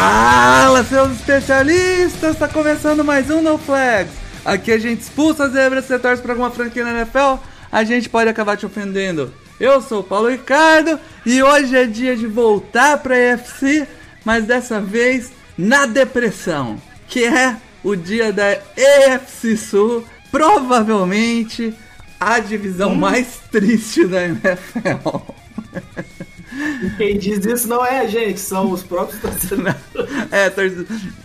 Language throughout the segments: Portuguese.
Fala, seus especialistas! Tá começando mais um No Flags. Aqui a gente expulsa as zebras, você torce pra alguma franquia na NFL, a gente pode acabar te ofendendo. Eu sou o Paulo Ricardo e hoje é dia de voltar pra EFC, mas dessa vez na depressão, que é o dia da EFC Sul, provavelmente a divisão mais triste da NFL. E quem diz isso não é a gente, são os próprios torcedores. É,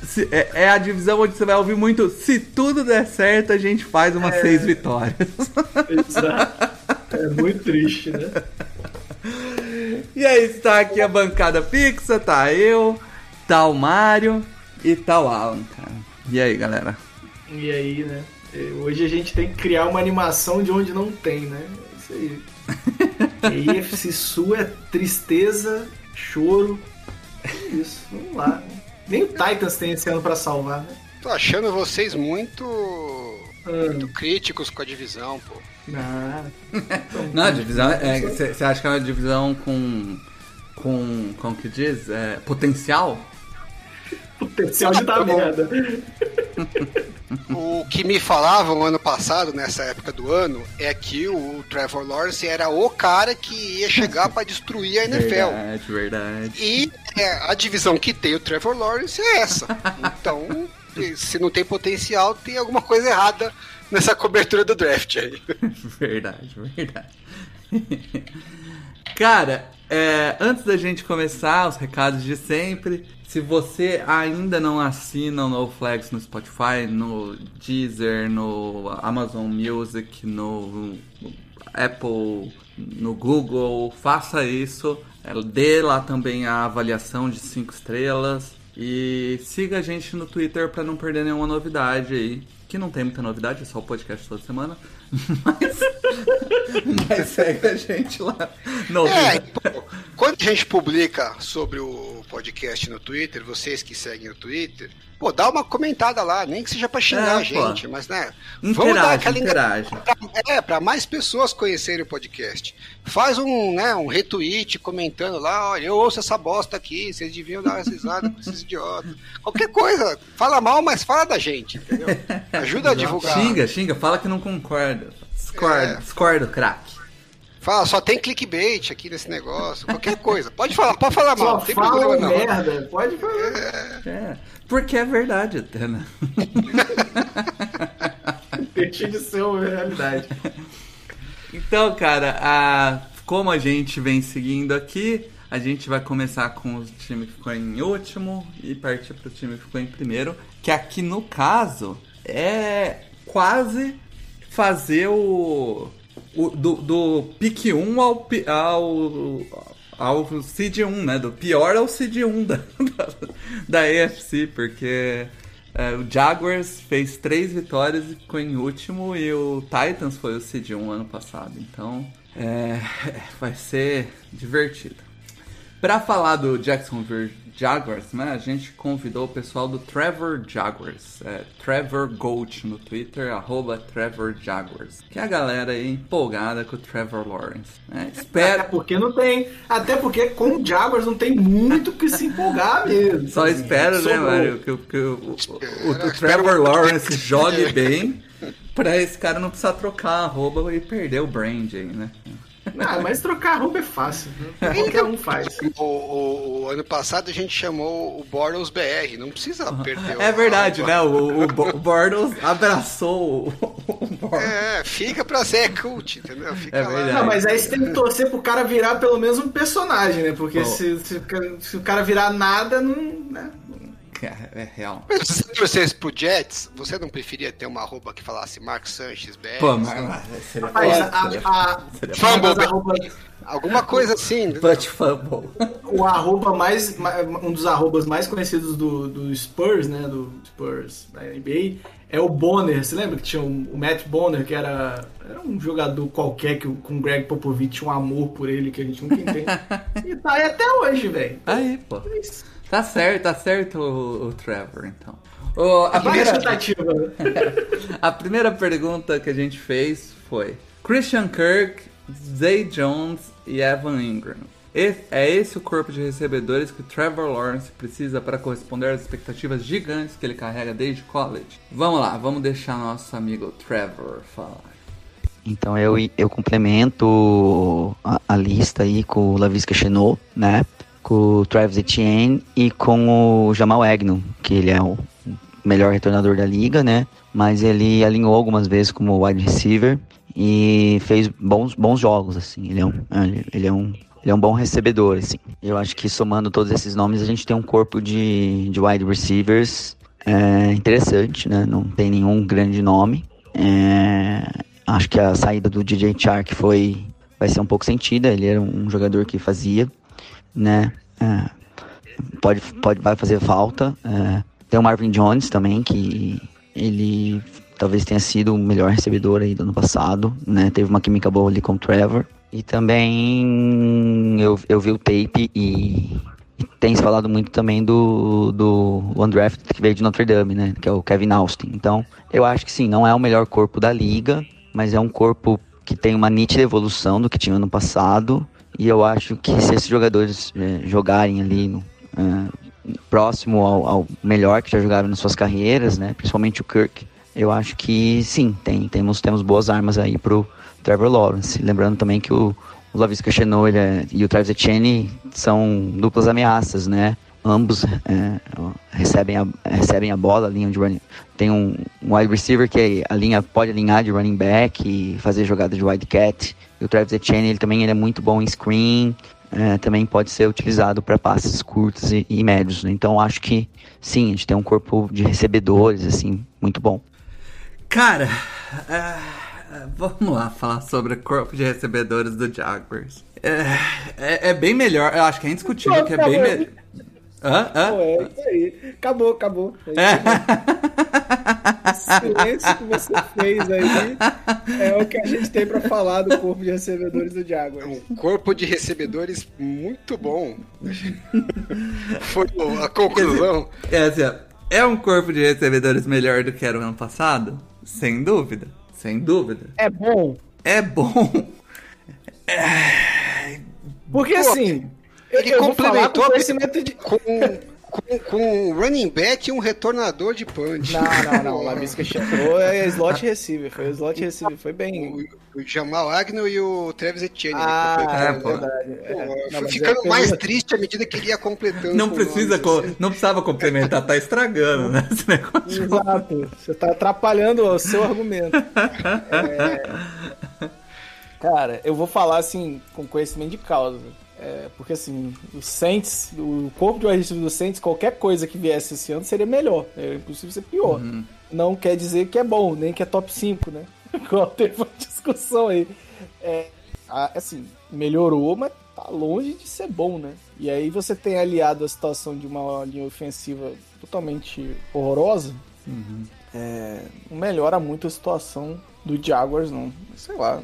se- é, é a divisão onde você vai ouvir muito. Se tudo der certo, a gente faz umas É. seis vitórias. Exato. É muito triste, né? E aí está aqui a bancada fixa, tá eu, tá o Mário e tá o Alan, cara. E aí, galera? E aí, né? eh, Hoje a gente tem que criar uma animação de onde não tem, né? É isso aí. E EFC Sul é tristeza, choro. É isso, vamos lá. Nem o Titans tem esse ano pra salvar, né? Tô achando vocês muito. Ah, muito críticos com a divisão, pô. não. Não, a divisão é. Você acha que é uma divisão com. com. como que diz? É, potencial? Potencial de dar Tá merda. O que me falavam ano passado, nessa época do ano, é que o Trevor Lawrence era o cara que ia chegar pra destruir a NFL. Verdade, verdade. E é, a divisão que tem o Trevor Lawrence é essa. Então, se não tem potencial, tem alguma coisa errada nessa cobertura do draft aí. Verdade, verdade. Cara, é, antes da gente começar, os recados de sempre. Se você ainda não assina o No Flags no Spotify, no Deezer, no Amazon Music, no Apple, no Google, faça isso. É, Dê lá também a avaliação de 5 estrelas. E siga a gente no Twitter para não perder nenhuma novidade aí. Que não tem muita novidade, é só o podcast toda semana. Mas, mas segue a gente lá. É, pô, quando a gente publica sobre o podcast no Twitter, vocês que seguem o Twitter, pô, dá uma comentada lá, nem que seja pra xingar É, a gente, pô. mas né, Interage, enga- interage. pra- é, pra mais pessoas conhecerem o podcast. Faz um, né, um retweet comentando lá, olha, eu ouço essa bosta aqui, vocês deviam dar uma risada pra esses idiotas. Qualquer coisa, fala mal, mas fala da gente, entendeu? Ajuda a divulgar. Xinga, xinga, fala que não concorda. Discorda, É. discorda, craque. Fala, só tem clickbait aqui nesse negócio, qualquer coisa. Pode falar, pode falar mal, Só não tem fala problema não. merda. Pode falar. É, porque é verdade até, né? Deixa de ser uma realidade. Então, cara, a- como a gente vem seguindo aqui, a gente vai começar com o time que ficou em último e partir pro time que ficou em primeiro, que aqui no caso é quase fazer o, o- do, do pick 1 ao, ao, ao seed 1, né? Do pior ao seed 1 da, da, da AFC, porque é, o Jaguars fez três vitórias e ficou em último e o Titans foi o seed 1 ano passado. Então é, vai ser divertido. Pra falar do Jacksonville Jaguars, né, a gente convidou o pessoal do Trevor Jaguars, é, Trevor Gold no Twitter, arroba Trevor Jaguars, que é a galera aí empolgada com o Trevor Lawrence. né. Até Espero, porque não tem. Até porque com o Jaguars não tem muito que se empolgar mesmo. só espero, né. Mário, que, o- que o, o- o- Trevor Lawrence jogue bem, pra esse cara não precisar trocar a arroba e perder o brand aí, né? Ah, mas trocar roupa é fácil. Né? Qualquer um faz. O, o- o ano passado a gente chamou o Bortles BR, não precisa perder o- É verdade, né? O, o, Bo- o Bortles abraçou o, o Bortles. É, fica pra ser cult, entendeu? Fica É lá. verdade. Não, mas aí você tem que torcer pro cara virar pelo menos um personagem, né? Porque se, se, o cara- se o cara virar nada, não. Né? É, é real. Mas se você torcesse pro Jets, você não preferia ter uma arroba que falasse Mark Sanchez, BR? Pô, mas, mas seria Rapaz, foda, a, a, Fumble, Alguma coisa assim. Put fumble. o arroba mais, ma- um dos arrobas mais conhecidos do, do Spurs, né, do Spurs da NBA, é o Bonner. Você lembra que tinha o, o Matt Bonner, que era, era um jogador qualquer que com o Greg Popovich tinha um amor por ele que a gente nunca entende. e tá aí até hoje, velho. Aí, pô. Tá certo, tá certo o, o Trevor, então. Ô, a, primeira, a primeira pergunta que a gente fez foi: Christian Kirk, Zay Jones e Evan Ingram. Esse- é esse o corpo de recebedores que Trevor Lawrence precisa para corresponder às expectativas gigantes que ele carrega desde college? Vamos lá, vamos deixar nosso amigo Trevor falar. Então eu, eu complemento a, a lista aí com o Lavisca Chenot, né? Com o Travis Etienne e com o Jamal Agnew, que ele é o melhor retornador da liga, né? Mas ele alinhou algumas vezes como wide receiver e fez bons, bons jogos, assim. Ele é um, ele, é um ele é um bom recebedor, assim. Eu acho que somando todos esses nomes, a gente tem um corpo de, de wide receivers é, interessante, né? Não tem nenhum grande nome. É, acho que a saída do DJ Chark foi vai ser um pouco sentida. Ele era um jogador que fazia, né? É, pode, pode vai fazer falta. É, tem o Marvin Jones também que ele talvez tenha sido o melhor recebedor aí do ano passado, né? Teve uma química boa ali com o Trevor. E também eu, eu vi o tape e, e tem se falado muito também do, do undrafted que veio de Notre Dame, né? Que é o Kevin Austin. Então, eu acho que sim, não é o melhor corpo da liga, mas é um corpo que tem uma nítida evolução do que tinha ano passado. E eu acho que se esses jogadores eh, jogarem ali no, eh, próximo ao, ao melhor que já jogaram nas suas carreiras, né? Principalmente o Kirk, eu acho que sim, tem, temos, temos boas armas aí pro Trevor Lawrence. Lembrando também que o, o Lavisca é- e o Travis Etienne são duplas ameaças, né? Ambos é, recebem, a, recebem a bola, a linha de running. Tem um, um wide receiver que a linha pode alinhar de running back e fazer jogada de wildcat. O Travis Etienne ele também ele é muito bom em screen, é, também pode ser utilizado para passes curtos e, e médios. né? Então acho que sim, a gente tem um corpo de recebedores assim muito bom. Cara, ah, vamos lá falar sobre o corpo de recebedores do Jaguars. É, é, é bem melhor, eu acho que é indiscutível que é bem melhor. Hã? Hã? Pô, é isso aí. Acabou, acabou. É É. O silêncio que você fez aí é o que a gente tem pra falar do corpo de recebedores do Jaguars. Um corpo de recebedores muito bom. Foi a conclusão. É, assim, é um corpo de recebedores melhor do que era o ano passado? Sem dúvida. Sem dúvida. É bom, É bom. porque Pô, assim, ele eu falar com complementou conhecimento de... Com, com, com um running back e um retornador de punch. Não, não, não, o Labisca chegou, é slot receiver, foi slot receiver, foi bem... O, o Jamal Agnew e o Travis Etienne. ele Ah, é É, pô. verdade. é. Pô, ficando é mais pelo- triste à medida que ele ia completando. Não precisa, assim. não precisava complementar, tá estragando, né? Esse negócio. Exato, você tá atrapalhando o seu argumento. É, Cara, eu vou falar assim, com conhecimento de causa. É, porque assim, o Saints, o corpo de receiver do Saints, qualquer coisa que viesse esse ano seria melhor. É impossível ser pior. Não quer dizer que é bom, nem que é top 5, né? Igual teve uma discussão aí. É, assim, melhorou, mas tá longe de ser bom, né? E aí você tem aliado a situação de uma linha ofensiva totalmente horrorosa, é, não melhora muito a situação do Jaguars, não. Sei lá.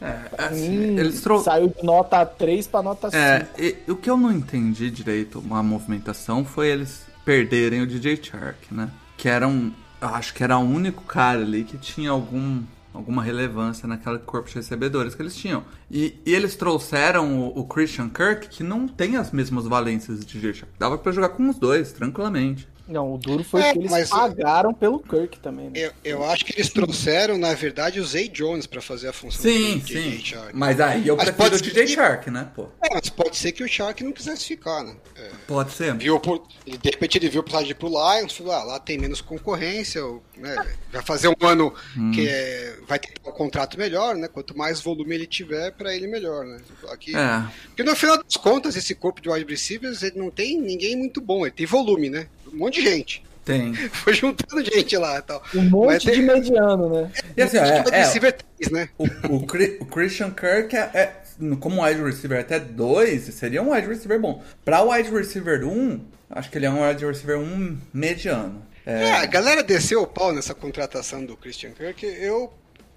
É, assim, eles trou... saiu de nota 3 pra nota 5. É, e- o que eu não entendi direito, uma movimentação, foi eles perderem o DJ Shark, né? Que era um. Eu acho que era o único cara ali que tinha algum, alguma relevância naquele corpo de recebedores que eles tinham. E, e eles trouxeram o, o Christian Kirk, que não tem as mesmas valências do DJ Shark. Dava pra jogar com os dois, tranquilamente. Não, o duro foi É, que eles mas- pagaram pelo Kirk também, né? Eu, eu acho que eles trouxeram, na verdade, o Zay Jones pra fazer a função Sim, do DJ sim. Shark. Mas aí eu Mas prefiro o DJ ser- Shark, né, pô? É, mas pode ser que o Shark não quisesse ficar, né? É, Pode ser. viu por, ele, de repente ele viu por de ir pro Lions, falou, ah, lá tem menos concorrência, ou, né, vai fazer um ano Hum. que é, vai ter um contrato melhor, né? Quanto mais volume ele tiver, pra ele melhor, né? Aqui, É. Porque no final das contas, esse corpo de wide receivers, ele não tem ninguém muito bom, ele tem volume, né? Um monte de gente. Tem. Foi juntando gente lá e tal. Um monte Mas tem- de mediano, né? E assim, ó, é, é, receiver 3, né? o, o, o Christian Kirk é, é- como wide receiver até 2, seria um wide receiver bom. Pra wide receiver 1, acho que ele é um wide receiver 1 mediano. É, É, a galera desceu o pau nessa contratação do Christian Kirk. Eu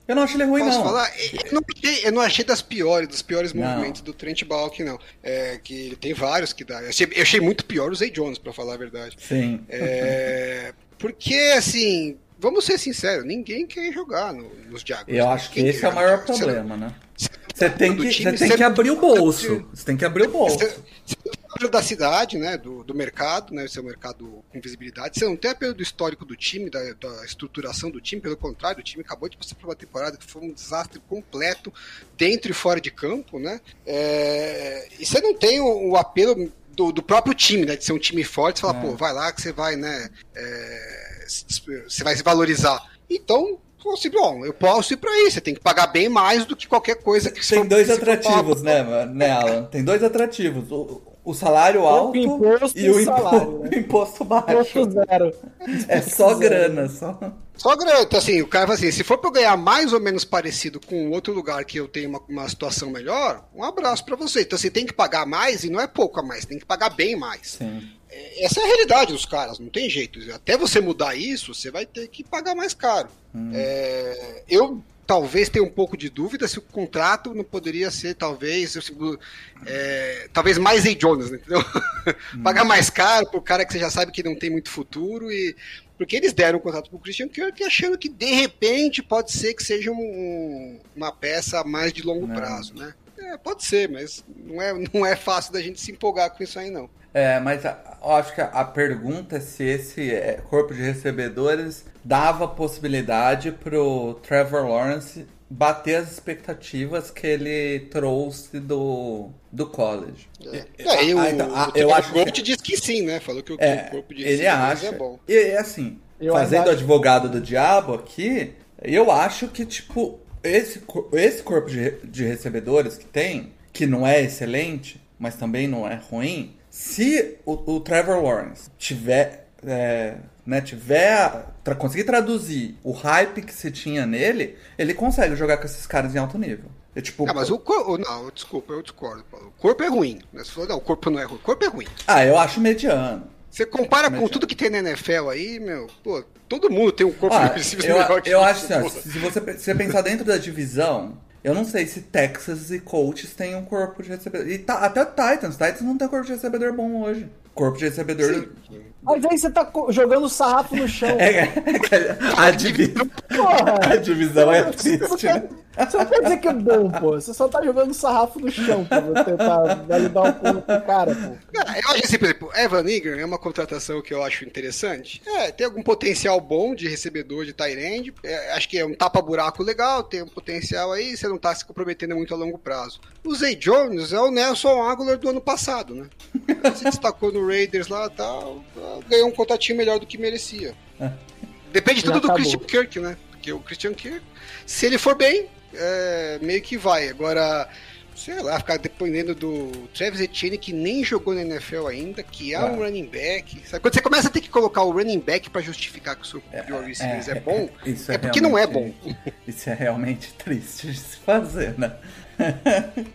eu não acho ele ruim, posso não. falar, eu não, achei, eu não achei das piores, dos piores Não. movimentos do Trent Balk, não. É, que ele tem vários que dá. Eu achei, eu achei muito pior o Zay Jones, pra falar a verdade. Sim. É, porque, assim, vamos ser sinceros, ninguém quer jogar no- nos Jaguars. Eu acho que esse é o maior problema, né? Você tem, do que, time, você tem que abrir o bolso. Você tem que abrir o bolso. Você você da cidade, né? Do, do mercado, né? Esse é um mercado com visibilidade. Você não tem apelo do histórico do time, da, da estruturação do time. Pelo contrário, o time acabou de passar por uma temporada que foi um desastre completo, dentro e fora de campo, né? É, e você não tem o, o apelo do, do próprio time, né? De ser um time forte. Você fala, É. pô, vai lá que você vai, né? é, você vai se valorizar. Então, você, bom, eu posso ir pra aí. Você tem que pagar bem mais do que qualquer coisa que Tem dois atrativos, né, né, Alan? Tem dois atrativos. O, o salário alto imposto e o impo- salário, né? o imposto baixo. Ponto zero. É só grana, só. Só grana, então, assim, o cara fala assim, se for pra eu ganhar mais ou menos parecido com outro lugar que eu tenho uma, uma situação melhor, um abraço pra você. Então você tem que pagar mais e não é pouco a mais, tem que pagar bem mais. Sim. É, Essa é a realidade dos caras, não tem jeito. Até você mudar isso, você vai ter que pagar mais caro. É, eu talvez tenha um pouco de dúvida se o contrato não poderia ser, talvez, é, talvez mais Zay Jones, né, entendeu? pagar mais caro pro cara que você já sabe que não tem muito futuro e porque eles deram o contrato pro Christian Kirk achando que de repente pode ser que seja um- uma peça mais de longo Não. prazo, né? É, pode ser, mas não é, não é fácil da gente se empolgar com isso aí, não. É, mas a- eu acho que a, a pergunta é se esse é, corpo de recebedores dava possibilidade pro Trevor Lawrence bater as expectativas que ele trouxe do, do college. É, é, eu, Ah, então, ah, o eu acho que- disse que sim, né? Falou que o, que É, o corpo de ele recebedores acha. é bom. E é assim, Eu fazendo ainda- advogado do diabo aqui, eu acho que, tipo, esse, esse corpo de, de recebedores que tem, que não é excelente, mas também não é ruim, se o, o Trevor Lawrence tiver. é, né, tiver. Tra conseguir traduzir o hype que se tinha nele, ele consegue jogar com esses caras em alto nível. É, tipo, Ah, mas o corpo. Não, desculpa, eu discordo. Paulo. O corpo é ruim. Né? Você falou, não, o corpo não é ruim. O corpo é ruim. ah, eu acho mediano. Você compara com Mediano. tudo que tem na NFL aí, meu, pô, todo mundo tem um corpo Ah, de receivers eu, melhor que eu acho assim, ó, se você, se você pensar dentro da divisão, eu não sei se Texas e Colts têm um corpo de recebedor. E tá, até Titans, Titans não tem corpo de recebedor bom hoje. Corpo de recebedor. Mas aí você tá jogando sarrafo no chão. É, é que a, divi- Porra! a divisão é triste, né? Você não quer dizer que é bom, pô. Você só tá jogando sarrafo no chão pra você tentar validar o pulo pro cara, pô. Eu acho assim, por exemplo, Evan Ingram é uma contratação que eu acho interessante. É, tem algum potencial bom de recebedor de end. É, acho que é um tapa-buraco legal, tem um potencial aí, você não tá se comprometendo muito a longo prazo. O Zay Jones é o Nelson Aguilar do ano passado, né? Ele se destacou no Raiders lá e tal, ganhou um contatinho melhor do que merecia. Depende Já tudo do acabou. Christian Kirk, né? Porque o Christian Kirk, se ele for bem, é, meio que vai. Agora, sei lá, ficar dependendo do Travis Etienne, que nem jogou na NFL ainda, que é um É. running back. Sabe? Quando você começa a ter que colocar o running back pra justificar que o seu corpo de wide receivers é, bom, isso é porque não é bom. Isso é realmente triste de se fazer, né?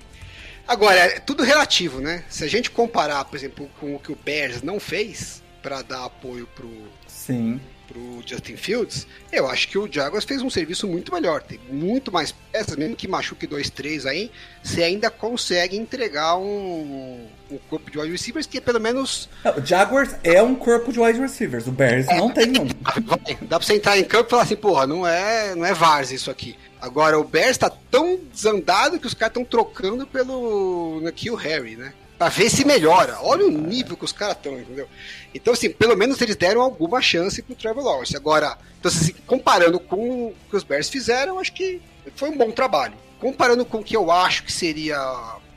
Agora, é tudo relativo, né? Se a gente comparar, por exemplo, com o que o Bears não fez pra dar apoio pro, Sim. Pro Justin Fields, eu acho que o Jaguars fez um serviço muito melhor. Tem muito mais peças, mesmo que machuque dois, três aí, você ainda consegue entregar um, um corpo de wide receivers que pelo menos Não, O Jaguars é um corpo de wide receivers, o Bears não tem um. dá pra você entrar em campo e falar assim, porra, não é, não é Vars isso aqui. Agora o Bears tá tão desandado que os caras estão trocando pelo Kill Harry, né? Pra ver se melhora. Olha o nível que os caras estão, entendeu? Então, assim, pelo menos eles deram alguma chance pro Trevor Lawrence. Agora, então, assim, comparando com o que os Bears fizeram, acho que foi um bom trabalho. Comparando com o que eu acho que seria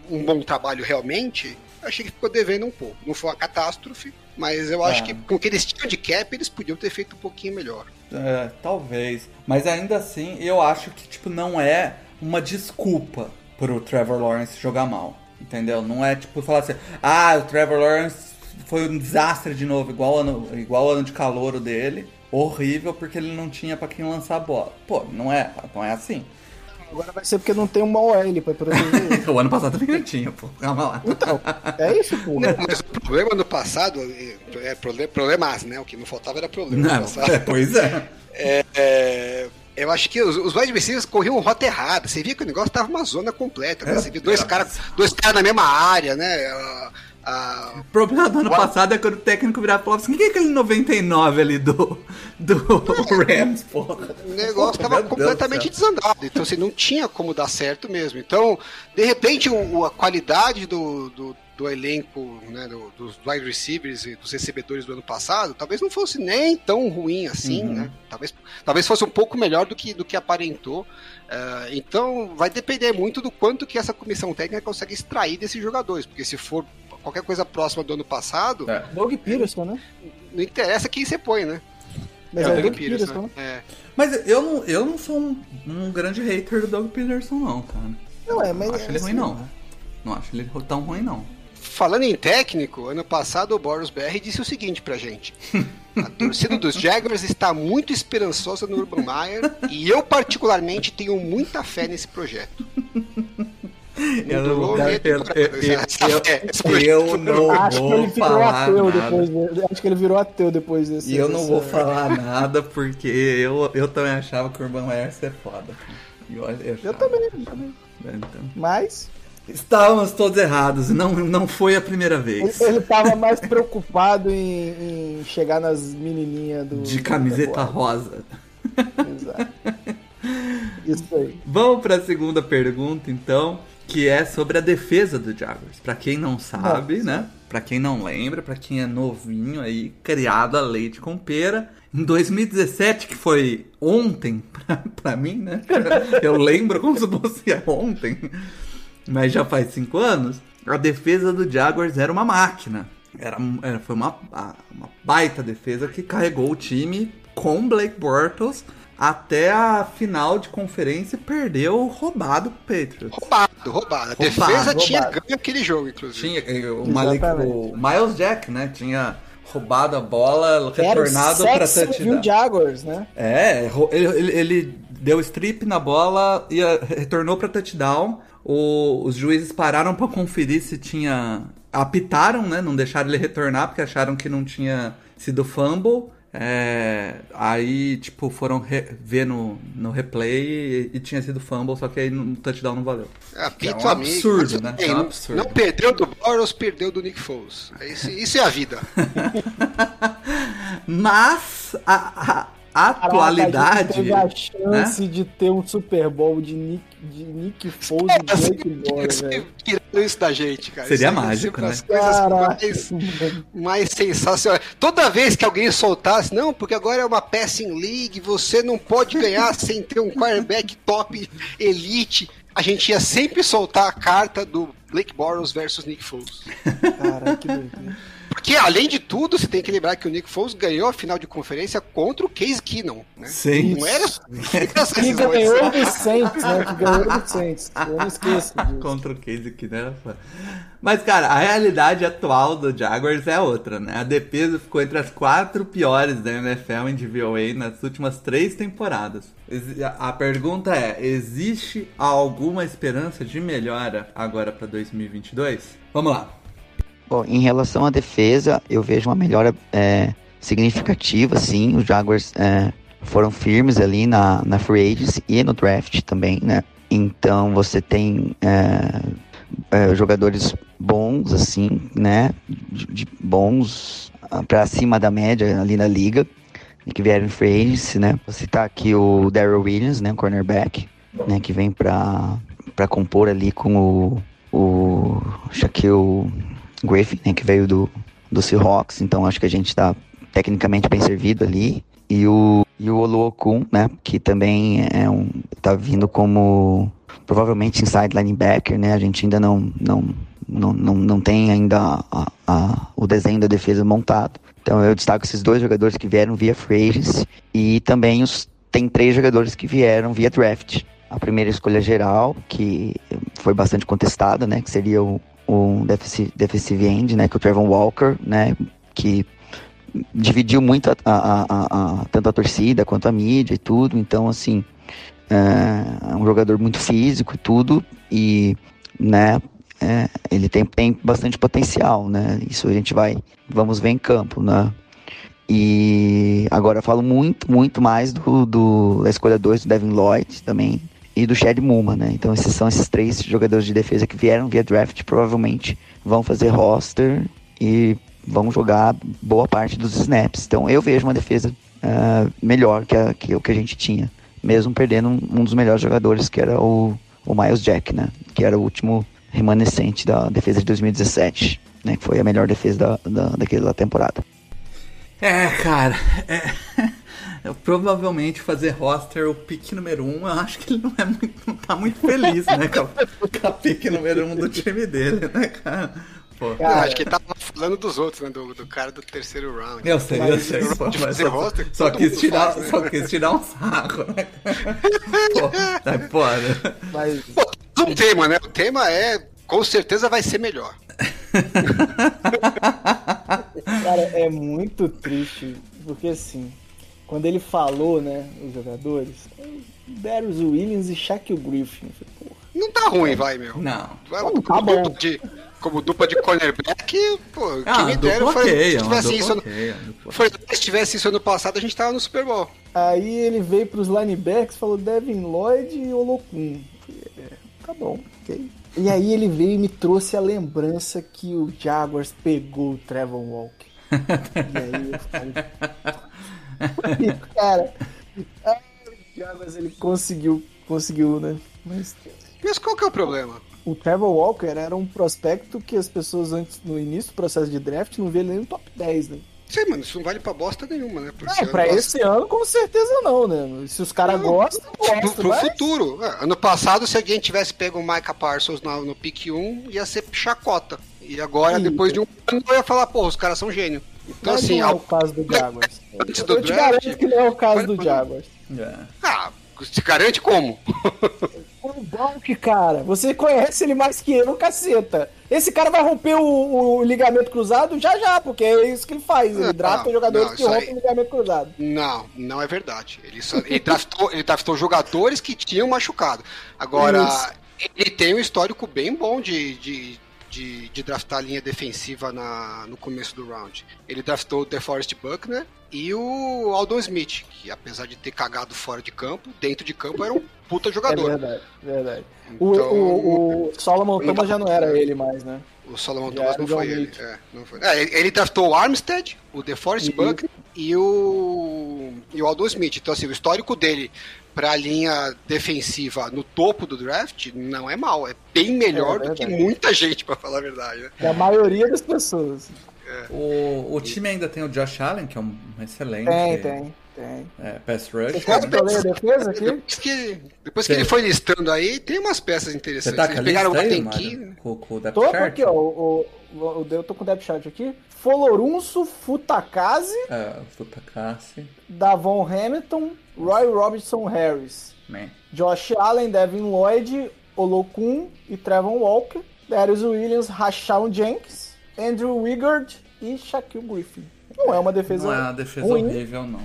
um bom trabalho realmente, achei que ficou devendo um pouco. Não foi uma catástrofe, mas eu acho Ah. que com o que eles tinham de cap, eles podiam ter feito um pouquinho melhor. É, talvez. Mas ainda assim, eu acho que, tipo, não é uma desculpa pro Trevor Lawrence jogar mal. Entendeu? Não é tipo falar assim, ah, o Trevor Lawrence foi um desastre de novo, igual ano, igual ano de calor dele. Horrível porque ele não tinha para quem lançar a bola. Pô, não é, não é assim. Agora vai ser porque não tem uma OL pra proteger ele. o ano passado também não tinha, pô. Calma lá. Então, é isso, pô. Não, mas o problema no passado é problema, problemas, né? O que não faltava era problema não, no passado. É, pois é. é, é eu acho que os, os wide receivers corriam rota errada. Você via que o negócio tava uma zona completa. Né? Você via dois caras dois cara na mesma área, né? Ah, o problema do ano what? passado é quando o técnico virava e falava assim: quem é aquele 99 ali do, do Rams, porra? O negócio estava completamente desandado, então assim, não tinha como dar certo mesmo. Então, de repente, o, a qualidade do, do, do elenco, né, do, dos wide receivers e dos recebedores do ano passado, talvez não fosse nem tão ruim assim, uhum. né? Talvez, talvez fosse um pouco melhor do que, do que aparentou. Uh, então, vai depender muito do quanto que essa comissão técnica consegue extrair desses jogadores, porque se for qualquer coisa próxima do ano passado. É. Doug Peterson, né? Não interessa quem você põe, né? Mas é, é Doug Peterson. Peterson. Né? É. Mas eu não, eu não sou um, um, grande hater do Doug Peterson, não, cara. Não, é, mas. Não acho ele assim, ruim, não. Não acho ele tão ruim, não. Falando em técnico, ano passado o Boris BR disse o seguinte pra gente: a torcida dos Jaguars está muito esperançosa no Urban Meyer e eu, particularmente, tenho muita fé nesse projeto. Eu não, vou, eu, eu, não acho vou falar nada. Acho que ele virou ateu depois desse. E eu não vou falar nada porque eu, eu também achava que o Urban Meyer ia ser foda. Eu, eu, eu também, eu também. Então. Mas. Estávamos todos errados, não, não foi a primeira vez. Ele estava mais preocupado em, em, chegar nas menininhas do. De camiseta rosa. Exato. Isso aí. Vamos para a segunda pergunta, então que é sobre a defesa do Jaguars. Para quem não sabe, Nossa. né? Para quem não lembra, para quem é novinho aí, criado a leite com pera. Em 2017, que foi ontem para mim, né? Eu lembro como se fosse ontem, mas já faz cinco anos. A defesa do Jaguars era uma máquina. Era, era, foi uma, uma baita defesa que carregou o time com Blake Bortles até a final de conferência perdeu roubado pro Patriots. Roubado, roubado. A defesa roubado. tinha ganho aquele jogo, inclusive. Tinha, o, Malik, o Miles Jack, né? Tinha roubado a bola, retornado para touchdown. Jaguars, né? É, ele, ele, ele, deu strip na bola e retornou para touchdown. O, os juízes pararam para conferir se tinha apitaram, né? Não deixaram ele retornar porque acharam que não tinha sido fumble. É, aí, tipo, foram ver no, no replay e, e, tinha sido fumble, só que aí no touchdown não valeu. É, é um absurdo, amigo, né? É um absurdo. Não perdeu do Boros, perdeu do Nick Foles. É isso, isso é a vida. Mas a, a atualidade. Caraca, a gente teve a né? chance né? de ter um Super Bowl de Nick, de Nick Foles é, e Blake Tirando isso da gente, cara. Seria isso mágico, né? As coisas mais, mais sensacionais. Toda vez que alguém soltasse, não, porque agora é uma passing league, você não pode ganhar sem ter um quarterback top elite. A gente ia sempre soltar a carta do Blake Bortles versus Nick Foles. Caraca, que doido. Porque, além de tudo, você tem que lembrar que o Nick Foles ganhou a final de conferência contra o Case Keenum, né? Sim. Não era... que ganhou do Saints, né? Que ganhou do Saints. Eu não esqueço disso. Contra o Case Keenum era Mas, cara, a realidade atual do Jaguars é outra, né? A defesa ficou entre as quatro piores da NFL em DVOA nas últimas três temporadas. A pergunta é: existe alguma esperança de melhora agora para 2022? Vamos lá. Bom, em relação à defesa, eu vejo uma melhora é, significativa, sim. Os Jaguars é, foram firmes ali na, na free agency e no draft também, né? Então você tem é, é jogadores bons, assim, né? De, de bons para cima da média ali na liga, que vieram em free agency, né? Vou citar aqui o Daryl Williams, né? Cornerback, né? Que vem para compor ali com o, o Shaquille Griffin, né, que veio do, do Seahawks, então acho que a gente está tecnicamente bem servido ali. E o, e o Oluokun, né, que também é um, tá vindo como provavelmente inside linebacker, né, a gente ainda não, não, não, não, não tem ainda a, a, o desenho da defesa montado. Então eu destaco esses dois jogadores que vieram via free agency e também os, tem três jogadores que vieram via draft. A primeira escolha geral, que foi bastante contestada, né, que seria o, um defensive, defensive end, né, que é o Trevor Walker, né, que dividiu muito a, a, a, tanto a torcida quanto a mídia e tudo, então assim é, é um jogador muito físico e tudo e né é, ele tem, tem bastante potencial, né? Isso a gente vai, vamos ver em campo, né? E agora eu falo muito, muito mais do, do da escolha 2 do Devin Lloyd também e do Chad Muma, né? Então esses são esses três jogadores de defesa que vieram via draft, provavelmente vão fazer roster e vão jogar boa parte dos snaps. Então eu vejo uma defesa uh, melhor que, a, que o que a gente tinha, mesmo perdendo um, um, dos melhores jogadores que era o, o Miles Jack, né? Que era o último remanescente da defesa de 2017, né? Que foi a melhor defesa da, da, daquela temporada. É, cara, é, eu, provavelmente fazer roster o pick número 1, um, eu acho que ele não, é muito, não tá muito feliz, né, com a, com a pick número 1 um do time dele, né, cara? Pô. Cara, acho que ele tava falando dos outros, né? Do, do cara do terceiro round. Eu sei, eu sei. Pô, mas só, roster, só, quis tirar, faz, né? só quis tirar um saco, né? Pô, tá foda. Mas... Pô, um tema, né? O tema é com certeza vai ser melhor. Cara, é muito triste, porque assim, quando ele falou, né, os jogadores, Darius Williams e Shaquille Griffin. Falei, não tá ruim, vai, meu. Não. Não, tá bom. De, como dupla de cornerback, pô, ah, me deram foi, okay, se tivesse isso okay, foi, se tivesse isso ano passado, a gente tava no Super Bowl. Aí ele veio pros linebacks, falou Devin Lloyd e Olokun. É, tá bom, ok. E aí ele veio e me trouxe a lembrança que o Jaguars pegou o Trevor Walker. e aí eu falei. cara, o Jaguars ele conseguiu, conseguiu, né? Mas... Mas qual que é o problema? O Trevor Walker era um prospecto que as pessoas antes, no início do processo de draft, não viam nem no top 10, né? Sei, mano, isso não vale pra bosta nenhuma, né? Porque é, pra esse ano, com certeza não, né? Se os caras gostam, gostam. Pro, pro mas... futuro. É, ano passado, se alguém tivesse pego o Micah Parsons no, no pick 1, ia ser chacota. E agora, Sim. depois de um ano, eu ia falar, pô, os caras são gênio. Então, assim. Não é o caso do Jaguars. Antes do eu draft, te garanto que não é o caso do Jaguars. É. Ah, se garante como? O Donk, cara. Você conhece ele mais que eu, caceta. Esse cara vai romper o, o, ligamento cruzado já já, porque é isso que ele faz. Ele drafta jogadores não, que rompem o ligamento cruzado. Não, não é verdade. Ele, só, ele, draftou, ele draftou jogadores que tinham machucado. Agora, isso. ele tem um histórico bem bom de, de de, de draftar a linha defensiva na, no começo do round. Ele draftou o DeForest Buckner e o Aldon Smith, que apesar de ter cagado fora de campo, dentro de campo era um puta jogador. É verdade, verdade. Então, o, o, o Solomon Thomas já não era ele mais, né? O Solomon Thomas não foi ele. É, não foi. É, ele, ele draftou o Armstead, o DeForest uhum. Buckner e o, e o Aldon Smith. Então, assim, o histórico dele para a linha defensiva no topo do draft não é mal, é bem melhor é, do que muita gente, para falar a verdade. Né? É a maioria das pessoas. É. O, o time ainda tem o Josh Allen, que é um excelente. Tem, tem. Tem. É, pass rush. Você pode ler a defesa aqui? Depois que, depois que ele foi listando aí, tem umas peças interessantes. Você tá Eles pegaram o Gatenki. Com, com o depth tô chart? aqui, ó. O, o, o, eu tô com o depth chart aqui. Folorunso Futakazi. É, Futakazi. Davon Hamilton, Roy Robertson Harris. Man. Josh Allen, Devin Lloyd, Olokun e Trevon Walker. Darius Williams, Rashawn Jenkins, Andrew Wigard e Shaquille Griffin. Não é uma defesa Não é uma defesa ruim. horrível, não.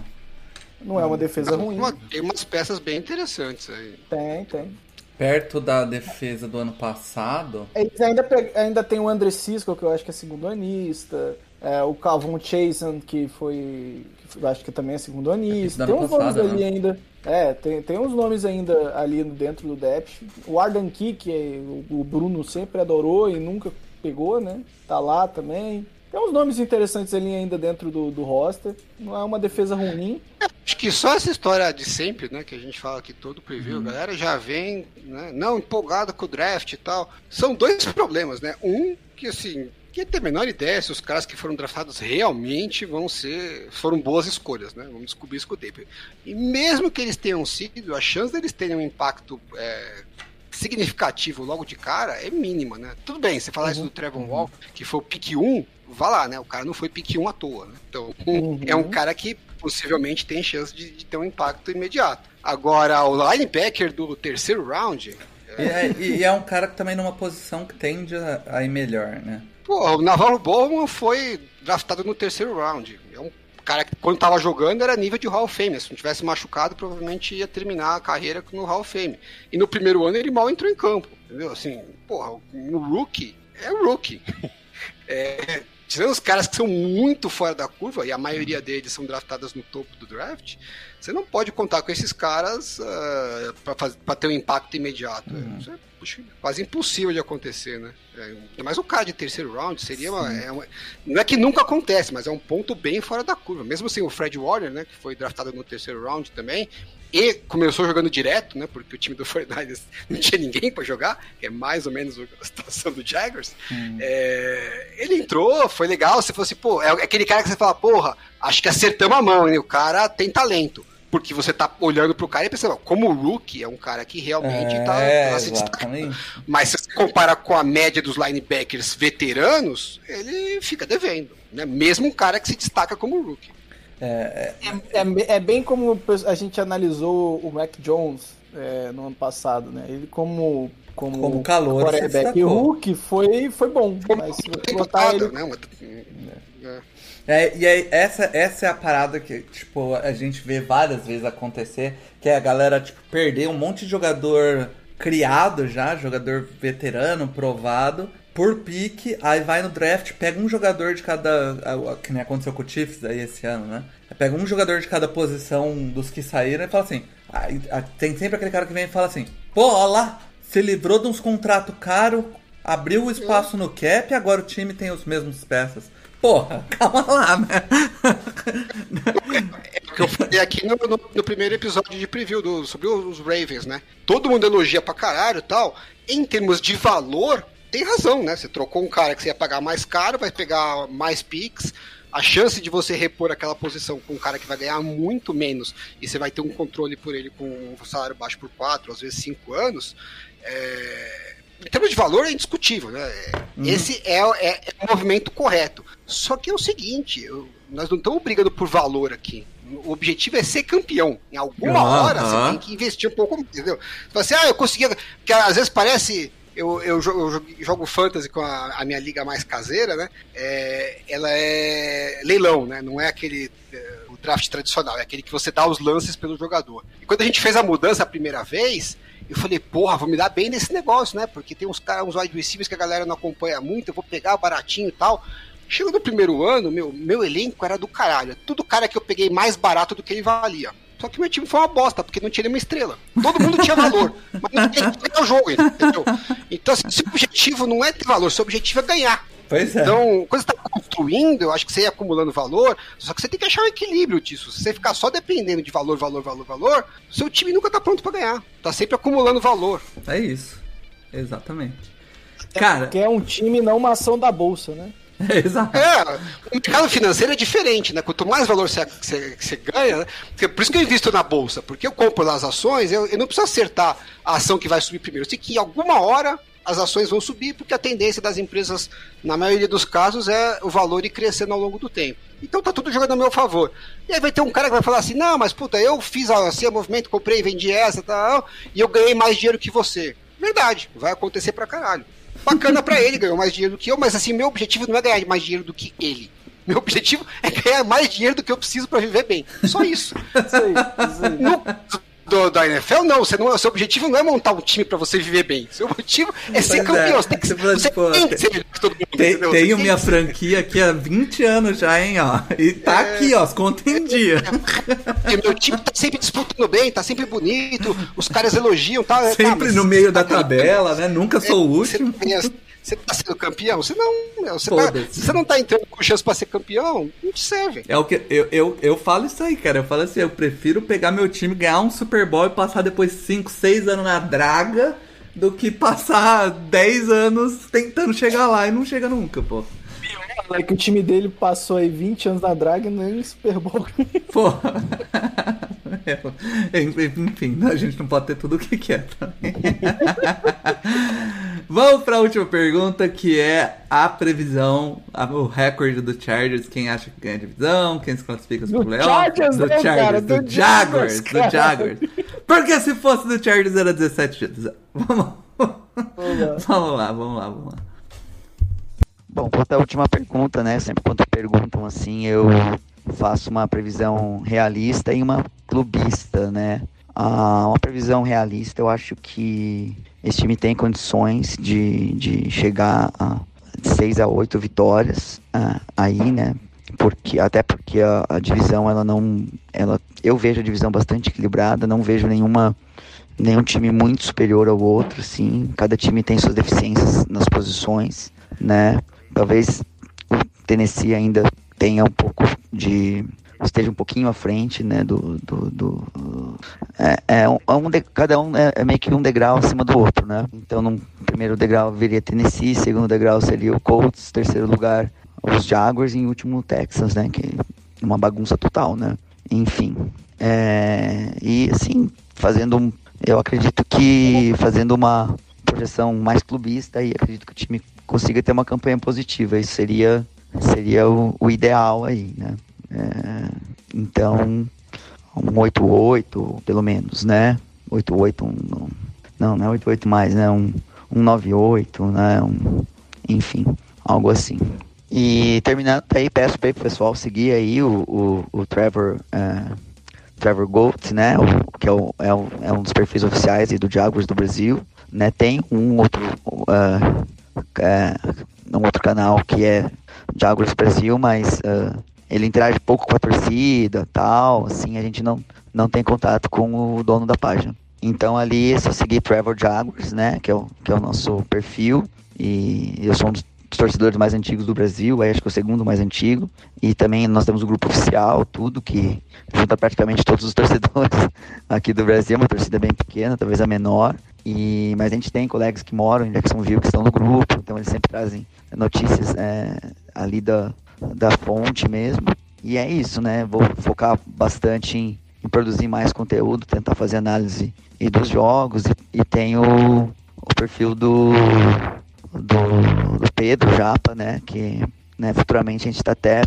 Não é uma defesa ruim. tem umas peças bem interessantes aí. Tem, tem perto da defesa do ano passado. Eles ainda, ainda tem o André Cisco, que eu acho que é segundo anista. É, o Calvin Chasen, que foi. Que eu acho que também é segundo anista. Tem uns passado, nomes né? ali ainda. É, tem, tem uns nomes ainda ali dentro do depth. O Ardan Key, que é, o Bruno sempre adorou e nunca pegou, né? Tá lá também. Tem uns nomes interessantes ali ainda dentro do, do roster. Não é uma defesa ruim. É, acho que só essa história de sempre, né? Que a gente fala aqui todo preview, uhum. a galera já vem, né, não empolgada com o draft e tal. São dois problemas, né? Um, que assim, que tem a menor ideia se os caras que foram draftados realmente vão ser. foram boas escolhas, né? Vamos descobrir isso com o tempo. E mesmo que eles tenham sido, a chance deles terem um impacto é, significativo logo de cara é mínima, né? Tudo bem, você falar uhum. isso do Trevor uhum. Walker, que foi o pick 1, vá lá, né? O cara não foi pick 1 à toa, né? Então, uhum. é um cara que possivelmente tem chance de, de, ter um impacto imediato. Agora, o linebacker do terceiro round, é, E é, e é um cara que também numa posição que tende a, a ir melhor, né? Pô, o Navarro Bowman foi draftado no terceiro round. É um cara que, quando tava jogando, era nível de Hall of Fame. Se não tivesse machucado, provavelmente ia terminar a carreira no Hall of Fame. E no primeiro ano ele mal entrou em campo. Entendeu? Assim, porra, no rookie, é rookie. É, tirando os caras que são muito fora da curva, e a maioria deles são draftados no topo do draft, você não pode contar com esses caras uh, para ter um impacto imediato. Uhum. Isso é puxa, quase impossível de acontecer, né? É, mas o cara de terceiro round seria uma, é uma, Não é que nunca acontece, mas é um ponto bem fora da curva. Mesmo assim, o Fred Warner, né, que foi draftado no terceiro round também, e começou jogando direto, né? Porque o time do 49ers não tinha ninguém para jogar, que é mais ou menos a situação do Jaguars. Hum. É, ele entrou, foi legal. Você falou assim, pô, é aquele cara que você fala, porra, acho que acertamos a mão, hein? O cara tem talento. Porque você tá olhando pro cara e pensando, como o Rookie é um cara que realmente é, tá, tá se destacando. Mas se você compara com a média dos linebackers veteranos, ele fica devendo. Né? Mesmo um cara que se destaca como Rookie. É, é, é, é, bem como a gente analisou o Mac Jones é, no ano passado, né? Ele como como, como calor, quarterback Hulk foi foi bom, mas se botar ele né? É, e aí, essa, essa é a parada que, tipo, a gente vê várias vezes acontecer, que é a galera, tipo, perder um monte de jogador criado já, jogador veterano, provado, por pique, aí vai no draft, pega um jogador de cada. Que nem aconteceu com o Chiefs aí esse ano, né? Pega um jogador de cada posição dos que saíram e fala assim. Tem sempre aquele cara que vem e fala assim: pô, olha lá, se livrou de uns contratos caros, abriu o espaço no cap e agora o time tem os mesmos peças. Porra, calma lá, né? É o que eu falei aqui no, no, no, primeiro episódio de preview do, sobre os Ravens, né? Todo mundo elogia pra caralho e tal. Em termos de valor, tem razão, né? Você trocou um cara que você ia pagar mais caro, vai pegar mais picks. A chance de você repor aquela posição com um cara que vai ganhar muito menos e você vai ter um controle por ele com um salário baixo por 4, às vezes 5 anos, é... em termos de valor é indiscutível, né? Uhum. Esse é, é, é, o movimento correto. Só que é o seguinte, eu, nós não estamos brigando por valor aqui. O objetivo é ser campeão. Em alguma uhum. hora você tem que investir um pouco, entendeu? Você fala assim, ah, eu consegui. Porque às vezes parece eu, eu, jogo, eu jogo fantasy com a, a, minha liga mais caseira, né? É, ela é leilão, né? Não é aquele é, o draft tradicional, é aquele que você dá os lances pelo jogador. E quando a gente fez a mudança a primeira vez, eu falei, porra, vou me dar bem nesse negócio, né? Porque tem uns caras, uns wide receivers que a galera não acompanha muito, eu vou pegar baratinho e tal. Chegou no primeiro ano, meu, meu elenco era do caralho. Tudo cara que eu peguei mais barato do que ele valia. Só que meu time foi uma bosta, porque não tinha nenhuma estrela. Todo mundo tinha valor, mas não tinha que o jogo, entendeu? Então, assim, seu objetivo não é ter valor, seu objetivo é ganhar. Pois é. Então, quando você está construindo, eu acho que você ia acumulando valor, só que você tem que achar um equilíbrio disso. Se você ficar só dependendo de valor, valor, valor, valor, seu time nunca está pronto para ganhar. Tá sempre acumulando valor. É isso. Exatamente. É Cara, porque é um time, não uma ação da bolsa, né? Exato. É, o mercado financeiro é diferente, né? Quanto mais valor você, você, você ganha, né? por isso que eu invisto na bolsa, porque eu compro lá as ações, eu, eu não preciso acertar a ação que vai subir primeiro. Eu sei que em alguma hora as ações vão subir, porque a tendência das empresas, na maioria dos casos, é o valor ir crescendo ao longo do tempo. Então tá tudo jogando a meu favor. E aí vai ter um cara que vai falar assim: não, mas puta, eu fiz assim, o movimento, comprei, vendi essa tal, e eu ganhei mais dinheiro que você. Verdade, vai acontecer pra caralho. Bacana para ele, ganhou mais dinheiro do que eu, mas assim, meu objetivo não é ganhar mais dinheiro do que ele. Meu objetivo é ganhar mais dinheiro do que eu preciso para viver bem. Só isso. isso aí, isso aí. No, do, da NFL, não. Você não. Seu objetivo não é montar um time pra você viver bem. Seu objetivo é ser Mas campeão. É. Você tem que você tipo, tem que ser melhor que todo mundo. Tem, tenho minha franquia aqui há 20 anos já, hein, ó. E tá é... aqui, ó, as contas em dia. É, meu time tá sempre disputando bem, tá sempre bonito, os caras elogiam, tá. tá sempre tá, no meio da tabela, né? Nunca sou o último. Você você tá sendo campeão? Você não, meu, você, tá, você não tá entrando com chance pra ser campeão, não te serve. É o que eu, eu, eu falo isso aí, cara. Eu falo assim, eu prefiro pegar meu time, ganhar um Super Bowl e passar depois 5, 6 anos na draga do que passar 10 anos tentando chegar lá e não chega nunca, pô. É que o time dele passou aí 20 anos na draga e nem Super Bowl. Porra. É, enfim, a gente não pode ter tudo o que quer também. Vamos para a última pergunta, que é a previsão, o recorde do Chargers, quem acha que ganha a divisão, quem se classifica pro playoff. Chargers, do não, Chargers, cara, do, do Jaguars, do Jaguars. Porque se fosse do Chargers era 17 dias. Vamos vamos lá, vamos lá, vamos lá. Bom, quanto à última pergunta, né? Sempre quando perguntam assim, eu faço uma previsão realista e uma clubista, né? Ah, uma previsão realista, eu acho que esse time tem condições de, de chegar a 6 a 8 vitórias ah, aí, né? Porque, até porque a, a, divisão, ela não. Ela, eu vejo a divisão bastante equilibrada, não vejo nenhuma, nenhum time muito superior ao outro, sim. Cada time tem suas deficiências nas posições, né? Talvez o Tennessee ainda tenha um pouco de esteja um pouquinho à frente, né, do, do, do é, é, um, é um de, cada um é, é, meio que um degrau acima do outro, né, então no primeiro degrau viria Tennessee, segundo degrau seria o Colts, terceiro lugar os Jaguars e em último o Texas, né, que é uma bagunça total, né, enfim, é, e assim, fazendo um, eu acredito que fazendo uma projeção mais clubista e acredito que o time consiga ter uma campanha positiva, isso seria seria o, o ideal aí, né? É, então, um 8-8, pelo menos, né? 8-8, um, não, não é 8-8 mais, né? Um, um 9-8, né? Um, enfim, algo assim. E terminando aí, peço para o pessoal seguir aí o, o, o Trevor, uh, Trevor Gold, né? Que é, o, é, o, é, um dos perfis oficiais do Jaguars do Brasil. Né? Tem um outro, uh, uh, um outro canal que é Jaguars Brasil, mas uh, ele interage pouco com a torcida, tal, assim, a gente não, não tem contato com o dono da página. Então ali é só seguir Trevor Jaguars, né, que é o, que é o nosso perfil, e eu sou um dos torcedores mais antigos do Brasil, acho que é o segundo mais antigo, e também nós temos o grupo oficial, tudo, que junta praticamente todos os torcedores aqui do Brasil, uma torcida bem pequena, talvez a menor, e, mas a gente tem colegas que moram em Jacksonville que estão no grupo, então eles sempre trazem notícias é, ali da, da fonte mesmo. E é isso, né? Vou focar bastante em, em produzir mais conteúdo, tentar fazer análise e dos jogos. E, e tem o perfil do, do, do, Pedro Japa, né? Que né, futuramente a gente está até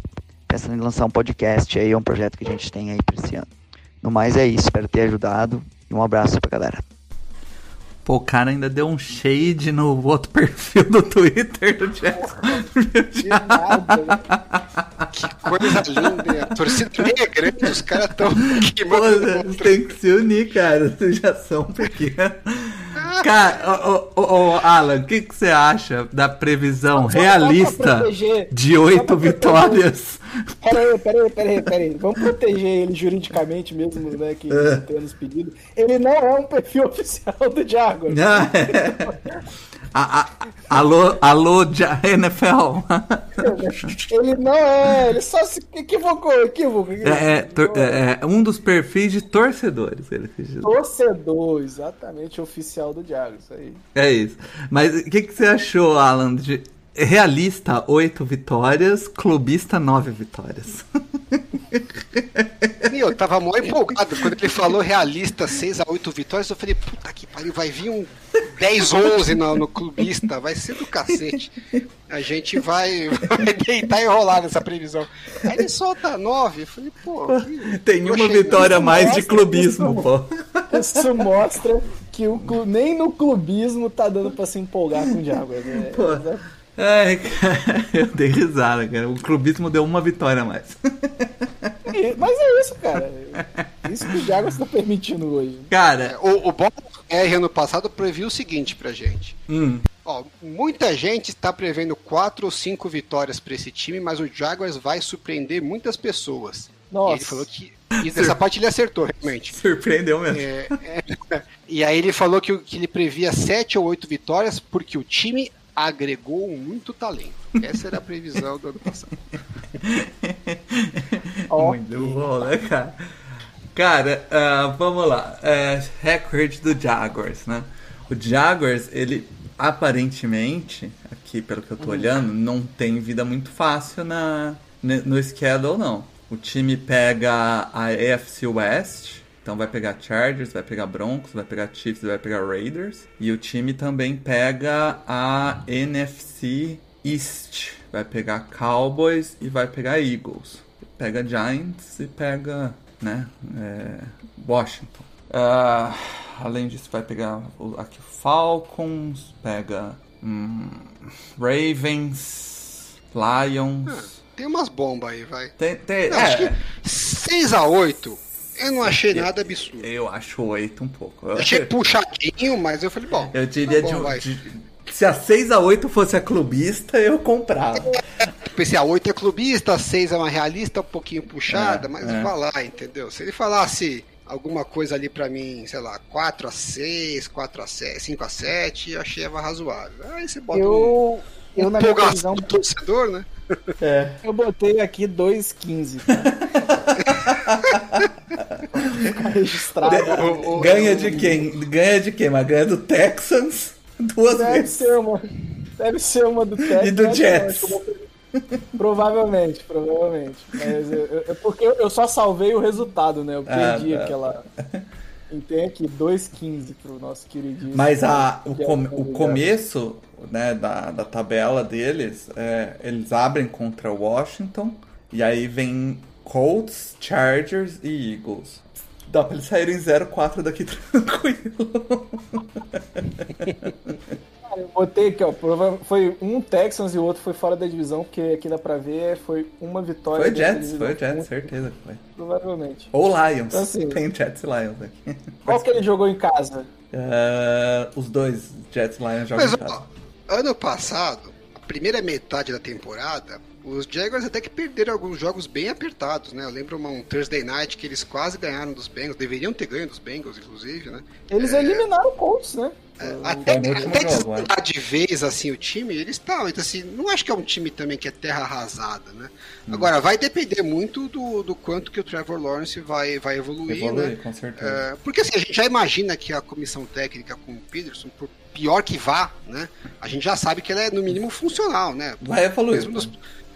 pensando em lançar um podcast aí, é um projeto que a gente tem aí para esse ano. No mais é isso, espero ter ajudado e um abraço pra galera. Pô, o cara ainda deu um shade no outro perfil do Twitter do Jackson. que coisa linda. A torcida é grande, os caras estão queimando. Tem que se unir, cara. Vocês já são pequenos. Cara, ô, ô, ô, Alan, o que, que você acha da previsão realista de oito vitórias? Peraí, peraí, peraí, peraí. Vamos proteger ele juridicamente mesmo, né? Que é. temos pedido. Ele não é um perfil oficial do Jaguars. Ah, é. A, a, alô, alô, NFL. ele não é, ele só se equivocou, equivocou. É, é, é, um dos perfis de torcedores. Torcedor, exatamente, oficial do Diago, isso aí. É isso. Mas o que, que você achou, Alan, de realista, oito vitórias, clubista, nove vitórias? Meu, eu tava mó empolgado. Quando ele falou realista, 6 a 8 vitórias, eu falei, puta que pariu, vai vir um 10, 11 no, no clubista, vai ser do cacete. A gente vai, vai deitar e rolar nessa previsão. Aí ele solta 9, eu falei, pô. Tem uma vitória a mais de clubismo, isso, pô. Isso mostra que o, nem no clubismo tá dando pra se empolgar com o Jaguars. Né? Pô. Ai, cara, eu dei risada, cara. O clubismo deu uma vitória a mais. Mas é isso, cara. Isso que o Jaguars está permitindo hoje. Cara, é, o, o Bob R ano passado previu o seguinte pra gente. Hum. Ó, muita gente está prevendo quatro ou cinco vitórias para esse time, mas o Jaguars vai surpreender muitas pessoas. Nossa. E ele falou que. E dessa parte ele acertou, realmente. Surpreendeu mesmo. É, é, e aí ele falou que, que ele previa sete ou oito vitórias porque o time agregou muito talento. Essa era a previsão do ano passado. Muito bom, né, cara? Cara, uh, vamos lá. Uh, recorde do Jaguars, né? O Jaguars, ele aparentemente, aqui pelo que eu tô uhum. olhando, não tem vida muito fácil na, no schedule, não. O time pega a AFC West, então vai pegar Chargers, vai pegar Broncos, vai pegar Chiefs, vai pegar Raiders. E o time também pega a NFC East. Vai pegar Cowboys e vai pegar Eagles. Pega Giants e pega, né, é, Washington. Ah, além disso, vai pegar aqui Falcons, pega hum, Ravens, Lions. Tem umas bombas aí, vai. Tem, tem, Não, é, acho que 6x8 eu não achei nada absurdo. Eu acho oito um pouco. Eu achei puxadinho, mas eu falei, bom. Eu diria tá bom, de, de- Se a 6 a 8 fosse a clubista, eu comprava. Pensei, a 8 é clubista, a 6 é uma realista, um pouquinho puxada, É, mas é. vai lá, entendeu? Se ele falasse alguma coisa ali pra mim, sei lá, 4 a 6, 4 a 7, 5 a 7, eu achei razoável. Aí você bota um, Eu, eu um na minha previsão, do torcedor, né? É. eu botei aqui 2,15. Pra ficar registrado. O- o- Ganha de quem? Ganha de quem? Mas ganha do Texans duas Deve vezes. ser uma. Deve ser uma do Texas. E do? Jets. Provavelmente, provavelmente. Mas eu, eu- é porque eu só salvei o resultado, né? Eu Ah, perdi tá. aquela. E tem aqui 2,15 pro nosso queridíssimo. Mas a, o, que é com- o começo né, da, da tabela deles, é, eles abrem contra Washington, e aí vem Colts, Chargers e Eagles. Dá pra eles saírem 0-4 daqui tranquilo. Cara, eu botei aqui, ó. Foi um Texans e o outro foi fora da divisão, porque aqui dá pra ver, foi uma vitória. Foi Jets, divisão. foi Jets, certeza que foi. Provavelmente. Ou Lions. Então, assim- Tem Jets e Lions aqui. Qual que ele jogou em casa? Ah, os dois, Jets e Lions, jogam Mas, em casa. ó, ano passado, a primeira metade da temporada, os Jaguars até que perderam alguns jogos bem apertados, né? Eu lembro uma- um Thursday Night que eles quase ganharam dos Bengals, deveriam ter ganho dos Bengals, inclusive, né? Eles eliminaram o Colts, né? Até, último até desmontar de vez assim o time, eles estão. Então, assim, não acho que é um time também que é terra arrasada, né? Hum. Agora, vai depender muito do, do quanto que o Trevor Lawrence vai, vai evoluir, Evolui, né? com certeza. É, porque assim, a gente já imagina que a comissão técnica com o Peterson, por pior que vá, né? A gente já sabe que ela é no mínimo funcional, né? Vai evoluir. Mesmo nos,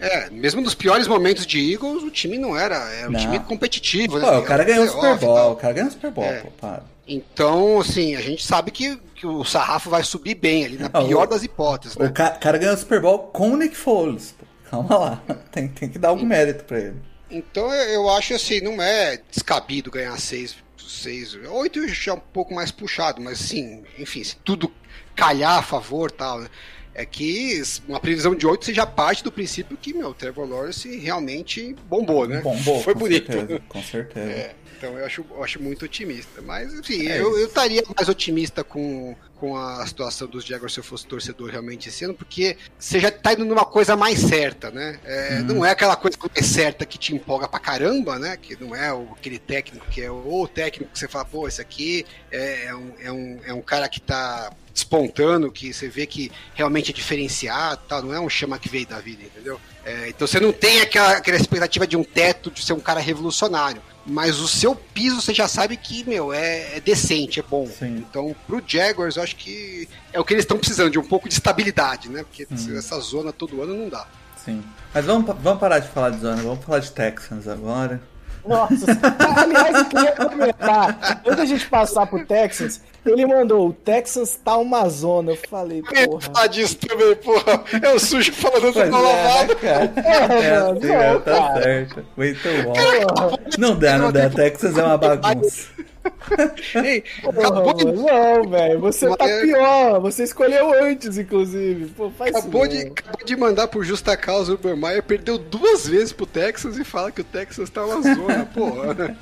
é, mesmo nos piores momentos de Eagles, o time não era. Era um Não. time competitivo, né? Pô, o cara ganhou o Super. Bowl, o cara ganhou o Super Bowl, É. pô, para. Então, assim, a gente sabe que, que o sarrafo vai subir bem ali, na Ah, pior o- das hipóteses, O né? ca- cara ganhou o Super Bowl com o Nick Foles, pô. Calma lá. Tem, tem que dar algum mérito pra ele. Então eu eu acho assim, não é descabido ganhar seis, seis, oito já é um pouco mais puxado, mas assim, enfim, se tudo calhar a favor tal, né? É que uma previsão de oito seja parte do princípio que, meu, o Trevor Lawrence realmente bombou, né? Bombou, Foi com bonito. certeza, com certeza. É, então eu acho, eu acho muito otimista. Mas, enfim, É eu, eu estaria mais otimista com, com a situação dos Jaguars se eu fosse torcedor realmente esse ano, porque você já tá indo numa coisa mais certa, né? É, Uhum. Não é aquela coisa mais certa que te empolga pra caramba, né? Que não é o, aquele técnico que é o técnico que você fala, pô, esse aqui é, é um, é, um, é um cara que tá despontando, que você vê que realmente é diferenciado, tal, não é um chama que veio da vida, entendeu? É, então você não tem aquela, aquela expectativa de um teto, de ser um cara revolucionário. Mas o seu piso você já sabe que, meu, é, é decente, é bom. Sim. Então, pro Jaguars, eu acho que é o que eles estão precisando, de um pouco de estabilidade, né? Porque Uhum. essa zona todo ano não dá. Sim. Mas vamos, vamos parar de falar de zona, vamos falar de Texans agora. Nossa, aliás, eu queria comentar. Antes da gente passar pro Texas, ele mandou: o Texas tá uma zona. Eu falei, porra. Falar disso também, porra. É o sujo falando da é, lavada. cara? É, É mano, assim, não, é, tá cara. certo. Muito bom. Porra, Não dá, não dá. Texas é uma bagunça. Ei, acabou de, não, velho. Você tá Mas- pior. Você escolheu antes, inclusive. Pô, faz acabou, isso. de, acabou de mandar por justa causa o Urban Meyer, perdeu duas vezes pro Texas e fala que o Texas tá uma zona, porra.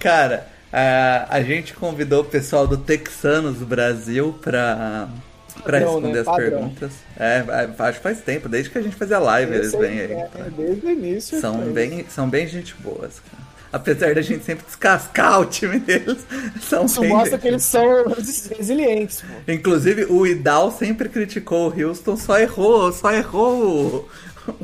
Cara, a, a gente convidou o pessoal do Texanos do Brasil pra, pra Padrão, responder né? as Padrão. perguntas. É, é, acho que faz tempo, desde que a gente fazia live eles Esse vêm aí. é? Desde o início. São bem, são bem gente boas, cara. Apesar da gente sempre descascar o time deles, são Isso bem mostra gente que eles são resilientes, pô. Inclusive, o Idal sempre criticou o Houston, só errou, só errou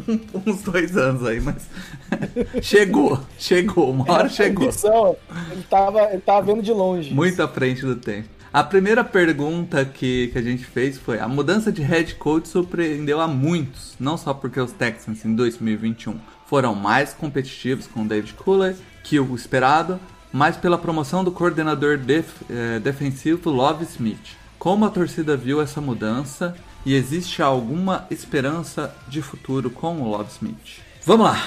um- uns dois anos aí, mas chegou, chegou, uma hora chegou. Ambição, Ele tava, ele tava vendo de longe. Muito à frente do tempo. A primeira pergunta que, que a gente fez foi: a mudança de head coach surpreendeu a muitos, não só porque os Texans em 2021 foram mais competitivos com o David Culley que o esperado, mas pela promoção do coordenador def- eh, defensivo Love Smith. Como a torcida viu essa mudança e existe alguma esperança de futuro com o Love Smith? Vamos lá!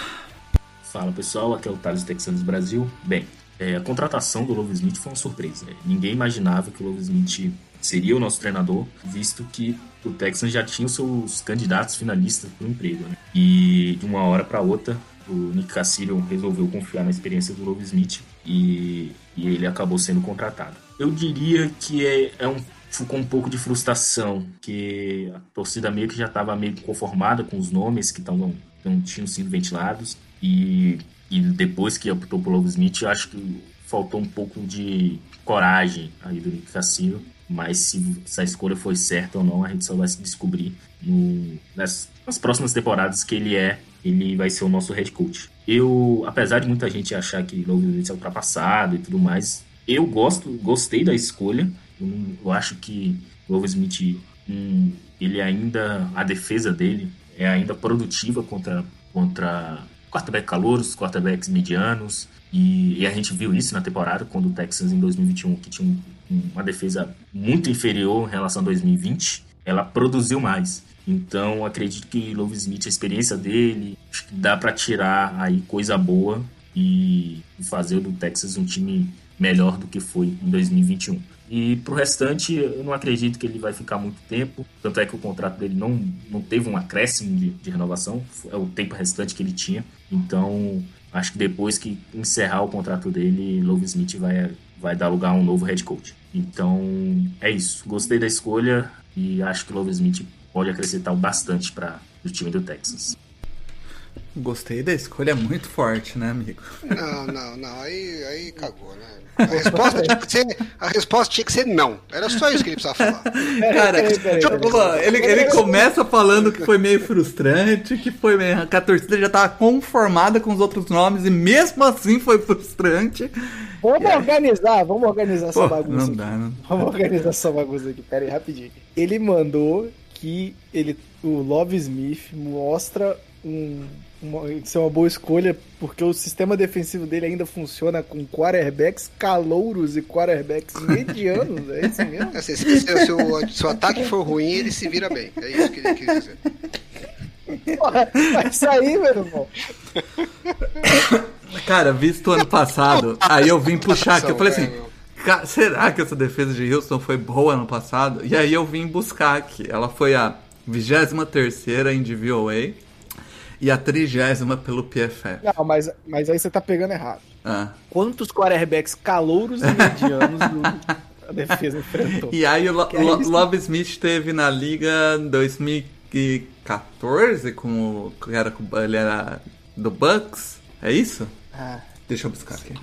Fala pessoal, aqui é o Thales Texanos Brasil. Bem, É, a contratação do Love Smith foi uma surpresa. Ninguém imaginava que o Love Smith seria o nosso treinador, visto que o Texans já tinha os seus candidatos finalistas para o emprego. Né? E de uma hora para outra, o Nick Cassirio resolveu confiar na experiência do Love Smith e, e ele acabou sendo contratado. Eu diria que é, é um ficou um pouco de frustração, que a torcida meio que já estava meio conformada com os nomes que tavam, não tinham sido ventilados e, e depois que optou por Love Smith, acho que faltou um pouco de coragem aí do Nick Cassino, mas se, se a escolha foi certa ou não, a gente só vai se descobrir no, nas, nas próximas temporadas que ele é ele vai ser o nosso head coach. Eu, apesar de muita gente achar que Love Smith é ultrapassado e tudo mais, eu gosto, gostei da escolha. Eu, eu acho que o Love Smith, hum, ele ainda, a defesa dele é ainda produtiva contra, contra quarterback calouros, quarterbacks medianos. E, e, a gente viu isso na temporada, quando o Texans em 2021, que tinha um, uma defesa muito inferior em relação a 2020, ela produziu mais. Então, acredito que Love Smith, a experiência dele, acho que dá para tirar aí coisa boa e fazer do Texas um time melhor do que foi em 2021. E pro restante, eu não acredito que ele vai ficar muito tempo. Tanto é que o contrato dele não, não teve um acréscimo de, de renovação, é o tempo restante que ele tinha. Então, acho que depois que encerrar o contrato dele, Love Smith vai, vai dar lugar a um novo head coach. Então, é isso. Gostei da escolha e acho que Love Smith pode acrescentar bastante para o time do Texas. Gostei da escolha, é muito forte, né, amigo? Não, não, não, aí, aí cagou, né? A resposta, tinha que ser, a resposta tinha que ser não. Era só isso que ele precisava falar. Cara, ele, ele começa falando que foi meio frustrante, que foi meio, que a torcida já estava conformada com os outros nomes e mesmo assim foi frustrante. Vamos organizar, vamos organizar essa Pô, bagunça. não dá, aqui. não. Vamos organizar essa bagunça aqui, pera aí, rapidinho. Ele mandou que ele, o Love Smith mostra um, uma, ser uma boa escolha porque o sistema defensivo dele ainda funciona com quarterbacks calouros e quarterbacks medianos, é isso mesmo? Assim, se, se, se o, se o ataque for ruim, ele se vira bem. É isso que ele quis dizer. Porra, vai sair, meu irmão. Cara, visto ano passado, aí eu vim puxar aqui, eu falei assim, É, meu. "Ca- será que essa defesa de Houston foi boa ano passado? E aí eu vim buscar aqui, ela foi a 23ª em DVOA e a 30 pelo PFF. Não, mas, mas aí você tá pegando errado. Ah. Quantos quarterbacks calouros e medianos do- a defesa enfrentou? E aí o Lo- Lo- Love Smith teve na liga em 2014, com o, era, com- ele era do Bucks, é isso? Ah, Deixa eu buscar aqui.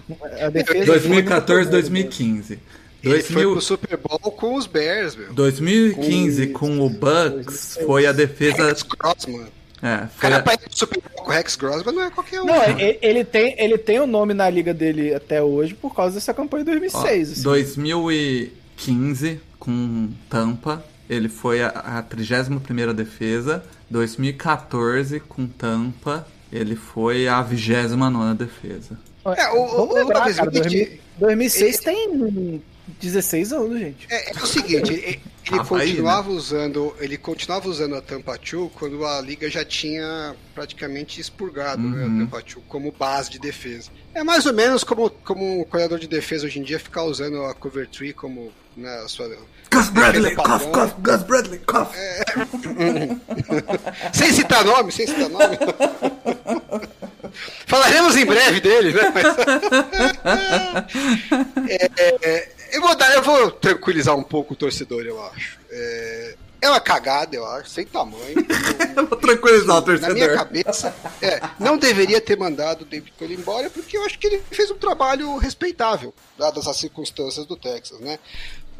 a defesa 2014, 2015. Ele foi 2000, pro Super Bowl com os Bears, meu. 2015 com o Bucks foi a defesa. Rex Grossman. É, O foi cara a, pra ir pro Super o Rex Grossman não é qualquer um. Não, ele, ele tem, ele tem o nome na liga dele até hoje por causa dessa campanha de ó, 2006. assim. 2015 com Tampa, ele foi a, a 31ª defesa. 2014 com Tampa, ele foi a 29ª defesa. É, o- Vamos o- lembrar, o cara, Smith- 2000 2006 ele- tem 16 anos, gente. É, é o seguinte, ele, ele aí, continuava usando, ele continuava usando a Tampa 2 quando a liga já tinha praticamente expurgado né, Uhum. a Tampa 2 como base de defesa. É mais ou menos como como um corredor de defesa hoje em dia ficar usando a cover 3 como na sua Gus Bradley, cough, cough, Gus Bradley, cough. sem citar nome, sem citar nome. Falaremos em breve dele, né? Mas- É, é, eu, vou dar, eu vou tranquilizar um pouco o torcedor, eu acho. É, é uma cagada, eu acho, sem tamanho. Eu vou tranquilizar o Na minha torcedor. cabeça, é, não deveria ter mandado o David Cole embora, porque eu acho que ele fez um trabalho respeitável, dadas as circunstâncias do Texas, né?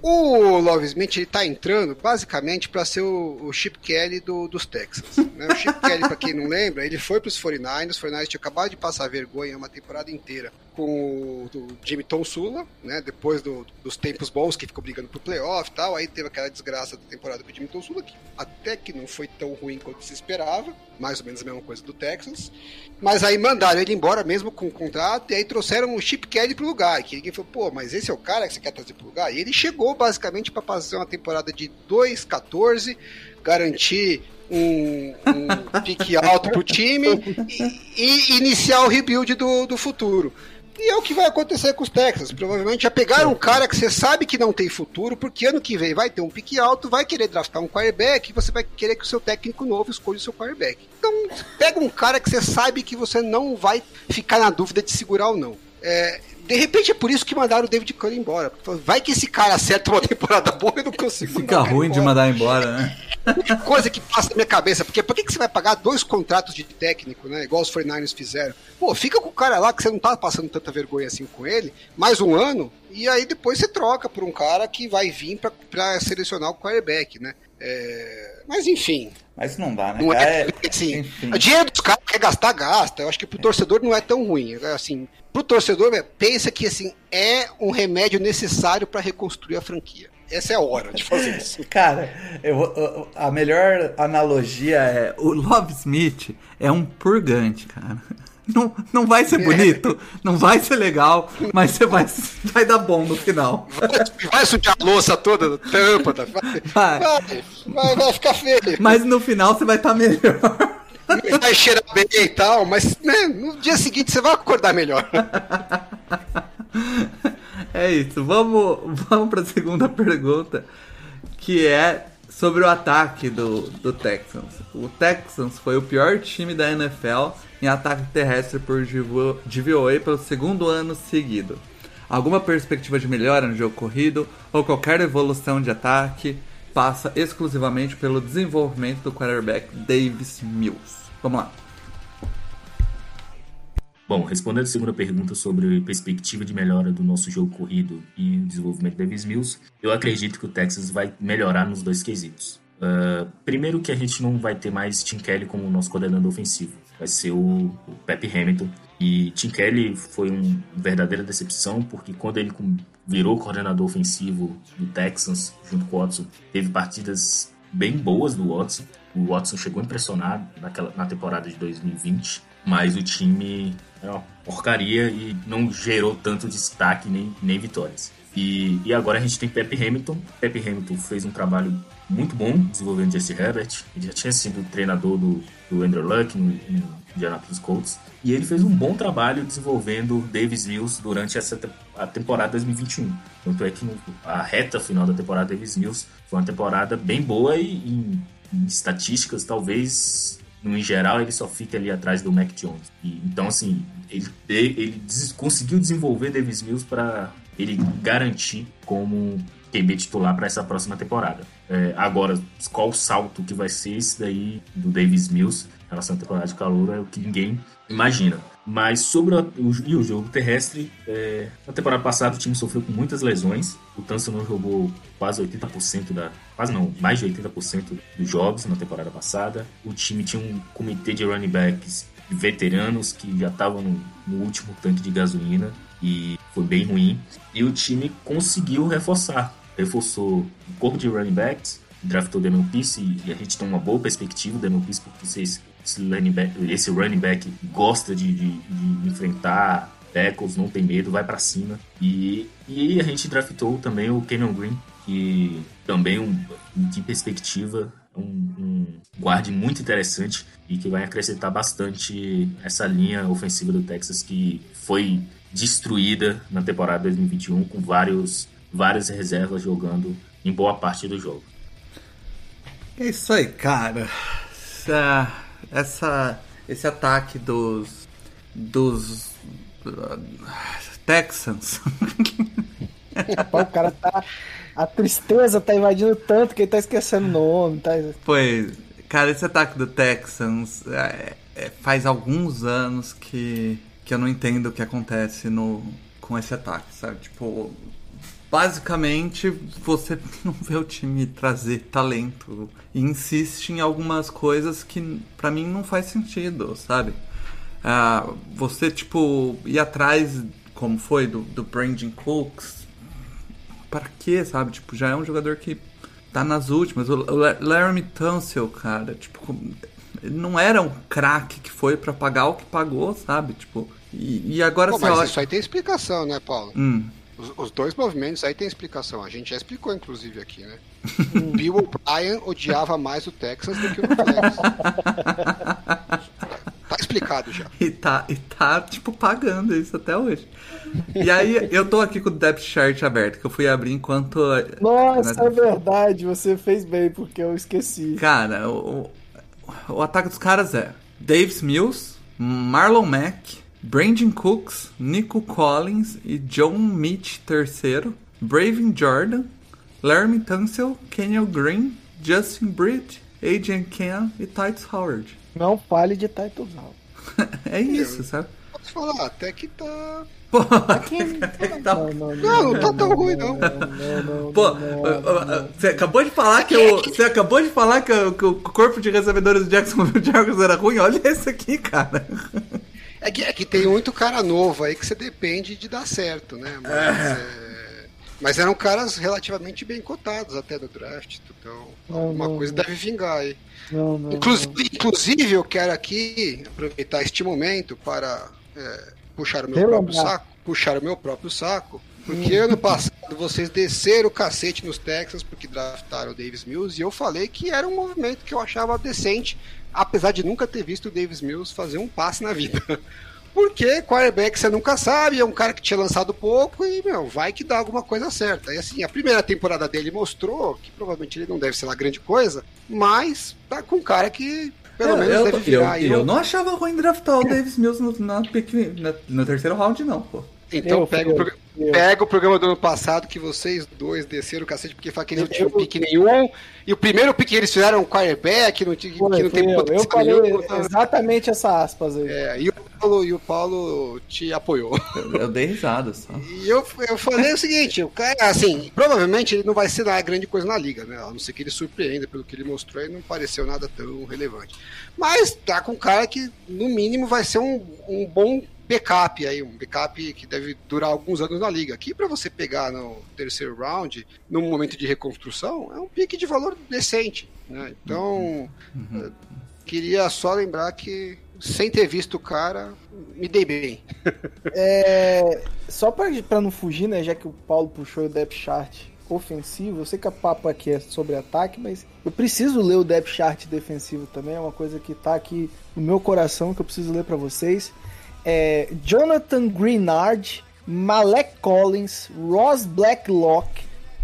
O Love Smith ele tá entrando basicamente para ser o, o Chip Kelly do- dos Texans. Né? O Chip Kelly, para quem não lembra, ele foi para os 49ers. Os 49ers tinham acabado de passar vergonha uma temporada inteira com o do Jimmy Tonsula, né? depois do- dos tempos bons que ficou brigando pro playoff e tal. Aí teve aquela desgraça da temporada com o Jimmy Tonsula, que até que não foi tão ruim quanto se esperava, mais ou menos a mesma coisa do Texans. Mas aí mandaram ele embora mesmo com o contrato, e aí trouxeram o Chip Kelly pro lugar. Que ninguém falou, pô, mas esse é o cara que você quer trazer pro lugar? E ele chegou basicamente para fazer uma temporada de 2-14, garantir um, um pique alto pro time e, e iniciar o rebuild do, do futuro. E é o que vai acontecer com os Texans. Provavelmente já pegaram um cara que você sabe que não tem futuro, porque ano que vem vai ter um pique alto, vai querer draftar um quarterback e você vai querer que o seu técnico novo escolha o seu quarterback. Então, pega um cara que você sabe que você não vai ficar na dúvida de segurar ou não. É, de repente é por isso que mandaram o David Curry embora. Vai que esse cara acerta uma temporada boa e não consigo. Fica ruim de mandar embora, né? coisa que passa na minha cabeça, porque por que, que você vai pagar dois contratos de técnico, né? Igual os 49ers fizeram? Pô, fica com o cara lá que você não tá passando tanta vergonha assim com ele, mais um ano, e aí depois você troca por um cara que vai vir pra, pra selecionar o quarterback, né? É... Mas enfim. Mas não dá, né? Não é, É, assim, enfim. o dinheiro dos caras quer gastar, gasta. Eu acho que pro torcedor não é tão ruim. Assim, pro torcedor, é, pensa que assim, é um remédio necessário para reconstruir a franquia. Essa é a hora de fazer isso. Cara, eu, a melhor analogia é o Love Smith é um purgante, cara. Não, não vai ser bonito, não vai ser legal, mas você vai, vai dar bom no final. Vai sujar a louça toda, tampa, tá? vai, Vai. vai, vai, vai ficar feio. Mas no final você vai estar melhor. Vai cheirar bem e tal, mas né, no dia seguinte você vai acordar melhor. É isso. Vamos, vamos para a segunda pergunta, que é sobre o ataque do, do Texans. O Texans foi o pior time da NFL em ataque terrestre por DVO DVOA pelo segundo ano seguido. Alguma perspectiva de melhora no jogo corrido ou qualquer evolução de ataque passa exclusivamente pelo desenvolvimento do quarterback Davis Mills. Vamos lá. Bom, respondendo a segunda pergunta sobre perspectiva de melhora do nosso jogo corrido e desenvolvimento da Davis Mills, eu acredito que o Texas vai melhorar nos dois quesitos. Uh, primeiro que a gente não vai ter mais Tim Kelly como nosso coordenador ofensivo, vai ser o, o Pep Hamilton. E Tim Kelly foi uma verdadeira decepção, porque quando ele virou coordenador ofensivo do Texans, junto com o Watson, teve partidas bem boas do Watson. O Watson chegou impressionado naquela, na temporada de 2020, mas o time é uma porcaria e não gerou tanto destaque nem, nem vitórias. E, e agora a gente tem Pepe Hamilton. Pepe Hamilton fez um trabalho muito bom desenvolvendo Jesse Herbert. Ele já tinha sido treinador do, do Andrew Luck no, Indianapolis Colts. E ele fez um bom trabalho desenvolvendo Davis Mills durante essa a temporada 2021. Tanto é que no- a reta final da temporada Davis Mills foi uma temporada bem boa e em, estatísticas talvez no em geral ele só fica ali atrás do Mac Jones. E, então assim ele, ele des- conseguiu desenvolver Davis Mills para ele garantir como QB titular para essa próxima temporada. É, agora, qual o salto que vai ser esse daí do Davis Mills em relação à temporada de calor é o que ninguém imagina. Mas sobre o, o- e o jogo terrestre, é, na temporada passada o time sofreu com muitas lesões. O Tanson não jogou quase 80% da. Quase não, mais de 80% dos jogos na temporada passada. O time tinha um comitê de running backs veteranos que já estavam no, no último tanque de gasolina e foi bem ruim. E o time conseguiu reforçar. Reforçou o corpo de running backs, draftou Daniel Pierce e a gente tem uma boa perspectiva do Daniel Pierce porque vocês, esse, running back, esse running back gosta de, de- de enfrentar tackles, não tem medo, vai pra cima. E, e a gente draftou também o Kenyon Green, que também um, de perspectiva um, um guarde muito interessante e que vai acrescentar bastante essa linha ofensiva do Texas que foi destruída na temporada 2021 com vários várias reservas jogando em boa parte do jogo. É isso aí, cara. Essa, essa- esse ataque dos dos uh, Texans. O cara tá. A tristeza tá invadindo tanto que ele tá esquecendo o nome. Tá... Pois, cara, esse ataque do Texans é- é, faz alguns anos que, que eu não entendo o que acontece no, com esse ataque, sabe? Tipo, basicamente você não vê o time trazer talento e insiste em algumas coisas que pra mim não faz sentido, sabe? Ah, você, tipo, ir atrás, como foi, do, do Brandon Cooks, para quê, sabe? Tipo, já é um jogador que tá nas últimas. O o La- Laramie Tunsil, cara, tipo, ele não era um craque que foi pra pagar o que pagou, sabe? Tipo, e, e agora Pô, você mas olha. isso aí tem explicação, né, Paulo? Hum, Os, os dois movimentos aí tem explicação. A gente já explicou, inclusive, aqui, né? O Bill O'Brien odiava mais o Texas do que o Texas. Tá explicado já. E tá, e tá, tipo, pagando isso até hoje. E aí, eu tô aqui com o depth chart aberto, que eu fui abrir enquanto. Nossa, né, é verdade, você fez bem, porque eu esqueci. Cara, o, o, o ataque dos caras é Davis Mills, Marlon Mack, Brandon Cooks, Nico Collins e John Mitch III, Braven Jordan, Laramie Tunsil, Kenyon Green, Justin Britt, Adrian Ken e Titus Howard. Não fale de Titus Howard. é isso, sabe? Posso falar, até que tá. Pô, Não, não, Não, não tá tão ruim, não. Pô, você acabou de falar que o, você acabou de falar que, o- que o corpo de recebedores do Jacksonville Jaguars era ruim. Olha esse aqui, cara. É que, é que tem muito cara novo aí que você depende de dar certo, né? Mas, é, mas eram caras relativamente bem cotados até do draft, então Não, alguma não, coisa não. deve vingar aí. não, não, Inclusive, inclusive, eu quero aqui aproveitar este momento para é, puxar o meu Relembrar. próprio saco, puxar o meu próprio saco, porque ano passado vocês desceram o cacete nos Texans porque draftaram o Davis Mills e eu falei que era um movimento que eu achava decente, apesar de nunca ter visto o Davis Mills fazer um passe na vida. Porque quarterback você nunca sabe, é um cara que tinha lançado pouco e, meu, vai que dá alguma coisa certa. E assim, a primeira temporada dele mostrou que provavelmente ele não deve ser lá grande coisa, mas tá com um cara que pelo menos eu, deve eu, virar eu, eu um- não achava ruim draftar o Davis Mills no, na na- no terceiro round, não, pô. Então Eu, pega, o eu, pega o programa do ano passado que vocês dois desceram o cacete porque falaram que eles não tinham Eu- pique nenhum. E o primeiro pique que eles fizeram um quarterback, não tinha, que Foi, não foi tem eu. Eu potencial falei nenhum. exatamente essa aspas aí. É, e, o Paulo, e o Paulo te apoiou. Eu, eu dei risada só. E eu, eu falei o seguinte, o cara, assim, provavelmente ele não vai ser nada grande coisa na liga, né? A não ser que ele surpreenda pelo que ele mostrou e não pareceu nada tão relevante. Mas tá com um cara que, no mínimo, vai ser um, um bom backup aí, um backup que deve durar alguns anos na liga. Aqui, para você pegar no terceiro round, num momento de reconstrução, é um pique de valor decente, né? Então, eh, queria só lembrar que, sem ter visto o cara, me dei bem. É, só pra não fugir, né? Já que o Paulo puxou o depth chart ofensivo, eu sei que a papo aqui é sobre ataque, mas eu preciso ler o depth chart defensivo também, é uma coisa que tá aqui no meu coração que eu preciso ler pra vocês. É, Jonathan Greenard, Malek Collins, Ross Blacklock,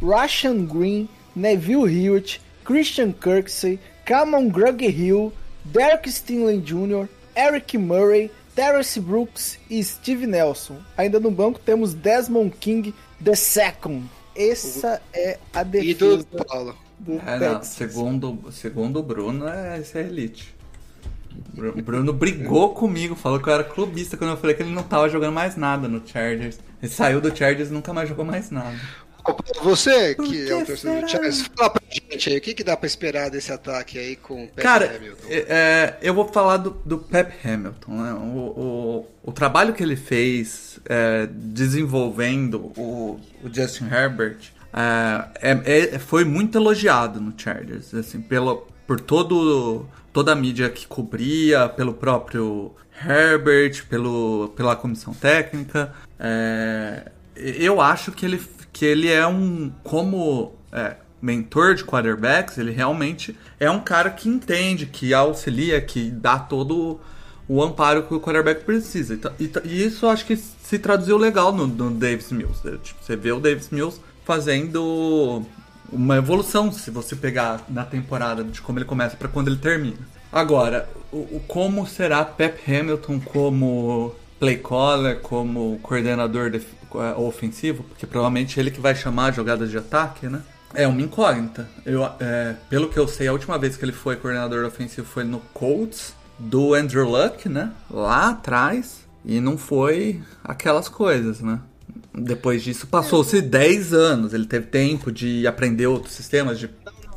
Rashan Green, Neville Hewitt, Christian Kirksey, Camon Grug Hill, Derek Stinley Jr., Eric Murray, Terrence Brooks e Steve Nelson. Ainda no banco temos Desmond King II. Essa é a E defesa do Paulo. do É, não, segundo, segundo o Bruno, é, esse é elite. O Bruno brigou comigo, falou que eu era clubista quando eu falei que ele não tava jogando mais nada no Chargers. Ele saiu do Chargers e nunca mais jogou mais nada. Você que que é o torcedor do? Chargers, fala pra gente aí, o que, que dá pra esperar desse ataque aí com o Pat Cara, Hamilton? é, é, eu vou falar do, do Pep Hamilton. Né? O, o, o trabalho que ele fez é, desenvolvendo o, o Justin Herbert é, é- é- foi muito elogiado no Chargers, assim, pelo, por todo, toda a mídia que cobria, pelo próprio Herbert, pelo, pela comissão técnica. É, eu acho que ele, que ele é um. Como é, mentor de quarterbacks, ele realmente é um cara que entende, que auxilia, que dá todo o amparo que o quarterback precisa. E, ta- e e isso acho que se traduziu legal no, no Davis Mills. né? Tipo, você vê o Davis Mills fazendo uma evolução, se você pegar na temporada de como ele começa para quando ele termina. Agora, o, o como será Pep Hamilton como play caller, como coordenador def- eh, ofensivo, porque provavelmente ele que vai chamar jogadas de ataque, né? É uma incógnita. Eu, é, pelo que eu sei, a última vez que ele foi coordenador ofensivo foi no Colts do Andrew Luck, né? Lá atrás. E não foi aquelas coisas, né? Depois disso passou-se 10 anos. Ele teve tempo de aprender outros sistemas, de.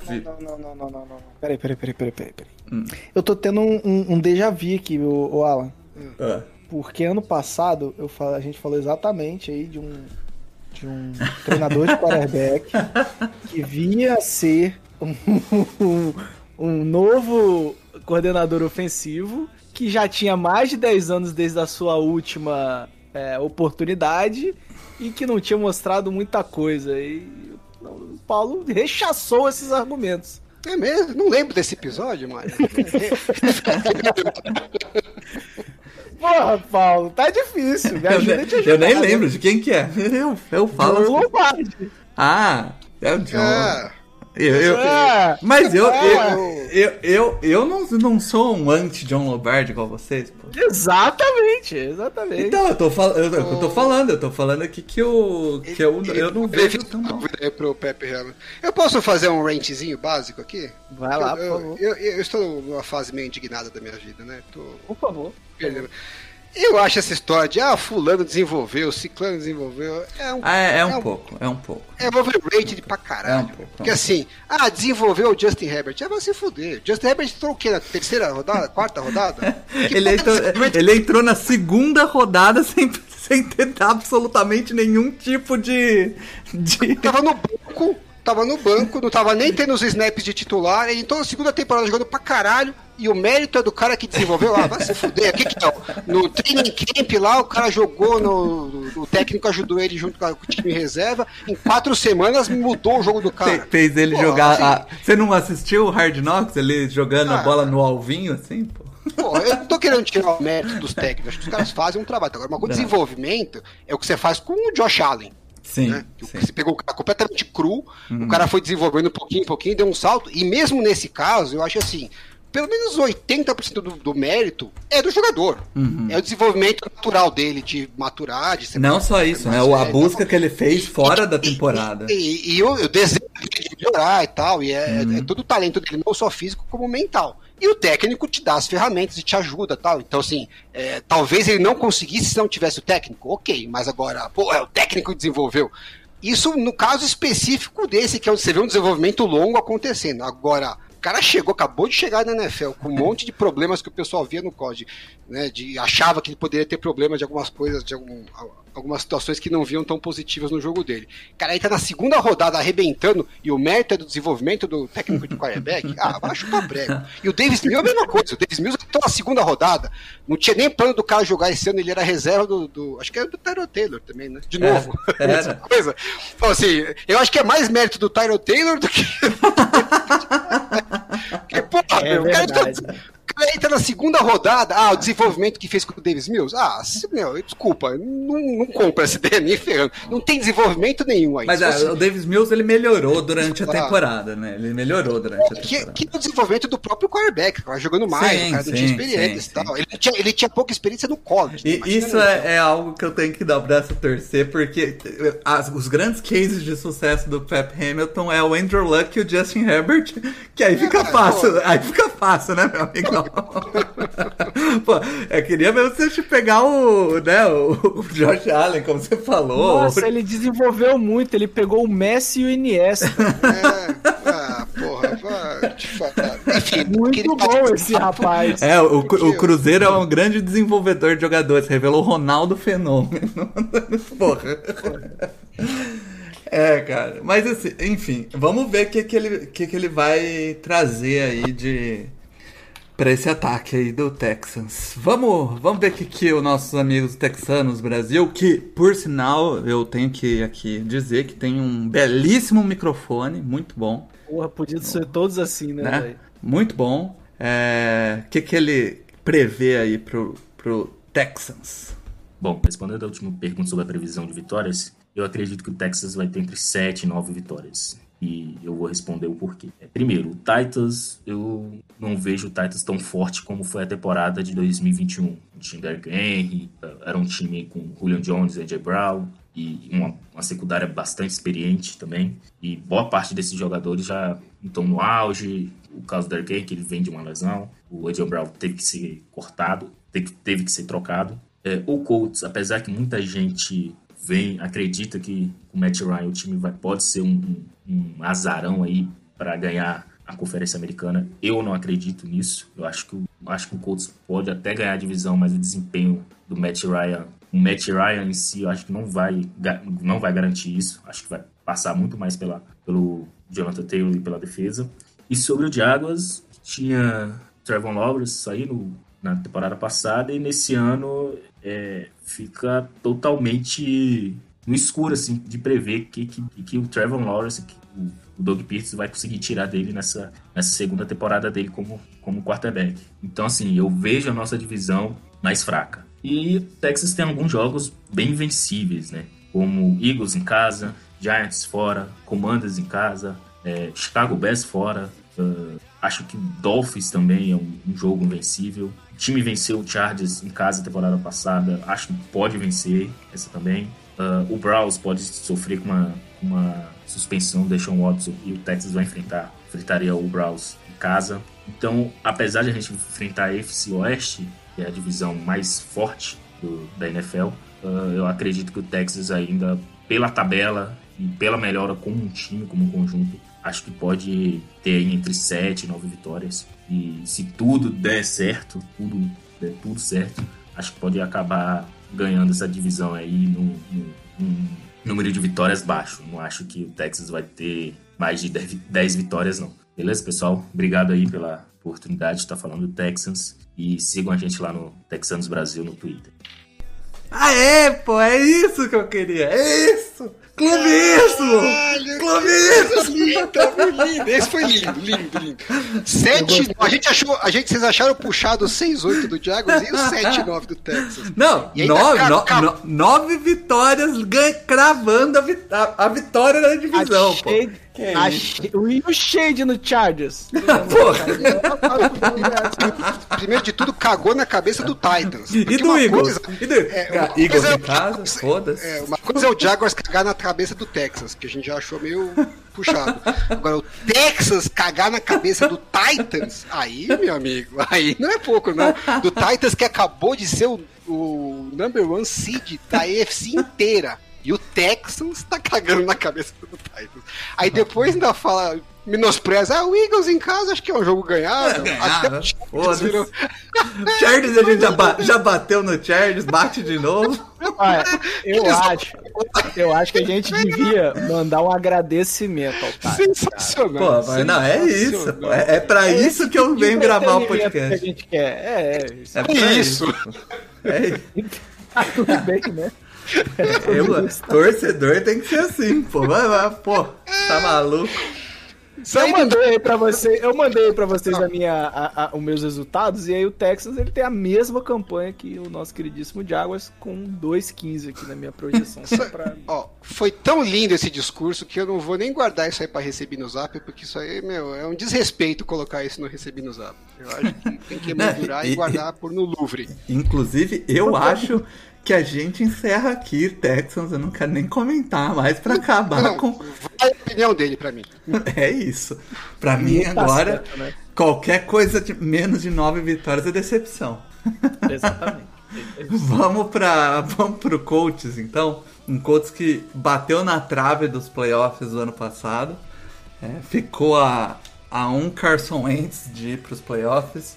Não, não, não, não, não, não. Peraí, peraí, peraí, peraí, peraí. peraí. Hum. Eu tô tendo um, um, um déjà vu aqui, o, o Alan. Ah, Porque ano passado eu falo, a gente falou exatamente aí de um, de um treinador de quarterback que vinha a ser um, um, um novo coordenador ofensivo que já tinha mais de 10 anos desde a sua última é, oportunidade e que não tinha mostrado muita coisa. E o Paulo rechaçou esses argumentos. É mesmo? Não lembro desse episódio, Mário. Porra, Paulo, tá difícil. Me Eu, ajuda a te ajudar. eu nem né? lembro de quem que é. Eu, eu falo. Lombardi. Ah, é o John. Ah, Eu, eu- É. mas eu, Ah. eu, eu, eu, eu não, não sou um anti-John Lombardi igual vocês, pô. Exatamente, exatamente. Então, eu tô, fal eu, eu tô falando, eu tô falando aqui que, eu, que eu, eu não vejo tão mal. pro Pepe. Eu posso fazer um rantzinho básico aqui? Vai lá, por eu, favor. eu, eu, eu estou numa fase meio indignada da minha vida, né? Tô Por favor. perdendo. Eu acho essa história de ah, fulano desenvolveu, ciclano desenvolveu, é um, Ah, é, é um É um- pouco, é um pouco. é overrated pra É caralho. um pouco. Porque assim, ah, desenvolveu o Justin Herbert, já vai se fuder. Justin Herbert entrou o quê? Na terceira rodada? Quarta rodada? Ele entrou, ele entrou na segunda rodada sem, sem ter absolutamente nenhum tipo de. de... tava no banco, tava no banco, não tava nem tendo os snaps de titular, ele entrou na segunda temporada jogando pra caralho, e o mérito é do cara que desenvolveu lá, vai se fuder, o que que é? No training camp lá, o cara jogou, no, o técnico ajudou ele junto com o time reserva, em quatro semanas mudou o jogo do cara. Fez ele Pô, jogar. assim, a- Você não assistiu o Hard Knocks? Ele jogando a Ah. bola no alvinho, assim, pô? Pô, eu não tô querendo tirar o mérito dos técnicos, acho que os caras fazem um trabalho. Agora, mas com Não. desenvolvimento é o que você faz com o Josh Allen. Sim. né? Sim. Você pegou o cara completamente cru, Uhum. o cara foi desenvolvendo um pouquinho, um pouquinho, deu um salto, e mesmo nesse caso, eu acho assim, pelo menos 80% do, do mérito é do jogador. É o desenvolvimento natural dele de maturar, de ser Uhum. Não só isso, né? A velho, busca que ele fez fora da temporada. E, e o, o desejo de melhorar e tal, e é, Uhum. é todo o talento dele, não só físico, como mental. E o técnico te dá as ferramentas e te ajuda tal. Então, assim, é, talvez ele não conseguisse se não tivesse o técnico, ok, mas agora, pô, é o técnico que desenvolveu. Isso no caso específico desse, que é onde você vê um desenvolvimento longo acontecendo. Agora, o cara chegou, acabou de chegar na NFL com um monte de problemas que o pessoal via no COD, né? De achava que ele poderia ter problemas de algumas coisas, de algum- algumas situações que não viam tão positivas no jogo dele. O cara aí tá na segunda rodada arrebentando e o mérito é do desenvolvimento do técnico de quarterback. Ah, vai chutar prego. E o Davis Mills é a mesma coisa. O Davis Mills entrou na segunda rodada, não tinha nem plano do cara jogar esse ano, ele era reserva do. do- acho que era do Tyro Taylor também, né? De Era, novo. era. Mesma coisa. Então, assim, eu acho que é mais mérito do Tyro Taylor do que. que porra, É meu, o cara entra- verdade. o cara entra na segunda rodada. Ah, o desenvolvimento que fez com o Davis Mills. Ah, meu, desculpa, não, não compra essa ideia nem ferrando. Não tem desenvolvimento nenhum aí. Mas Se ah, você- o Davis Mills ele melhorou durante a Ah. temporada, né? Ele melhorou durante a que, temporada. que é o desenvolvimento do próprio quarterback, cara jogando mais, Sim, o cara não sim, tinha experiência sim, e tal. Ele tinha, ele tinha pouca experiência no college. E isso é, é algo que eu tenho que dar o braço a torcer, porque as- os grandes cases de sucesso do Pep Hamilton é o Andrew Luck e o Justin Herbert, que aí fica É, fácil, pô. aí fica fácil, né, meu amigão? Pô, eu queria mesmo você te pegar o, né, o, Josh Allen, como você falou. Nossa, ele desenvolveu muito, ele pegou o Messi e o Iniesta. É, ah, porra, vai te falar. Muito bom esse rapaz. É, o, o Cruzeiro é um grande desenvolvedor de jogadores, revelou o Ronaldo Fenômeno. Porra. É, cara. Mas assim, enfim, vamos ver o que, que, ele, que, que ele vai trazer aí de. Pra esse ataque aí do Texans. Vamos, vamos ver o que, que os nossos amigos texanos Brasil, que por sinal eu tenho que aqui dizer que tem um belíssimo microfone, muito bom Porra, podia ser todos assim, né, né? velho? Muito bom. É, O que, que ele prevê aí pro, pro Texans? Bom, respondendo a última pergunta sobre a previsão de vitórias, eu acredito que o Texas vai ter entre 7 e 9 vitórias. E eu vou responder o porquê. É, Primeiro, o Titans, eu não vejo o Titans tão forte como foi a temporada de 2021. O time Henry, era um time com Julian Jones e AJ Brown, e uma, uma secundária bastante experiente também. E boa parte desses jogadores já estão no auge. O caso do Henry, que ele vem de uma lesão. O AJ Brown teve que ser cortado, teve, teve que ser trocado. É, o Colts, apesar que muita gente vem, acredita que o Matt Ryan, o time vai, pode ser um, um, um azarão aí para ganhar a Conferência Americana. Eu não acredito nisso. Eu acho que, acho que o Colts pode até ganhar a divisão, mas o desempenho do Matt Ryan, o Matt Ryan em si, eu acho que não vai, não vai garantir isso. Acho que vai passar muito mais pela, pelo Jonathan Taylor e pela defesa. E sobre o Jaguars, tinha Trevor Lawrence saindo na temporada passada e nesse ano é, fica totalmente no escuro, assim, de prever que, que, que o Trevor Lawrence, que o, Doug Peterson vai conseguir tirar dele nessa, nessa segunda temporada dele como, como quarterback. Então, assim, eu vejo a nossa divisão mais fraca. E o Texas tem alguns jogos bem vencíveis, né? Como Eagles em casa, Giants fora, Commanders em casa, é, Chicago Bears fora. Uh, acho que Dolphins também é um, um jogo invencível. O time venceu o Chargers em casa temporada passada. Acho que pode vencer essa também. Uh, o Browns pode sofrer com uma, uma suspensão do Deshaun Watson e o Texas vai enfrentar, enfrentaria o Browns em casa. Então, apesar de a gente enfrentar a FC Oeste, que é a divisão mais forte do, da NFL, uh, eu acredito que o Texas ainda, pela tabela e pela melhora como um time, como um conjunto, acho que pode ter entre 7 e 9 vitórias. E se tudo der certo, tudo der tudo certo, acho que pode acabar ganhando essa divisão aí num, num, num número de vitórias baixo. Não acho que o Texas vai ter mais de 10 vitórias, não. Beleza, pessoal? Obrigado aí pela oportunidade de estar falando do Texans. E sigam a gente lá no Texanos Brasil no Twitter. Aê, pô, é isso que eu queria, é isso! Clubismo! lindo, esse foi lindo, lindo, lindo. 7, a gente achou, a gente, vocês acharam puxado o 6-8 do Jaguars e o 7-9 do Texas. Não, nove, no, no, nove vitórias ganha, cravando a, a, a, vitória da divisão, Achei, pô. Achei, e o Shade no Chargers? Primeiro de tudo, cagou na cabeça do Titans. E do Eagles? Coisa, e do é, Eagles é, em casa? Foda-se. É, uma coisa é o Jaguars cagar na cabeça do Texas, que a gente já achou meio puxado. Agora, o Texas cagar na cabeça do Titans, aí, meu amigo, aí não é pouco, não. Do Titans que acabou de ser o, o number one seed da EFC inteira. E o Texans tá cagando na cabeça do Titans. Aí depois ainda fala, menospreza, ah, o Eagles em casa acho que é um jogo ganhado. É, Até o Chargers, virou... Chargers a gente já, ba já bateu no Chargers, bate de novo. Olha, eu acho, eu acho que a gente devia mandar um agradecimento ao Titans. Sensacional. Pô, mas não, é isso. Pô. É, é pra é isso que eu venho gravar o podcast. Que a gente quer. É, é isso. É, é isso. É isso. Tá tudo bem, né? Eu, torcedor tem que ser assim, pô. Vai, vai, pô, tá maluco. Eu mandei aí pra você, eu mandei para vocês a minha, a, a, os meus resultados e aí o Texas ele tem a mesma campanha que o nosso queridíssimo Jaguars com 2,15 aqui na minha projeção. pra... Ó, foi tão lindo esse discurso que eu não vou nem guardar isso aí para receber no Zap, porque isso aí, meu, é um desrespeito colocar isso no receber no Zap. Eu acho que tem que emoldurar e, e guardar por no Louvre. Inclusive, eu acho que a gente encerra aqui, Texans. Eu não quero nem comentar mais para acabar não, com. Vai a opinião dele para mim. É isso. Para mim, tá agora, certo, né? qualquer coisa de menos de nove vitórias é decepção. Exatamente. vamos para vamos pro Colts, então. Um Colts que bateu na trave dos playoffs do ano passado. É, ficou a, a um Carson Wentz de ir pros playoffs.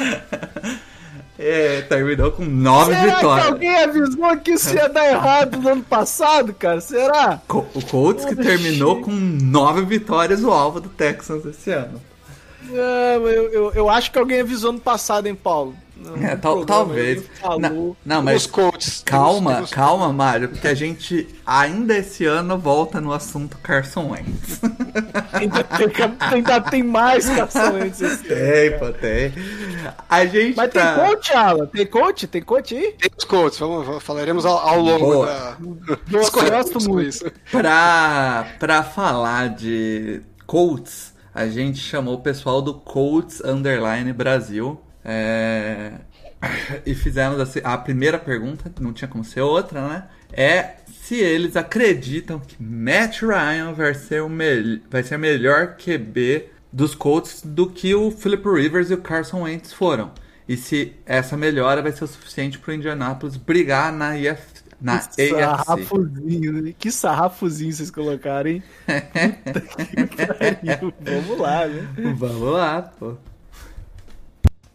É, terminou com nove Será vitórias. Que alguém avisou que isso ia dar errado no ano passado, cara? Será? O Colts que terminou com nove vitórias, o alvo do Texans esse ano. É, eu, eu, eu, acho que alguém avisou no passado, hein, Paulo? É, tal, talvez. Não, não, mas Os Colts. calma, calma, Mário, porque a gente ainda esse ano volta no assunto Carson Wentz. ainda, tem, ainda tem mais Carson Wentz esse tem, ano. Pô, tem, A gente Mas tá... tem coach, Alan? Tem coach? Tem coach aí? Tem os coaches, vamos, falaremos ao, ao longo Boa. da... Eu gosto muito. Pra, pra falar de Colts, a gente chamou o pessoal do Colts Underline Brasil é... E fizemos assim, a primeira pergunta, não tinha como ser outra, né? É se eles acreditam que Matt Ryan vai ser o me... vai ser melhor QB dos Colts do que o Philip Rivers e o Carson Wentz foram. E se essa melhora vai ser o suficiente para o Indianapolis brigar na IF... na que sarrafozinho, né? Que sarrafozinho vocês colocaram, hein? Vamos lá, né? Vamos lá, pô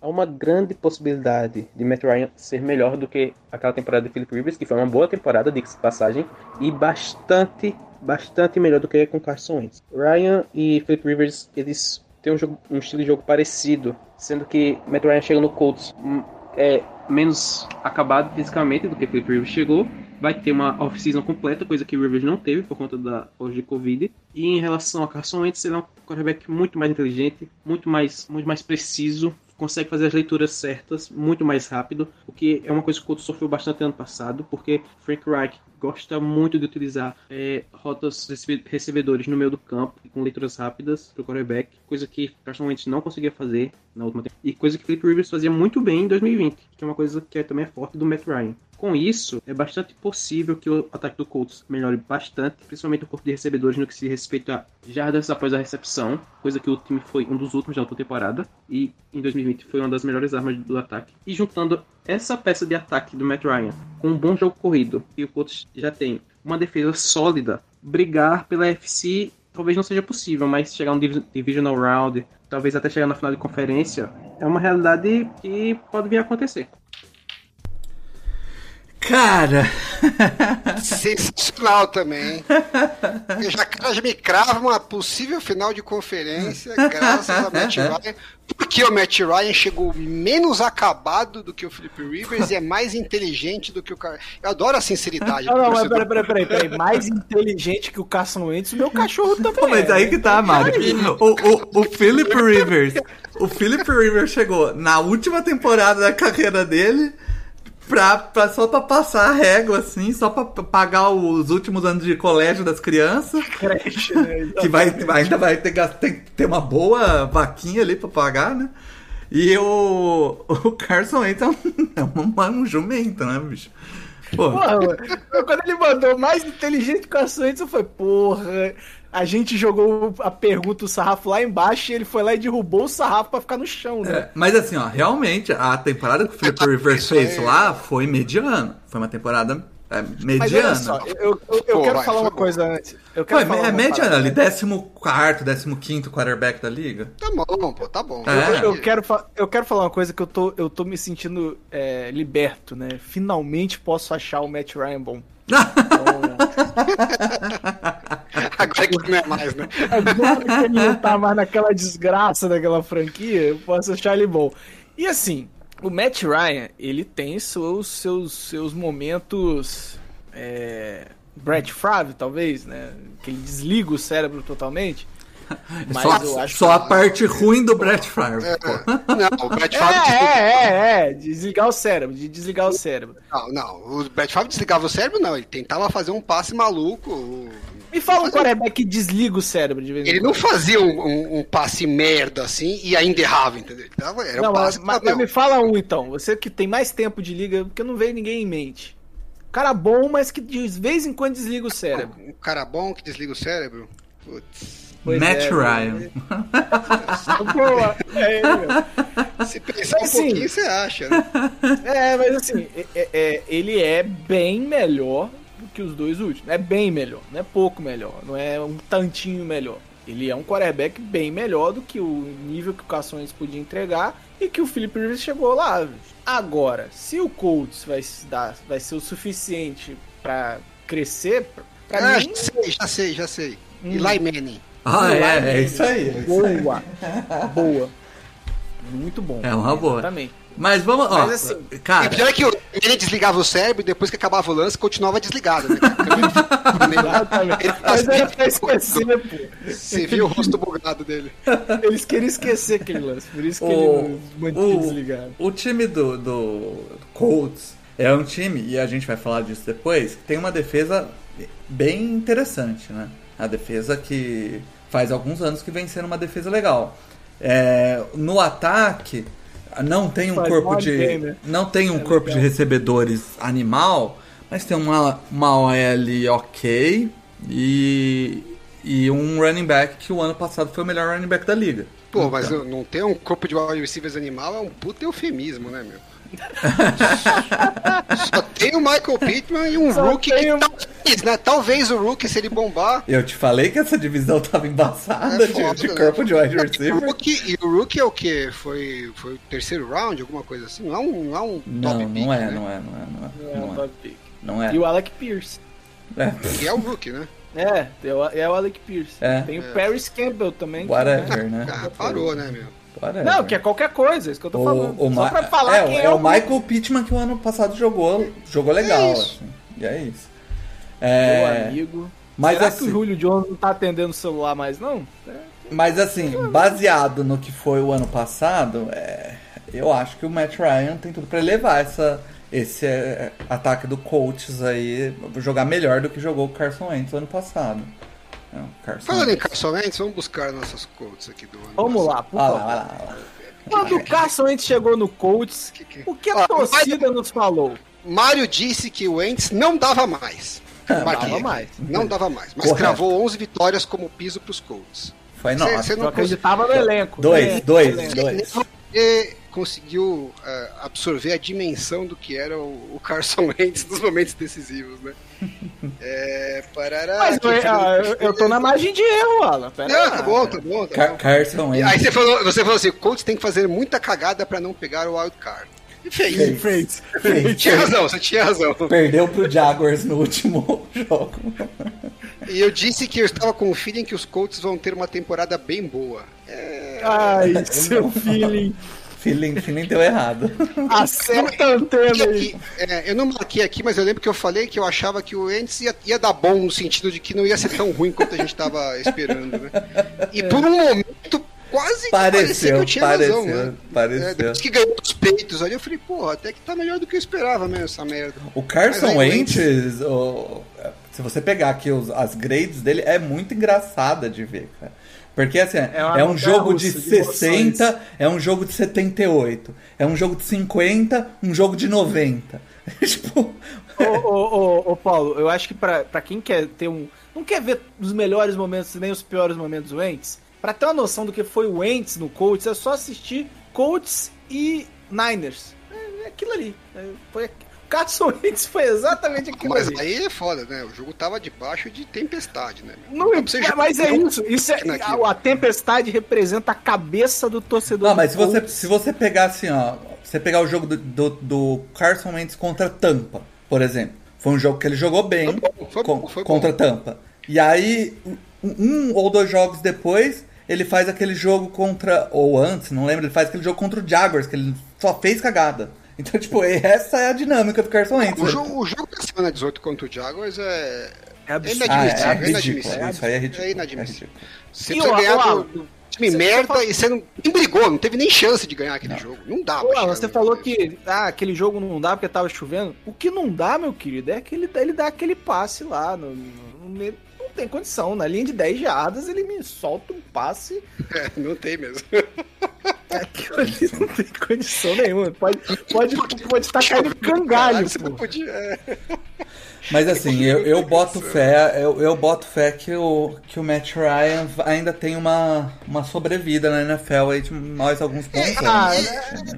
há uma grande possibilidade de Matt Ryan ser melhor do que aquela temporada de Philip Rivers, que foi uma boa temporada, de passagem, e bastante, bastante melhor do que com Carson Wentz. Ryan e Philip Rivers, eles têm um, jogo, um estilo de jogo parecido, sendo que Matt Ryan chega no Colts hum, é menos acabado fisicamente do que Philip Rivers chegou, vai ter uma off-season completa, coisa que o Rivers não teve por conta da hoje de Covid. E em relação a Carson Wentz, ele é um quarterback muito mais inteligente, muito mais, muito mais preciso, consegue fazer as leituras certas muito mais rápido, o que é uma coisa que o Couto sofreu bastante ano passado, porque Frank Reich gosta muito de utilizar é, rotas recebedores no meio do campo, com leituras rápidas para o quarterback, coisa que Carson Wentz não conseguia fazer na última temporada, e coisa que Philip Rivers fazia muito bem em 2020, que é uma coisa que é, também é forte do Matt Ryan. Com isso, é bastante possível que o ataque do Colts melhore bastante, principalmente o corpo de recebedores no que se respeita a jardas após a recepção, coisa que o time foi um dos últimos da outra temporada, e em 2020 foi uma das melhores armas do ataque. E juntando essa peça de ataque do Matt Ryan com um bom jogo corrido, e o Colts já tem uma defesa sólida, brigar pela FC talvez não seja possível, mas chegar um divisional round, talvez até chegar na final de conferência, é uma realidade que pode vir a acontecer. Cara! Sensacional também. Eu já, já me crava uma possível final de conferência, graças a Matt Ryan. Porque o Matt Ryan chegou menos acabado do que o Felipe Rivers e é mais inteligente do que o cara. Eu adoro a sinceridade. Não, não, mas peraí, peraí, peraí, peraí. Mais inteligente que o Carson Wentz, o meu cachorro também. Pô, mas é, aí que tá, Mário. O, o, o Philip Rivers. O Philip Rivers chegou na última temporada da carreira dele pra, pra, só pra passar a régua, assim, só pra pagar os últimos anos de colégio das crianças. Creche, né? que vai, ainda vai ter, ter, ter uma boa vaquinha ali pra pagar, né? E o, o Carson Wentz é um, é um, um jumento, né, bicho? Porra, quando ele mandou mais inteligente que o Carson Wentz, eu falei, porra, a gente jogou a pergunta, o sarrafo lá embaixo e ele foi lá e derrubou o sarrafo pra ficar no chão, né? É, mas assim, ó, realmente, a temporada que o Flip Rivers fez lá foi mediana. Foi uma temporada é, mediana. Mas olha só, eu, eu, eu Pô, quero vai, falar uma bom. coisa antes. Eu quero Pô, falar é mediana ali, 14, 15 quarterback da liga. Tá bom, pô, tá bom. É. Eu, eu, quero, eu quero falar uma coisa que eu tô, eu tô me sentindo é, liberto, né? Finalmente posso achar o Matt Ryan bom. Agora que não é mais, né? Agora que ele não tá mais naquela desgraça daquela franquia, eu posso achar ele bom. E assim, o Matt Ryan, ele tem seus, seus, seus momentos. É, Brett Favre, talvez, né? Que ele desliga o cérebro totalmente. Mas só, eu acho só que... a parte ruim do Brett Favre. É, não, o Brett Favre. É, é, é, é, desligar o cérebro, de desligar o cérebro. Não, não, o Brett Favre desligava o cérebro, não. Ele tentava fazer um passe maluco. Me fala um quarterback que desliga o cérebro de vez em Ele não fazia um, um, um, passe merda assim e ainda errava, entendeu? Era não, um passe mas, mas me fala um então. Você que tem mais tempo de liga, porque não veio ninguém em mente. Cara bom, mas que de vez em quando desliga o cérebro. Um cara bom que desliga o cérebro? Putz. Pois Matt é, Ryan. É ele, Se pensar mas, um assim, pouquinho, você acha, né? É, mas assim, é, é, ele é bem melhor do que os dois últimos. É bem melhor, não é pouco melhor, não é um tantinho melhor. Ele é um quarterback bem melhor do que o nível que o Cações podia entregar e que o Philip Rivers chegou lá. Agora, se o Colts vai, dar, vai ser o suficiente para crescer, pra ah, mim... já sei, já sei, já sei. Hum. Eli Manning. Ah, é, é isso aí. É boa, boa. Muito bom. É uma boa. Exatamente. Mas vamos, ó. Mas assim, cara. E pior é que ele desligava o cérebro e dedepois que acabava o lance continuava desligado, né? Mas era pra esquecer, pô. Você viu o rosto bugado dele. Eles queriam esquecer aquele lance, por isso que o, ele mantinha desligado. O time do, do Colts é um time, e a gente vai falar disso depois, que tem uma defesa bem interessante, né? A defesa que faz alguns anos que vem sendo uma defesa legal. É, no ataque, não tem um faz corpo de. Bem, né? Não tem um é corpo legal. de recebedores animal, mas tem uma, uma OL ok e, e um running back que o ano passado foi o melhor running back da liga. Pô, então. mas não ter um corpo de wide receivers animal é um puta eufemismo, né, meu? Só tem o Michael Pittman e um Só rookie que o... talvez, né? Talvez o rookie, se ele bombar. Eu te falei que essa divisão tava embaçada é foda, de, de corpo né? de wide receiver. E o, rookie, e o rookie é o quê? Foi, foi o terceiro round, alguma coisa assim? Não é um, não é um não, top não pick, é, né? não é, não é, não é. Não, não é, é. Não é. E o Alec Pierce. É. Que é o rookie, né? É, é o Alec Pierce. É. Tem o é. Paris Campbell também. Whatever, né? Ah, parou, né, meu? Não, que é qualquer coisa, é isso que eu tô o, falando. O Só pra falar é, quem é, é o Michael Pittman que o ano passado jogou, jogou legal. É. Assim. E é isso. Meu É, amigo. mas Será assim, que o Julio Jones não tá atendendo o celular mais, não? É. mas assim, baseado no que foi o ano passado, é, eu acho que o Matt Ryan tem tudo pra levar essa, esse é, ataque do Colts aí, jogar melhor do que jogou o Carson Wentz ano passado. É, Carson Falando em Wentz. Carson Wentz, vamos buscar nossas quotes aqui do ano. Vamos lá, por favor. lá. Quando o Carson Wentz chegou no Colts, Que que- o que a torcida nos falou? Mário disse que o Wentz não dava mais. Marquei dava mais. Não dava mais. Mas Correto. cravou 11 vitórias como piso pros Colts. Foi Cê- nossa. cê Eu não acreditava no elenco. Dois, né? dois, Elenco. dois. Você conseguiu eh, absorver a dimensão do que era o, o Carson Wentz nos momentos decisivos, né? É, parará, Mas eu, ah, eu, eu tô na margem de erro, Alan. Pera Não, tá bom, tá bom. Tá Car bom. Carson Wentz. Aí você falou, você falou assim, o Colts tem que fazer muita cagada pra não pegar o wild card. E fez. Fez. Fez. Tinha razão, você tinha razão. Perdeu pro Jaguars no último jogo. E eu disse que eu estava com o feeling que os Colts vão ter uma temporada bem boa. Ai, seu feeling. Feeling, feeling deu errado. Acerta a antena aí. é, eu não marquei aqui, mas eu lembro que eu falei que eu achava que o Ents ia, ia dar bom no sentido de que não ia ser tão ruim quanto a gente estava esperando, né? E por um momento quase que parecia que Pareceu, eu tinha pareceu, razão, né? É, pareceu. depois que ganhou os peitos ali, eu falei, porra, até que tá melhor do que eu esperava mesmo essa merda. O Carson Wentz, o- se você pegar aqui os- as grades dele, é muito engraçada de ver, cara. Porque assim, é, uma é um jogo de russa de 60, é um jogo de 78, é um jogo de 50, um jogo de 90. tipo, Ô, ô, ô, ô, Paulo, eu acho que pra, pra quem quer ter um. Não quer ver os melhores momentos nem os piores momentos do Wentz, pra ter uma noção do que foi o Wentz no Colts, é só assistir Colts e Niners. É, é aquilo ali. É, foi, Carson Wentz foi exatamente aquilo Mas ali. aí é foda, né? O jogo tava debaixo de tempestade, né? Não, você jogar mas é isso. isso é, a, a tempestade representa a cabeça do torcedor. Não, do mas se você, se você pegar assim, ó, você pegar o jogo do, do, do Carson Wentz contra Tampa, por exemplo, foi um jogo que ele jogou bem Foi bom, foi bom, foi bom. contra Tampa. E aí, um, um ou dois jogos depois, ele faz aquele jogo contra, ou antes, não lembro, ele faz aquele jogo contra o Jaguars, que ele só fez cagada. Então, tipo, essa é a dinâmica do Carson Wentz. O jogo, o jogo da semana 18 contra o Jaguars é. É absurdo. Ah, é, inadmissível, é é ridículo. inadmissível. Isso aí é ridículo. É inadmissível. é ridículo. Você precisa ganhar o do, time você- merda fala- e você não, nem brigou, não teve nem chance de ganhar aquele jogo. Não dá Pô, você falou que ah, aquele jogo não dá porque tava chovendo. O que não dá, meu querido, é que ele, ele dá aquele passe lá. No, no- no não tem condição. Na linha de 10 jardas, ele me solta um passe. É, não tem mesmo. Aquilo ali não tem condição nenhuma. Pode, pode, pode estar caindo cangalho, Caralho, você não podia. é. Mas assim, eu, eu boto fé, eu, eu boto fé que o, que o Matt Ryan ainda tem uma, uma sobrevida na NFL aí de mais alguns bons Ah, anos.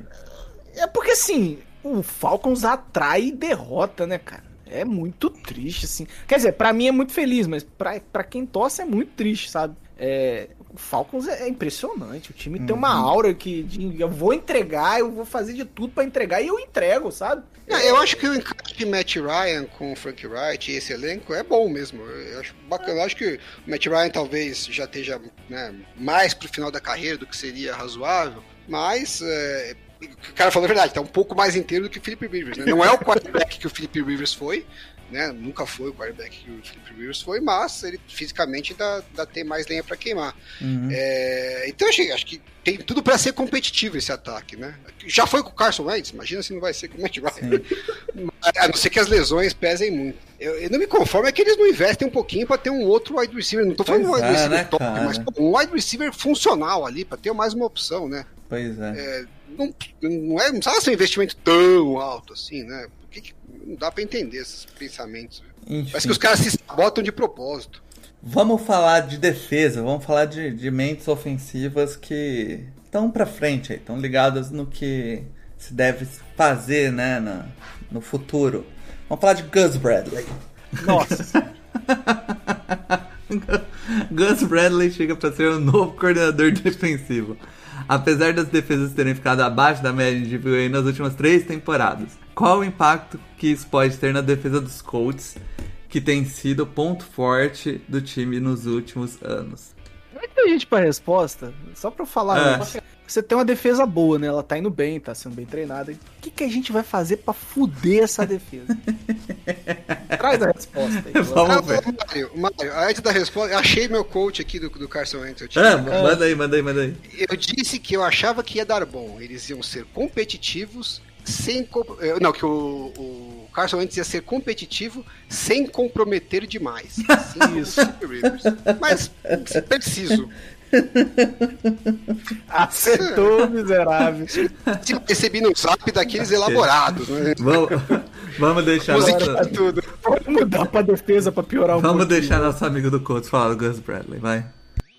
É porque assim, o Falcons atrai e derrota, né, cara? É muito triste, assim. Quer dizer, pra mim é muito feliz, mas pra, pra quem torce é muito triste, sabe? É, o Falcons é, é impressionante. O time tem uma aura que de, eu vou entregar, eu vou fazer de tudo pra entregar e eu entrego, sabe? Não, eu acho que o encaixe de Matt Ryan com o Frank Wright e esse elenco é bom mesmo. Eu acho bacana. Eu acho que o Matt Ryan talvez já esteja né, mais pro final da carreira do que seria razoável, mas é, o cara falou a verdade, tá um pouco mais inteiro do que o Philip Rivers. Né? Não é o quarterback que o Philip Rivers foi, né? Nunca foi o quarterback que o Philip Rivers foi, mas ele fisicamente ainda, ainda tem mais lenha para queimar. Uhum. É, então achei, acho que tem tudo para ser competitivo esse ataque, né? Já foi com o Carson Wentz, imagina se não vai ser com o Matt Ryan. A não ser que as lesões pesem muito. Eu, eu não me conformo é que eles não investem um pouquinho para ter um outro wide receiver. Não tô falando de um Pois wide é, receiver né, top, cara? mas um wide receiver funcional ali, para ter mais uma opção, né? Pois é. É, não, não, é, não precisava ser um investimento tão alto assim, né? Por que que não dá para entender esses pensamentos? Enfim, Parece que os caras se sabotam de propósito. vamos falar de defesa, vamos falar de, de mentes ofensivas que estão pra frente aí, estão ligadas no que se deve fazer, né, na- no futuro. Vamos falar de Gus Bradley. Nossa. Gus Bradley chega para ser o novo coordenador defensivo. Apesar das defesas terem ficado abaixo da média de PWA nas últimas três temporadas, qual o impacto que isso pode ter na defesa dos Colts, que tem sido o ponto forte do time nos últimos anos? Muita gente pra resposta, só pra eu falar. É. você tem uma defesa boa, né? Ela tá indo bem, tá sendo bem treinada. O que, que a gente vai fazer pra fuder essa defesa? Traz a resposta aí. Vamos Ah, ver. Mário, Mário, antes da resposta, eu achei meu coach aqui do, do Carson Wentz. Eu, tinha- Ah, manda aí, manda aí, manda aí. eu disse que eu achava que ia dar bom. Eles iam ser competitivos sem. co- eh, Não, que o, o Carson Wentz ia ser competitivo sem comprometer demais. Assim, Isso. Mas preciso. Acertou, miserável. Se eu recebi no zap daqueles elaborados, né? Vamos, vamos deixar Musiquinha nosso, tudo. Pode mudar pra defesa pra piorar um vamos pouquinho. deixar nosso amigo do Colts falar do Gus Bradley, vai.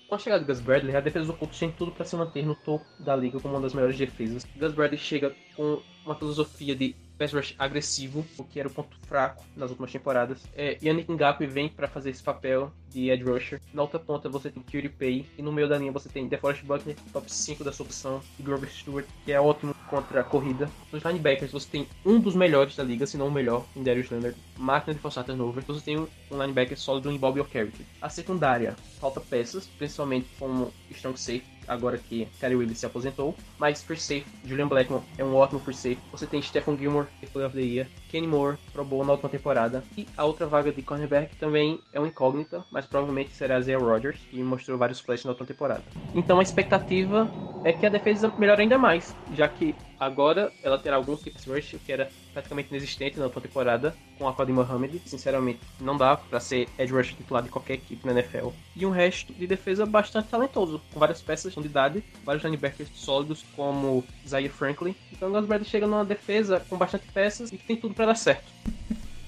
Com a chegada do Gus Bradley, a defesa do Colts tem tudo para se manter no topo da liga como uma das melhores defesas. Gus Bradley chega com uma filosofia de pass rush agressivo, o que era o ponto fraco nas últimas temporadas. É, Yannick Ngakoue vem para fazer esse papel de edge rusher. Na outra ponta você tem Curie Pay e no meio da linha você tem DeForest Buckner, top 5 da sua opção, e Grover Stewart, que é ótimo contra a corrida. Nos linebackers você tem um dos melhores da liga, se não o melhor, em Darius Leonard, máquina de forçar turnover. Você tem um um linebacker sólido em Bobby O'Carrick. A secundária falta peças, principalmente como strong safe, agora que Terry Willis se aposentou. Mas free safe, Julian Blackmon é um ótimo free safe. Você tem Stephen Gilmore, Player of the Year, Kenny Moore, Pro Bowl na última temporada. E a outra vaga de cornerback também é uma incógnita, mas provavelmente será Zay Rogers, que mostrou vários flashes na última temporada. Então a expectativa é que a defesa melhore ainda mais, já que agora ela terá alguns tips rush, que era praticamente inexistente na última temporada, com a Cody Mohamed. Sinceramente, não dá pra ser edge rush titular de qualquer equipe na NFL. E um resto de defesa bastante talentoso, com várias peças de idade, vários linebackers sólidos, como Zaire Franklin. Então o Gus chega numa defesa com bastante peças e que tem tudo pra dar certo.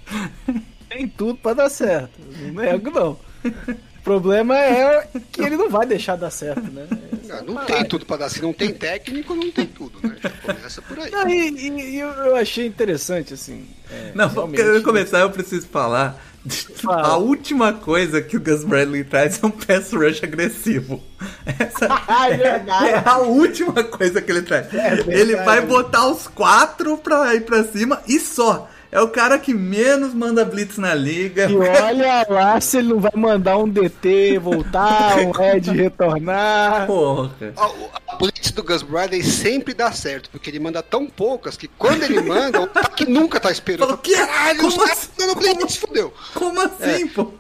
Tem tudo pra dar certo. Não nego, não. O problema é que ele não vai deixar dar certo, né? Não, não tem tudo pra dar. Se não tem técnico, não tem tudo, né? Já começa por aí. Não, e, e- eu, achei interessante, assim. é, Não, realmente. eu começar eu preciso falar. Fala. A última coisa que o Gus Bradley traz é um pass rush agressivo. Essa é verdade. é a última coisa que ele traz. verdade. ele vai botar os quatro pra ir pra cima e só. É o cara que menos manda blitz na liga. E olha lá se ele não vai mandar um DT voltar, um Red retornar. Porra. A, a blitz do Gus Bradley sempre dá certo, porque ele manda tão poucas que quando ele manda, o ataque nunca tá esperando. Fala, "Quê? Caralho, os Como caras assim? mandando blitz, fudeu. Como assim, pô?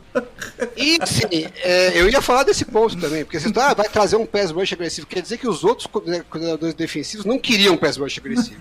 E assim, é, eu ia falar desse ponto também, porque você ah, vai trazer um pass rush agressivo, quer dizer que os outros né, coordenadores defensivos não queriam um pass rush agressivo.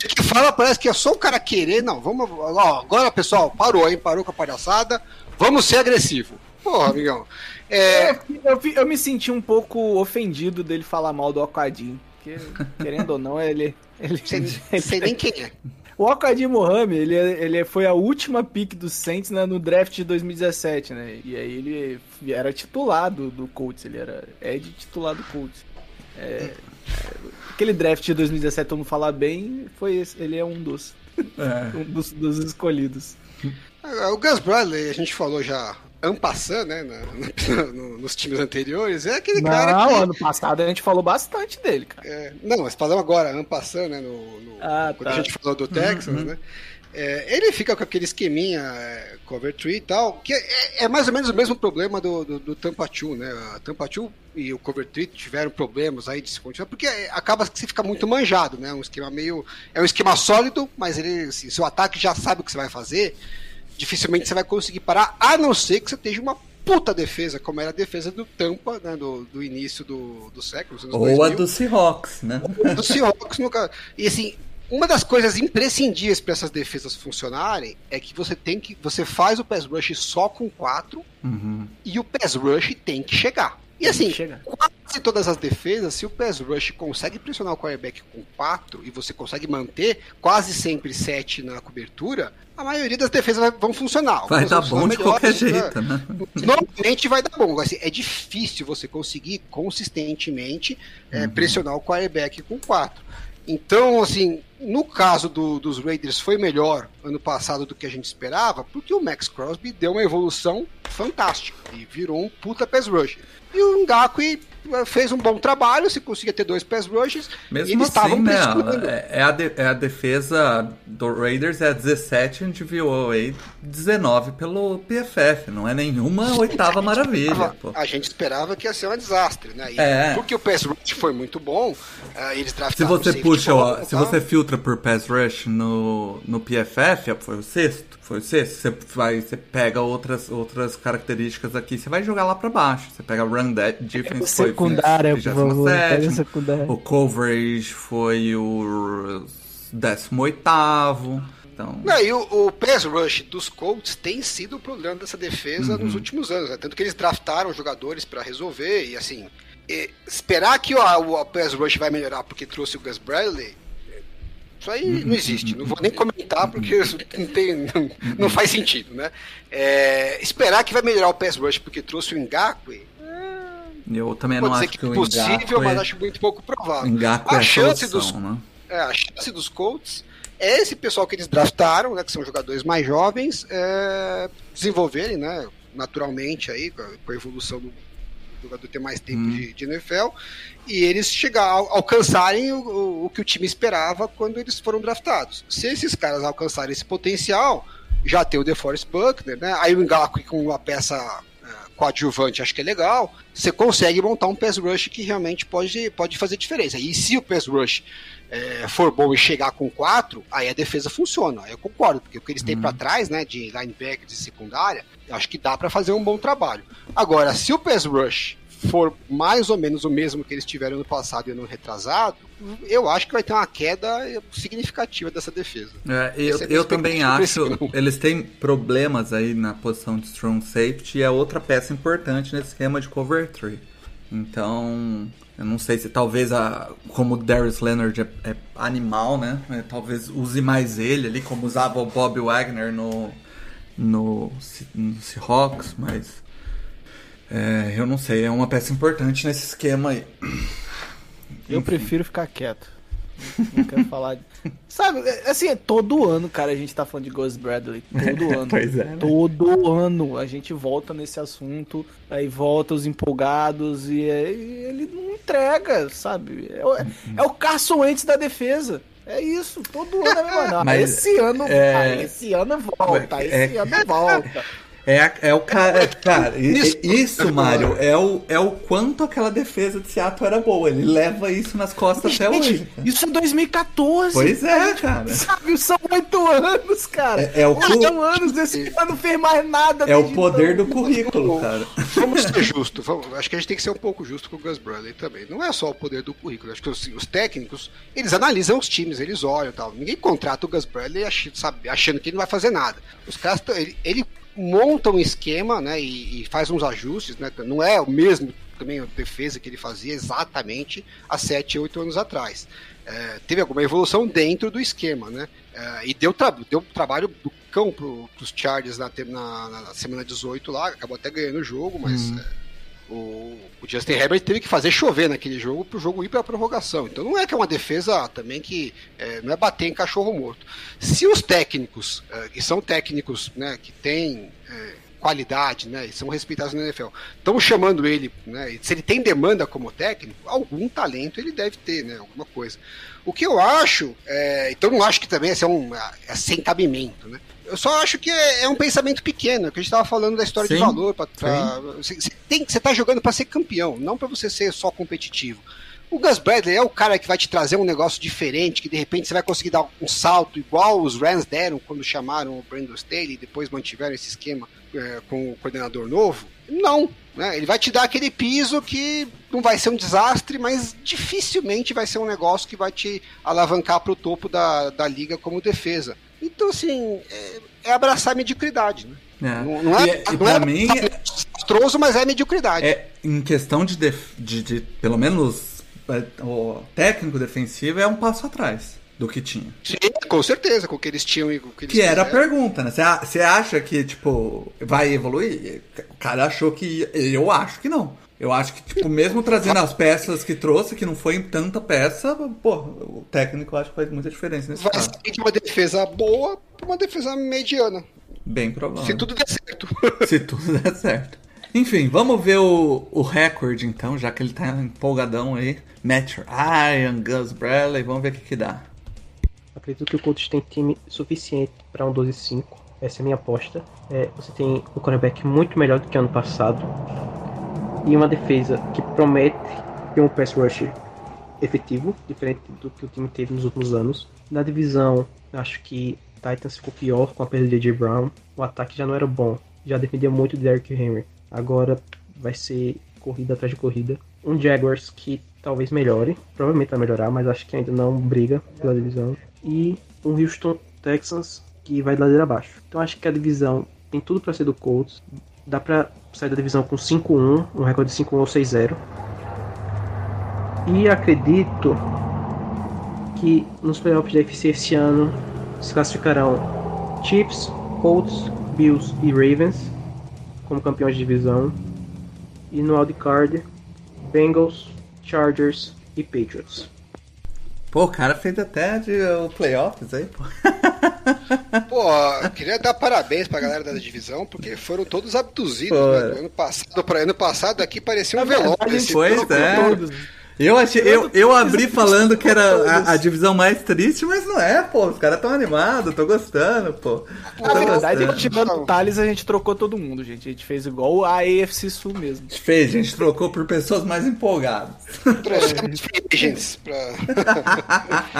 Jeito que fala, parece que é só o cara querer, não, vamos, ó, agora pessoal, parou, hein, parou com a palhaçada, vamos ser agressivo. Porra, amigão. É, Eu, eu, eu me senti um pouco ofendido dele falar mal do Alcadim. Porque, querendo ou não, ele. ele, sei, ele- sei nem quem é. O Alcadim Mohamed, ele, ele foi a última pick do Saints né, no draft de 2017, né? E aí ele era titular do, do Colts, ele era Ed titular do Colts. É, aquele draft de 2017, todo mundo falar bem, foi esse, ele é um dos, É. um dos, dos escolhidos. O Gus Bradley, a gente falou já ampassando, né, na- no- nos times anteriores, é aquele cara Não, que... ano passado a gente falou bastante dele, cara. É, não, mas falamos agora, ampassando, né, no, no- Ah, quando tá. a gente falou do Texans, né, é, ele fica com aquele esqueminha é, cover tree e tal, que é, é mais ou menos o mesmo problema do, do, do Tampa 2, né, a Tampa 2 e o cover tree tiveram problemas aí de se continuar, porque acaba que você fica muito manjado, né, um esquema meio, é um esquema sólido, mas ele, assim, seu ataque já sabe o que você vai fazer, dificilmente você vai conseguir parar, a não ser que você esteja uma puta defesa, como era a defesa do Tampa, né, do, do início do, do século, Ou a 2000 do Seahawks, né? do Seahawks no caso. E assim, uma das coisas imprescindíveis para essas defesas funcionarem é que você tem que você faz o pass rush só com quatro Uhum. e o pass rush tem que chegar. E assim, que chegar. quase todas as defesas, se o pass rush consegue pressionar o quarterback com quatro e você consegue manter quase sempre sete na cobertura, a maioria das defesas vão funcionar. Vai Algumas dar bom de melhor, qualquer outras, né? jeito, né? Normalmente vai dar bom. Assim, é difícil você conseguir consistentemente é, Uhum. pressionar o quarterback com quatro. Então, assim, no caso do, dos Raiders foi melhor ano passado do que a gente esperava, porque o Max Crosby deu uma evolução fantástica e virou um puta pass rusher. E o Ngakwe fez um bom trabalho, se conseguia ter dois pass rushes, Mesmo e eles assim, estavam né? É, é a de- é a defesa do Raiders é 17 de VOA, 19 pelo PFF. Não é nenhuma oitava maravilha. A gente esperava que ia ser um desastre, né? E É. Porque o pass rush foi muito bom, ah, eles Se draftaram você safety puxa, ó, se tá? você filtra por pass rush no, no PFF, foi o sexto. Foi o sexto. Você, vai, você pega outras, outras características aqui, você vai jogar lá pra baixo. Você pega Run de- Defense, foi Secundária. Pega 27º. secundária. O coverage foi o 18º. Então, Não, e o, o pass rush dos Colts tem sido o problema dessa defesa Uhum. nos últimos anos. né? Tanto que eles draftaram jogadores pra resolver e assim. e esperar que o, o pass rush vai melhorar porque trouxe o Gus Bradley. Isso aí não existe. Não vou nem comentar porque isso não, tem, não, não faz sentido, né? É, esperar que vai melhorar o pass rush porque trouxe o Ngakwe. eu também não acho que que é possível, Ngakwe, mas acho muito pouco provável. Ngakwe a é a chance dos solução, né? é, a chance dos Colts é esse pessoal que eles draftaram, né, que são jogadores mais jovens, é, desenvolverem, né, naturalmente aí, com a, com a evolução do jogador ter mais tempo Hum. de, de NFL, e eles chegar, al- alcançarem o, o- que o time esperava quando eles foram draftados. Se esses caras alcançarem esse potencial, já tem o DeForest Buckner, né, aí o Ngakwe com uma peça é, coadjuvante, acho que é legal, você consegue montar um pass rush que realmente pode, pode fazer diferença. E se o pass rush é, for bom e chegar com quatro, aí a defesa funciona. Eu concordo, porque o que eles têm pra trás, né, de linebacker de secundária, eu acho que dá pra fazer um bom trabalho. Agora, se o pass rush for mais ou menos o mesmo que eles tiveram no passado e no retrasado, eu acho que vai ter uma queda significativa dessa defesa. É, eu, Essa é eu também acho. não. Eles têm problemas aí na posição de strong safety e é outra peça importante nesse esquema de cover 3. Então, eu não sei se talvez a. Como o Darius Leonard é, é animal, né? É, talvez use mais ele ali, como usava o Bob Wagner no. No, no Seahawks, mas. É, eu não sei, é uma peça importante nesse esquema aí. Eu prefiro ficar quieto. Não quero falar. de- Sabe, é- assim, é todo ano, cara, a gente tá falando de Gus Bradley. Todo ano. Pois é, né? Todo ano a gente volta nesse assunto, aí volta os empolgados e, é- e ele não entrega, sabe? É, o- é o Carson Wentz da defesa. É isso, todo ano é a mesma não, Mas, Esse ano, é- ah, esse ano volta, é- esse ano volta. É, é o cara. Cara, i- i- isso, Mário, é o, é o quanto aquela defesa de Seattle era boa. Ele leva isso nas costas até hoje. Gente, isso é 2014. Pois é, cara. Sabe, são oito anos, cara. É- é o cu- Oito anos, esse cara não fez mais nada. É o poder então. do currículo, cara. Vamos ser justos, acho que a gente tem que ser um pouco justo com o Gus Bradley também. Não é só o poder do currículo, acho que os, os técnicos, eles analisam os times, eles olham e tal. Ninguém contrata o Gus Bradley ach- sabe, achando que ele não vai fazer nada. Os caras, ele, ele monta um esquema, né, e, e faz uns ajustes, né, não é o mesmo também a defesa que ele fazia exatamente há 7, 8 anos atrás. É, teve alguma evolução dentro do esquema, né? É, e deu, tra deu trabalho do cão pro, pros Chargers na, na- na semana 18 lá, acabou até ganhando o jogo, mas é, o, o Justin Herbert teve que fazer chover naquele jogo pro jogo ir pra prorrogação. Então não é que é uma defesa também que é, não é bater em cachorro morto. Se os técnicos, é, que são técnicos né, que têm é, qualidade, né, e são respeitados na NFL, estão chamando ele, né, se ele tem demanda como técnico, algum talento ele deve ter, né, alguma coisa. O que eu acho, é, então não acho que também é, um, é sem cabimento, né? Eu só acho que é, é um pensamento pequeno, é que a gente estava falando da história Sim, de valor. Pra, pra- você, você tem, você tá jogando para ser campeão, não para você ser só competitivo. O Gus Bradley é o cara que vai te trazer um negócio diferente, que de repente você vai conseguir dar um salto igual os Rams deram quando chamaram o Brandon Staley e depois mantiveram esse esquema é, com o coordenador novo. Não, né? Ele vai te dar aquele piso que não vai ser um desastre, mas dificilmente vai ser um negócio que vai te alavancar para o topo da, da liga como defesa. Então, assim, é, é abraçar a mediocridade, né? É. Não, não é, E- e não pra é mim- desastroso, mas é mediocridade. É, em questão de, def- de, de, pelo menos, é, o técnico defensivo é um passo atrás do que tinha. Sim, com certeza, com o que eles tinham e com o que eles Que era a fizeram. pergunta, né? Você acha que, tipo, vai evoluir? O cara achou que. Eu acho que não. Eu acho que, tipo, mesmo trazendo as peças que trouxe, que não foi tanta peça, pô, o técnico acho que faz muita diferença nesse Vai caso. sair de uma defesa boa pra uma defesa mediana. Bem provável. Se tudo der certo. Se tudo der certo. Enfim, vamos ver o, o recorde então, já que ele tá empolgadão aí. Matt Ryan, Gus Bradley, vamos ver o que que dá. Acredito que o Colts tem time suficiente para um 12-5. Essa é a minha aposta. É, você tem um cornerback muito melhor do que ano passado. E uma defesa que promete ter um pass rush efetivo, diferente do que o time teve nos últimos anos. Na divisão, acho que Titans ficou pior com a perda de AJ Brown. O ataque já não era bom. Já dependia muito de Derrick Henry. Agora vai ser corrida atrás de corrida. Um Jaguars que talvez melhore. Provavelmente vai melhorar, mas acho que ainda não briga pela divisão. E um Houston Texans que vai de ladeira abaixo. Então acho que a divisão tem tudo para ser do Colts. Dá pra sair da divisão com 5-1, um recorde de 5-1 ou 6-0. E acredito que nos playoffs da FC esse ano se classificarão Chiefs, Colts, Bills e Ravens como campeões de divisão. E no wildcard, Bengals, Chargers e Patriots. Pô, o cara fez até de, o playoffs aí, pô. Pô, eu queria dar parabéns pra galera da divisão, porque foram todos abduzidos, né? Do ano passado pra ano passado aqui parecia um verdade, velório. esse Pois troco é. todo. Eu, achei, eu, eu abri falando que era a, a divisão mais triste, mas não é, pô. Os caras tão animados, tô gostando, pô. Na verdade, gostando. tirando o Thales, a gente trocou todo mundo, gente. A gente fez igual a AFC Sul mesmo. A gente fez, a gente trocou por pessoas mais empolgadas. Trouxemos free agents pra.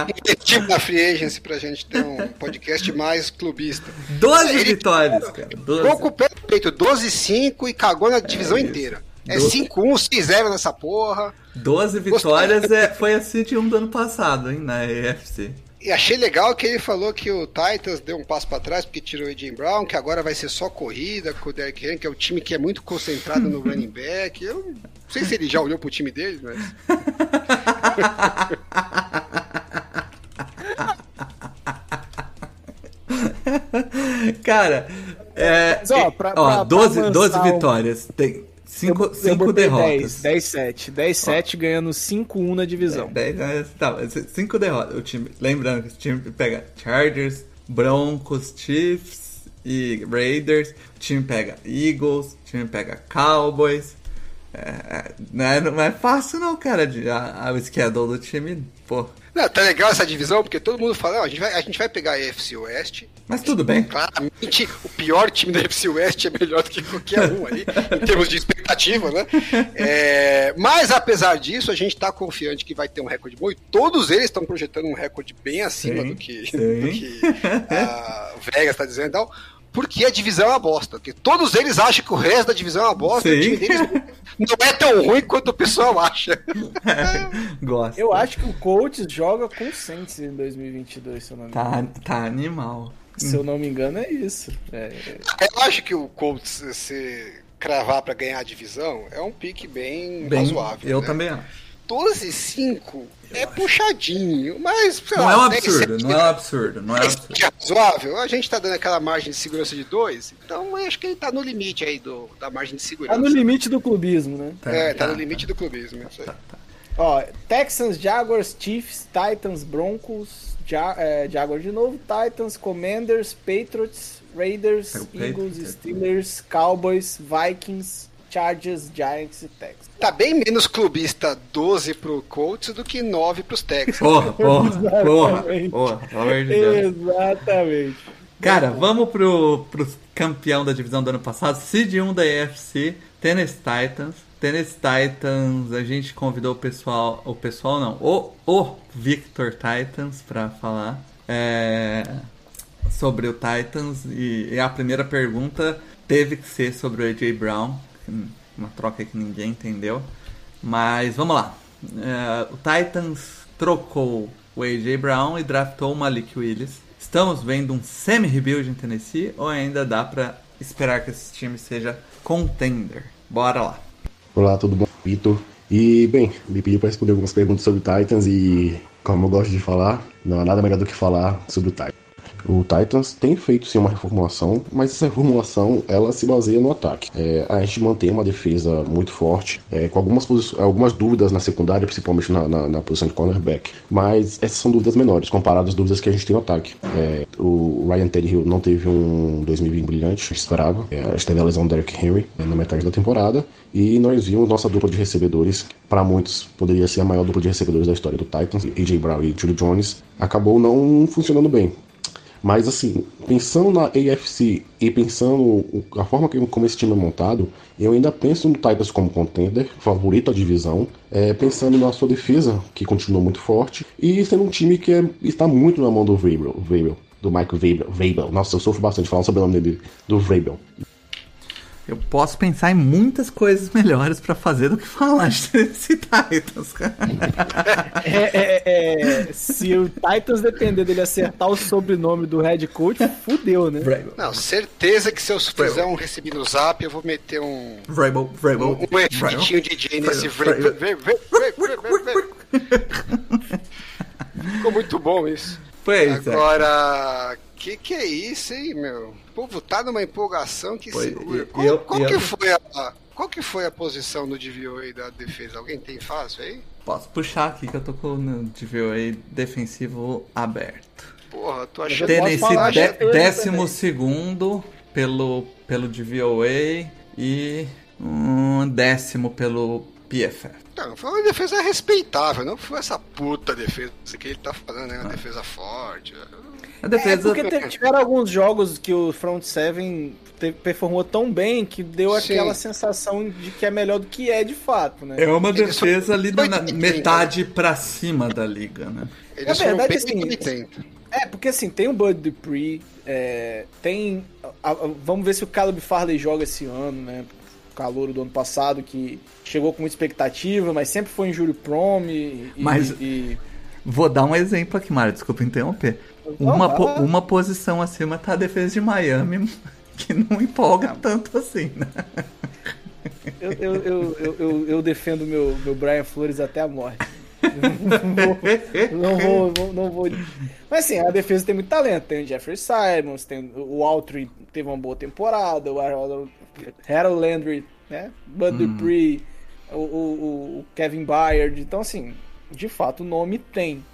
Investimos na free agency pra gente ter um podcast mais clubista. 12 Ele- vitórias, cara. 12. Ficou com o pé no peito, 12-5 e cagou na divisão inteira. É Do- 5-1, 6-0 nessa porra. 12 vitórias é, foi a City 1 do ano passado, hein, na EFC. E achei legal que ele falou que o Titans deu um passo pra trás porque tirou o Jim Brown, que agora vai ser só corrida com o Derrick Henry, que é o time que é muito concentrado no running back. Eu não sei se ele já olhou pro time dele, mas. Cara, é. Mas, ó, pra- ó, pra- pra 12, 12 avançar um- vitórias. Tem 5 Eu- eu botei derrotas. 10, 10-7. 10-7 ganhando 5-1 na divisão. 10, né? tá, 5 derrotas. O time, lembrando que o time pega Chargers, Broncos, Chiefs e Raiders. O time pega Eagles, o time pega Cowboys. É, é, não, é, não é fácil não, cara, de, a, a, o do time, pô. Não, tá legal essa divisão, porque todo mundo fala, "Não, a, gente vai, a gente vai pegar a AFC Oeste. Mas tudo bem. Claramente, o pior time da FC West é melhor do que qualquer um aí, em termos de expectativa, né? É, mas, apesar disso, a gente tá confiante que vai ter um recorde bom e todos eles estão projetando um recorde bem acima Sim, do que, sim. do que a Vegas tá dizendo e tal. Porque a divisão é uma bosta. Porque todos eles acham que o resto da divisão é uma bosta. e O Sim. time deles não é tão ruim quanto o pessoal acha. Gosto. Eu acho que o Colts joga com o Saints em 2022, se eu não me engano. Tá, tá animal. Se eu não me engano, é isso. É, Eu acho que o Colts se cravar pra ganhar a divisão é um pique bem, Bem, razoável. eu né? também acho. 12,5 é puxadinho, mas Não lá, é um 10, absurdo, não é um 7, absurdo, não é um absurdo. é razoável. A gente tá dando aquela margem de segurança de 2, então eu acho que ele tá no limite aí do, da margem de segurança. tá no limite do clubismo, né? Tá, é, tá, tá, no limite do clubismo. Isso aí. Ó, Texans, Jaguars, Chiefs, Titans, Broncos, Ja- é, Jaguars de novo, Titans, Commanders, Patriots, Raiders, Eagles, Patriots. Steelers, Cowboys, Vikings, Chargers, Giants e Texans. Tá bem menos clubista 12 pro Colts do que 9 pros Texans. Porra, porra, porra, Exatamente. porra. Exatamente. Cara, vamos pro, pro campeão da divisão do ano passado, Seed 1 da EFC, Tennessee Titans. Tennessee Titans, a gente convidou o pessoal, o pessoal não, o, o Victor Titans pra falar é, sobre o Titans e, e a primeira pergunta teve que ser sobre o AJ Brown, uma troca que ninguém entendeu. Mas vamos lá. É, o Titans trocou o AJ Brown e draftou o Malik Willis. Estamos vendo um semi-rebuild em Tennessee ou ainda dá pra esperar que esse time seja contender? Bora lá. Olá, tudo bom? Vitor. E, bem, me pediu para responder algumas perguntas sobre o Titans e, como eu gosto de falar, não há nada melhor do que falar sobre o Titans. O Titans tem feito sim uma reformulação, mas essa reformulação ela se baseia no ataque. É, a gente mantém uma defesa muito forte, é, com algumas, algumas dúvidas na secundária, principalmente na, na, na, posição de cornerback. Mas essas são dúvidas menores, comparadas às dúvidas que a gente tem no ataque. É, o Ryan Tannehill não teve um 2020 brilhante, esperava. É, a gente teve a lesão do Derrick Henry né, na metade da temporada. E nós vimos nossa dupla de recebedores, para muitos poderia ser a maior dupla de recebedores da história do Titans, AJ Brown e Julio Jones, acabou não funcionando bem. Mas assim, pensando na AFC e pensando a forma como esse time é montado, eu ainda penso no Titans como contender, favorito à divisão, é, pensando na sua defesa, que continua muito forte, e sendo um time que é, está muito na mão do Vrabel, do Michael Vrabel. Nossa, eu sofro bastante falando sobre o nome dele, do Vrabel. Eu posso pensar em muitas coisas melhores para fazer do que falar de Titans, cara. É, é, é, se o Titans depender dele acertar o sobrenome do head coach, fudeu, né? Não, certeza que se eu fizer um recebido no zap, eu vou meter um. Vrabel, Vrabel. Um, um efeitinho DJ nesse Vrabel. Ficou muito bom isso. Pois Agora, que que é isso, hein, meu? O povo tá numa empolgação que Pois, segura. e- Qual, eu- qual eu- que foi a, qual que foi a posição no DVOA da defesa? Alguém tem fácil aí? Posso puxar aqui que eu tô com o DVOA defensivo aberto. Porra, tô Eu achando Tennessee de décimo também. segundo pelo, pelo DVOA e um décimo pelo PFF. Não, foi uma defesa respeitável, não foi essa puta defesa que ele tá falando, né? Uma defesa forte. A É defesa porque te- tiveram alguns jogos que o Front Seven performou tão bem que deu Sim. aquela sensação de que é melhor do que é de fato, né? é uma defesa ali na, na 80, metade pra cima da liga, né? Eles Na verdade, assim, 80. É, porque assim, tem o Bud Dupree, é, tem. a- a- vamos ver se o Caleb Farley joga esse ano, né? O calouro do ano passado, que chegou com muita expectativa, mas sempre foi injúrio prom e. e- Mas- e- Vou dar um exemplo aqui, Mário, desculpa interromper. Não, Uma, po- uma posição acima tá a defesa de Miami, que não empolga tanto assim, né? eu, eu, eu, eu, eu, defendo meu, meu Brian Flores até a morte. não vou, vou- não vou. Mas assim, a defesa tem muito talento. Tem o Jeffrey Simons, tem o Altry teve uma boa temporada, o Harold Landry, né? Bud Dupree, o, o, o- o Kevin Byard. Então, assim, de fato o nome tem.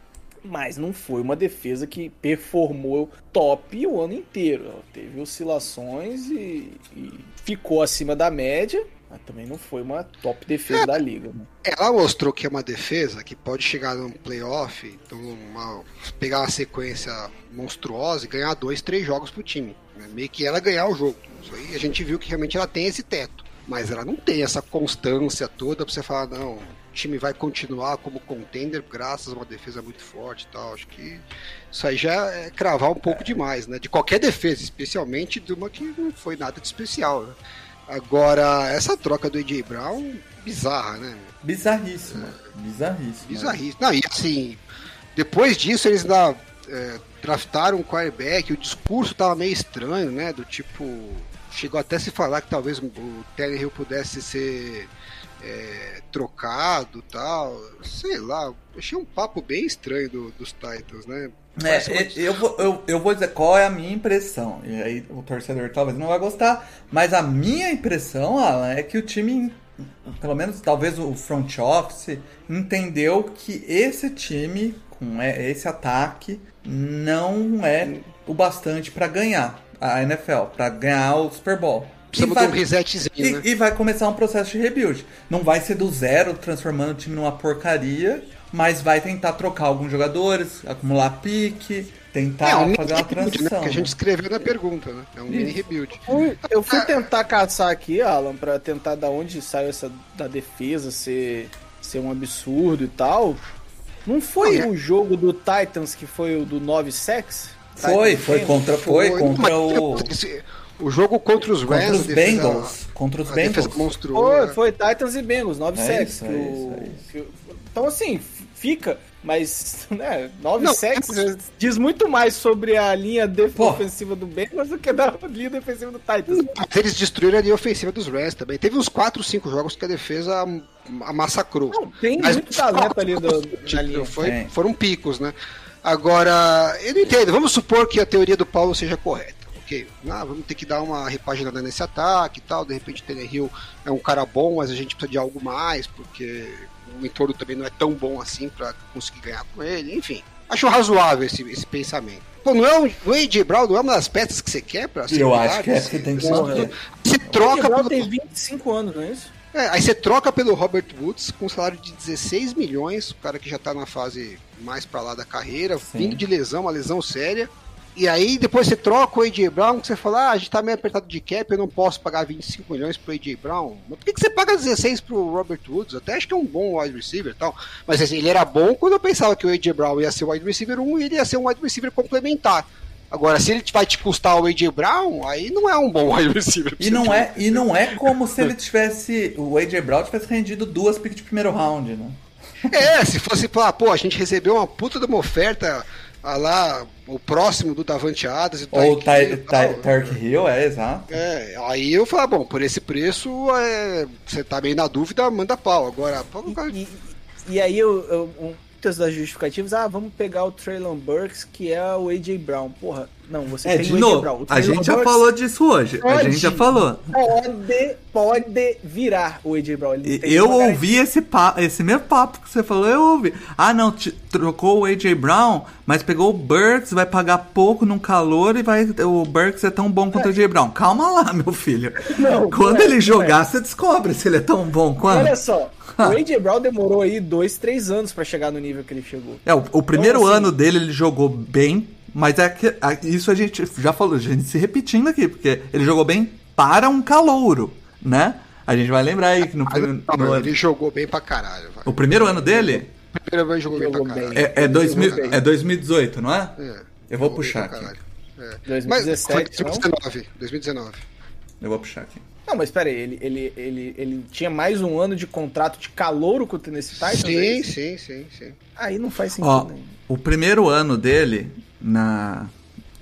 Mas não foi uma defesa que performou top o ano inteiro. Ela teve oscilações e, e ficou acima da média, mas também não foi uma top defesa da liga. Né? Ela mostrou que é uma defesa que pode chegar num playoff, então uma- pegar uma sequência monstruosa e ganhar dois, três jogos pro time. né? Meio que ela ganhar o jogo. Isso aí a gente viu que realmente ela tem esse teto. Mas ela não tem essa constância toda pra você falar, não, time vai continuar como contender graças a uma defesa muito forte e tal. Acho que isso aí já é cravar um pouco demais, né? De qualquer defesa, especialmente de uma que não foi nada de especial, né? Agora, essa troca do AJ Brown, bizarra, né? Bizarríssimo. Bizarríssimo. Bizarríssimo. Não, e assim, depois disso eles ainda é, draftaram um quarterback, o discurso tava meio estranho, né? Do tipo, chegou até a se falar que talvez o Tannehill pudesse ser é, trocado tal. Sei lá, achei um papo bem estranho do- dos Titans, né? Uma- É, eu, vou, eu, eu vou dizer qual é a minha impressão. E aí o torcedor talvez não vai gostar, mas a minha impressão, Alan, é que o time, pelo menos talvez o front office, entendeu que esse time, com é- esse ataque, não é o bastante pra ganhar a NFL, pra ganhar o Super Bowl. E Precisamos vai- de um resetzinho, e, né? e vai começar um processo de rebuild. Não vai ser do zero, transformando o time numa porcaria, mas vai tentar trocar alguns jogadores, acumular pique, tentar É um fazer uma rebuild, né? transição. Que a gente escreveu na pergunta, né? É um mini rebuild. Eu fui tentar caçar aqui, Alan, pra tentar da onde saiu essa da defesa ser, ser um absurdo e tal. Não foi Olha. o jogo do Titans que foi o do 9 sex? Foi, Titans foi contra, foi Foi, contra o O jogo contra os contra Rams, os a defesa- Bengals, contra os Bengals. Foi, foi Titans e Bengals, 9 É sacks. é é então, assim, fica, mas, né, 9 Não, sacks é- diz muito mais sobre a linha def- Pô. ofensiva do Bengals do que da linha defensiva do Titans. Eles destruíram a linha ofensiva dos Rams também. Teve uns 4, 5 jogos que a defesa a massacrou. Não, tem Mas muito talento ali do, na Tipo, linha. foi- foram picos, né? Agora, eu não entendo. Vamos supor que a teoria do Paulo seja correta. Ah, vamos ter que dar uma repaginada nesse ataque e tal. De repente, o Hill é um cara bom, mas a gente precisa de algo mais, porque o entorno também não é tão bom assim para conseguir ganhar com ele. Enfim, acho razoável esse, esse pensamento. Pô, não é um, o AJ Brown não é uma das peças que você quer pra Eu acho que essa que tem que ser. Você troca o pelo, tem 25 anos, não é isso? é, aí você troca pelo Robert Woods com um salário de 16 milhões, o cara que já tá na fase mais pra lá da carreira, vindo de lesão, uma lesão séria. E aí depois você troca o AJ Brown, que você fala, ah, a gente tá meio apertado de cap, eu não posso pagar 25 milhões pro AJ Brown. Mas por que, que você paga 16 pro Robert Woods? Até acho que é um bom wide receiver e tal. Mas assim, ele era bom quando eu pensava que o AJ Brown ia ser o wide receiver 1 e ele ia ser um wide receiver complementar. Agora, se ele vai te custar o AJ Brown, aí não é um bom wide receiver. E não é, e não é como se ele tivesse. O AJ Brown tivesse rendido duas picks de primeiro round, né? É, se fosse falar, pô, a gente recebeu uma puta de uma oferta ah, lá, o próximo do Davante Adams e Ou o Tyreek Hill. Tark é, exato. É, aí eu falo, bom, por esse preço, é, você tá meio na dúvida, manda pau. Agora, pô, E, e- e aí eu, eu- um- muitas das justificativas, ah, vamos pegar o Traylon Burks, que é o AJ Brown. Porra, não, você É, tem de o novo, Brown. A gente já falou disso hoje. A pode- gente já falou. Pode, pode virar o AJ Brown. Eu ouvi esse, pa esse mesmo papo que você falou, eu ouvi. Ah, não, trocou o AJ Brown, mas pegou o Burks, vai pagar pouco num calor e vai. O Burks é tão bom quanto o AJ Brown. Calma lá, meu filho. Não, Quando não é, ele não jogar, você descobre se ele é tão bom quanto. Olha só, o AJ Brown demorou aí dois, três anos pra chegar no nível que ele chegou. É, o, o primeiro Então, assim- ano dele ele jogou bem, mas é que, a- isso a gente já falou, a gente se repetindo aqui, porque ele jogou bem para um calouro, né? A gente vai lembrar aí que no, Mas, primeiro- não, no- ele jogou bem pra caralho. Vai. o primeiro ano dele O primeiro ele jogou, bem Jogou pra bem. caralho. é, é, 2000, jogou bem. é 2018, não é? É, Eu vou puxar pra aqui. É. 2017, Mas foi não? 2019. 2019. Eu vou puxar aqui. Não, mas pera aí, ele, ele, ele, ele tinha mais um ano de contrato de calouro com o Tennessee Titans? é Sim, sim, sim, sim. Aí não faz sentido Ó, nenhum. o primeiro ano dele na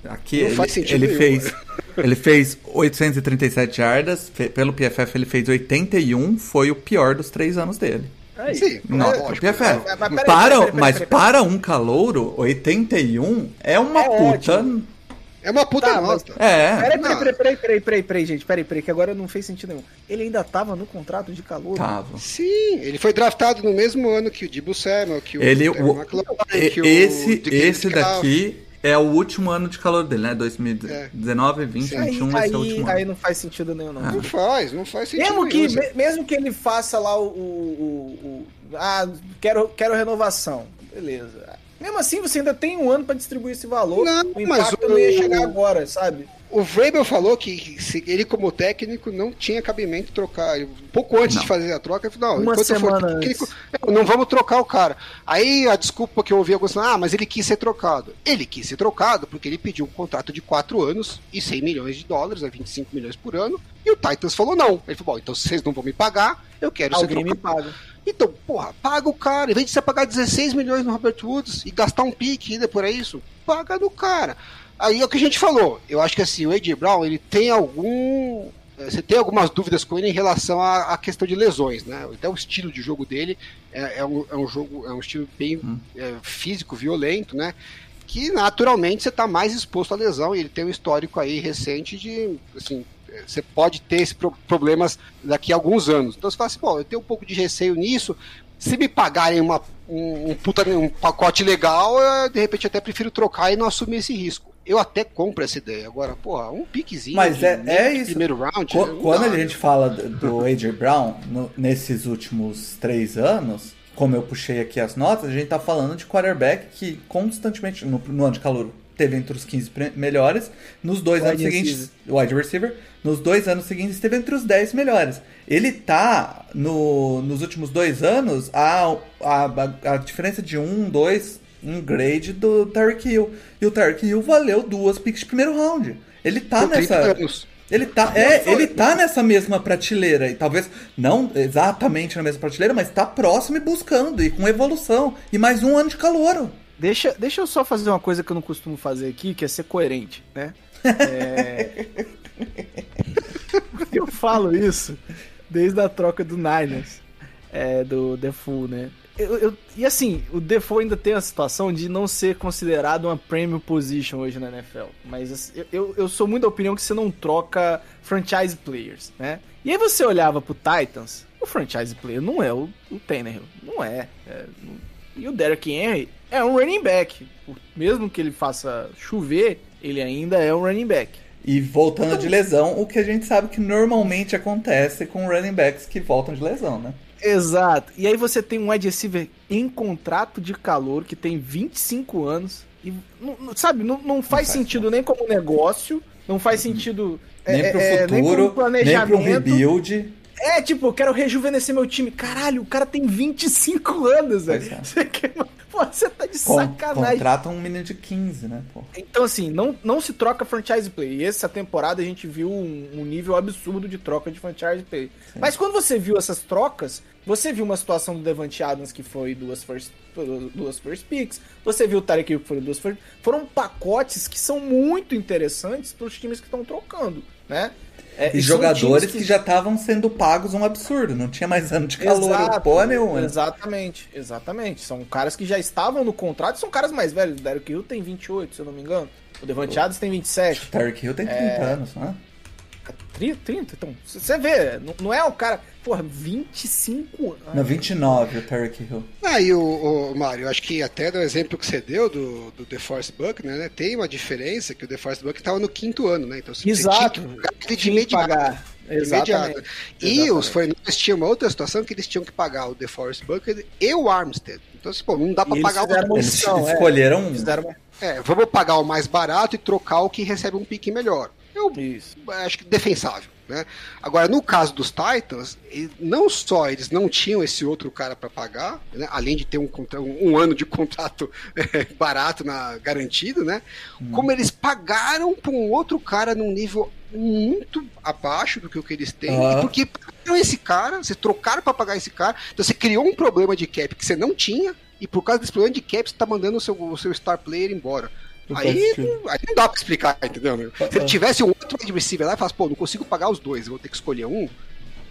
aqui Não ele, faz sentido ele nenhum, fez né? ele fez 837 yardas, fe- pelo PFF ele fez 81, foi o pior dos três anos dele. Aí. Sim, Não, é o lógico. PFF. Mas- mas peraí, para, peraí, peraí, mas para um calouro, 81 é uma É puta. ótimo. É uma puta Tá, mas- nota. É. Peraí, peraí, Não. peraí, peraí, peraí, peraí, peraí, gente, peraí, peraí, que agora não fez sentido nenhum. Ele ainda tava no contrato de calor. Tava. Sim, ele foi draftado no mesmo ano que o Dibu Samuel, que o Ele, Terry o- McLaurin, que o esse, daqui é o último ano de calor dele, né? 2019, 20, Aí, 21, esse é o aí, último aí ano. não faz sentido nenhum, não. Não faz, não faz sentido Mesmo que, nenhum. me- mesmo que ele faça lá o, o- o- o- Ah, quero, quero renovação. Beleza. Mesmo assim, você ainda tem um ano pra distribuir esse valor. Não, o mas impacto o- não ia chegar agora, sabe? O Vrabel falou que se ele, como técnico, não tinha cabimento trocar. Pouco antes Não. de fazer a troca, ele falou: não, Uma enquanto eu for semana técnico, não vamos trocar o cara. Aí a desculpa que eu ouvi alguns ah, mas ele quis ser trocado. Ele quis ser trocado porque ele pediu um contrato de 4 anos e 100 milhões de dólares, é 25 milhões por ano. E o Titans falou: não. Ele falou: bom, então vocês não vão me pagar, eu quero Alguém ser me trocado. paga. Então, porra, paga o cara. Em vez de você pagar 16 milhões no Robert Woods e gastar um pique ainda por isso, paga no cara. Aí é o que a gente falou. Eu acho que assim, o AJ Brown, ele tem algum. eh, Você tem algumas dúvidas com ele em relação à, à questão de lesões, né? Até o estilo de jogo dele é, é um, é um jogo, é um estilo bem eh, físico, violento, né? Que naturalmente você está mais exposto à lesão e ele tem um histórico aí recente de, assim, eh, você pode ter esses pro- problemas daqui a alguns anos. Então você fala assim, pô, eu tenho um pouco de receio nisso. Se me pagarem uma, um, um puta, um pacote legal, eu, de repente até prefiro trocar e não assumir esse risco. Eu até compro essa ideia. Agora, porra, um piquezinho. Mas é- é isso. Primeiro round. Qu- não Quando dá, a gente fala do AJ Brown, no- nesses últimos três anos, como eu puxei aqui as notas, a gente tá falando de quarterback que constantemente, no, no ano de calor, teve entre os 15 pre- melhores, nos dois Wide anos seguintes, wide receiver, nos dois anos seguintes esteve entre os 10 melhores. Ele tá, no, nos últimos dois anos, a, a, a diferença de um, dois em grade do Tarek Hill. E o Tarek Hill valeu duas picks de primeiro round. Ele tá 30 nessa. anos. Ele tá, é, ele tá nessa mesma prateleira, e talvez não exatamente na mesma prateleira, mas tá próximo e buscando, e com evolução, e mais um ano de calor. Deixa, deixa eu só fazer uma coisa que eu não costumo fazer aqui, que é ser coerente, né? É... eu falo isso desde a troca do Niners, é, do The Full, né? Eu, eu- e assim, o Defoe ainda tem a situação de não ser considerado uma premium position hoje na NFL. Mas assim, eu, eu, sou muito da opinião que você não troca franchise players, né? E aí você olhava pro Titans, o franchise player não é o, o não é. É, não- E o Derrick Henry é um running back. Mesmo que ele faça chover, ele ainda é um running back. E voltando de lesão, o que a gente sabe que normalmente acontece com running backs que voltam de lesão, né? Exato. E aí você tem um wide receiver em contrato de calor que tem 25 anos e não- não- sabe, não, não faz faz, sentido nem como negócio, não faz sentido Nem é, pro é, nem futuro, como nem, pro planejamento. rebuild. É, tipo, eu quero rejuvenescer meu time. Caralho, o cara tem 25 anos, velho. É. Você, quer- Pô, você tá de Con sacanagem. contrata um menino de 15, né, pô? Então, assim, não, não se troca franchise play. E essa temporada a gente viu um, um nível absurdo de troca de franchise play. Mas quando você viu essas trocas, você viu uma situação do Devante Adams que foi duas first, duas first picks, você viu o Tarek Hill que foram duas first Foram pacotes que são muito interessantes para os times que estão trocando, né? É, E jogadores times que... já estavam sendo pagos um absurdo. Não tinha mais ano de calor, Exato, porra nenhuma. né? Exatamente, exatamente. São caras que já estavam no contrato, são caras mais velhos. O Derek Hill tem 28, se eu não me engano. O Devante Adams tem 27. Tarek Hill tem 30 É. anos, né? 30, 30, então. Você vê, não, não é o cara. Porra, 25 anos. Na 29, o Tarek Hill. Aí, o, o Mário, acho que até do exemplo que você deu do, do The Force Buckner, né? Tem uma diferença que o The Force Buckner estava no quinto ano, né? Então você Exato. tinha que pagar ele de Tinha que imediato. pagar. de imediato. Exatamente. E Exatamente. os 49ers tinham uma outra situação que eles tinham que pagar o The Force Buckner e o Armstead. Então, assim, pô, não dá pra E eles pagar o fizeram uma Eles opção, é. escolheram um. Fizeram uma- É, vamos pagar o mais barato e trocar o que recebe um pique melhor. Eu Isso. acho que defensável. Né? Agora, no caso dos Titans, não só eles não tinham esse outro cara para pagar, né? além de ter um, um, ano de contrato eh, barato na, garantido, né? como eles pagaram para um outro cara num nível muito abaixo do que o que eles têm, porque pagaram esse cara, vocês trocaram para pagar esse cara, então você criou um problema de cap que você não tinha, e por causa desse problema de cap, você tá mandando o seu, o seu star player embora. Aí, aí não dá pra explicar, entendeu? né? Se ele tivesse um outro wide receiver lá e falasse, pô, não consigo pagar os dois, eu vou ter que escolher um.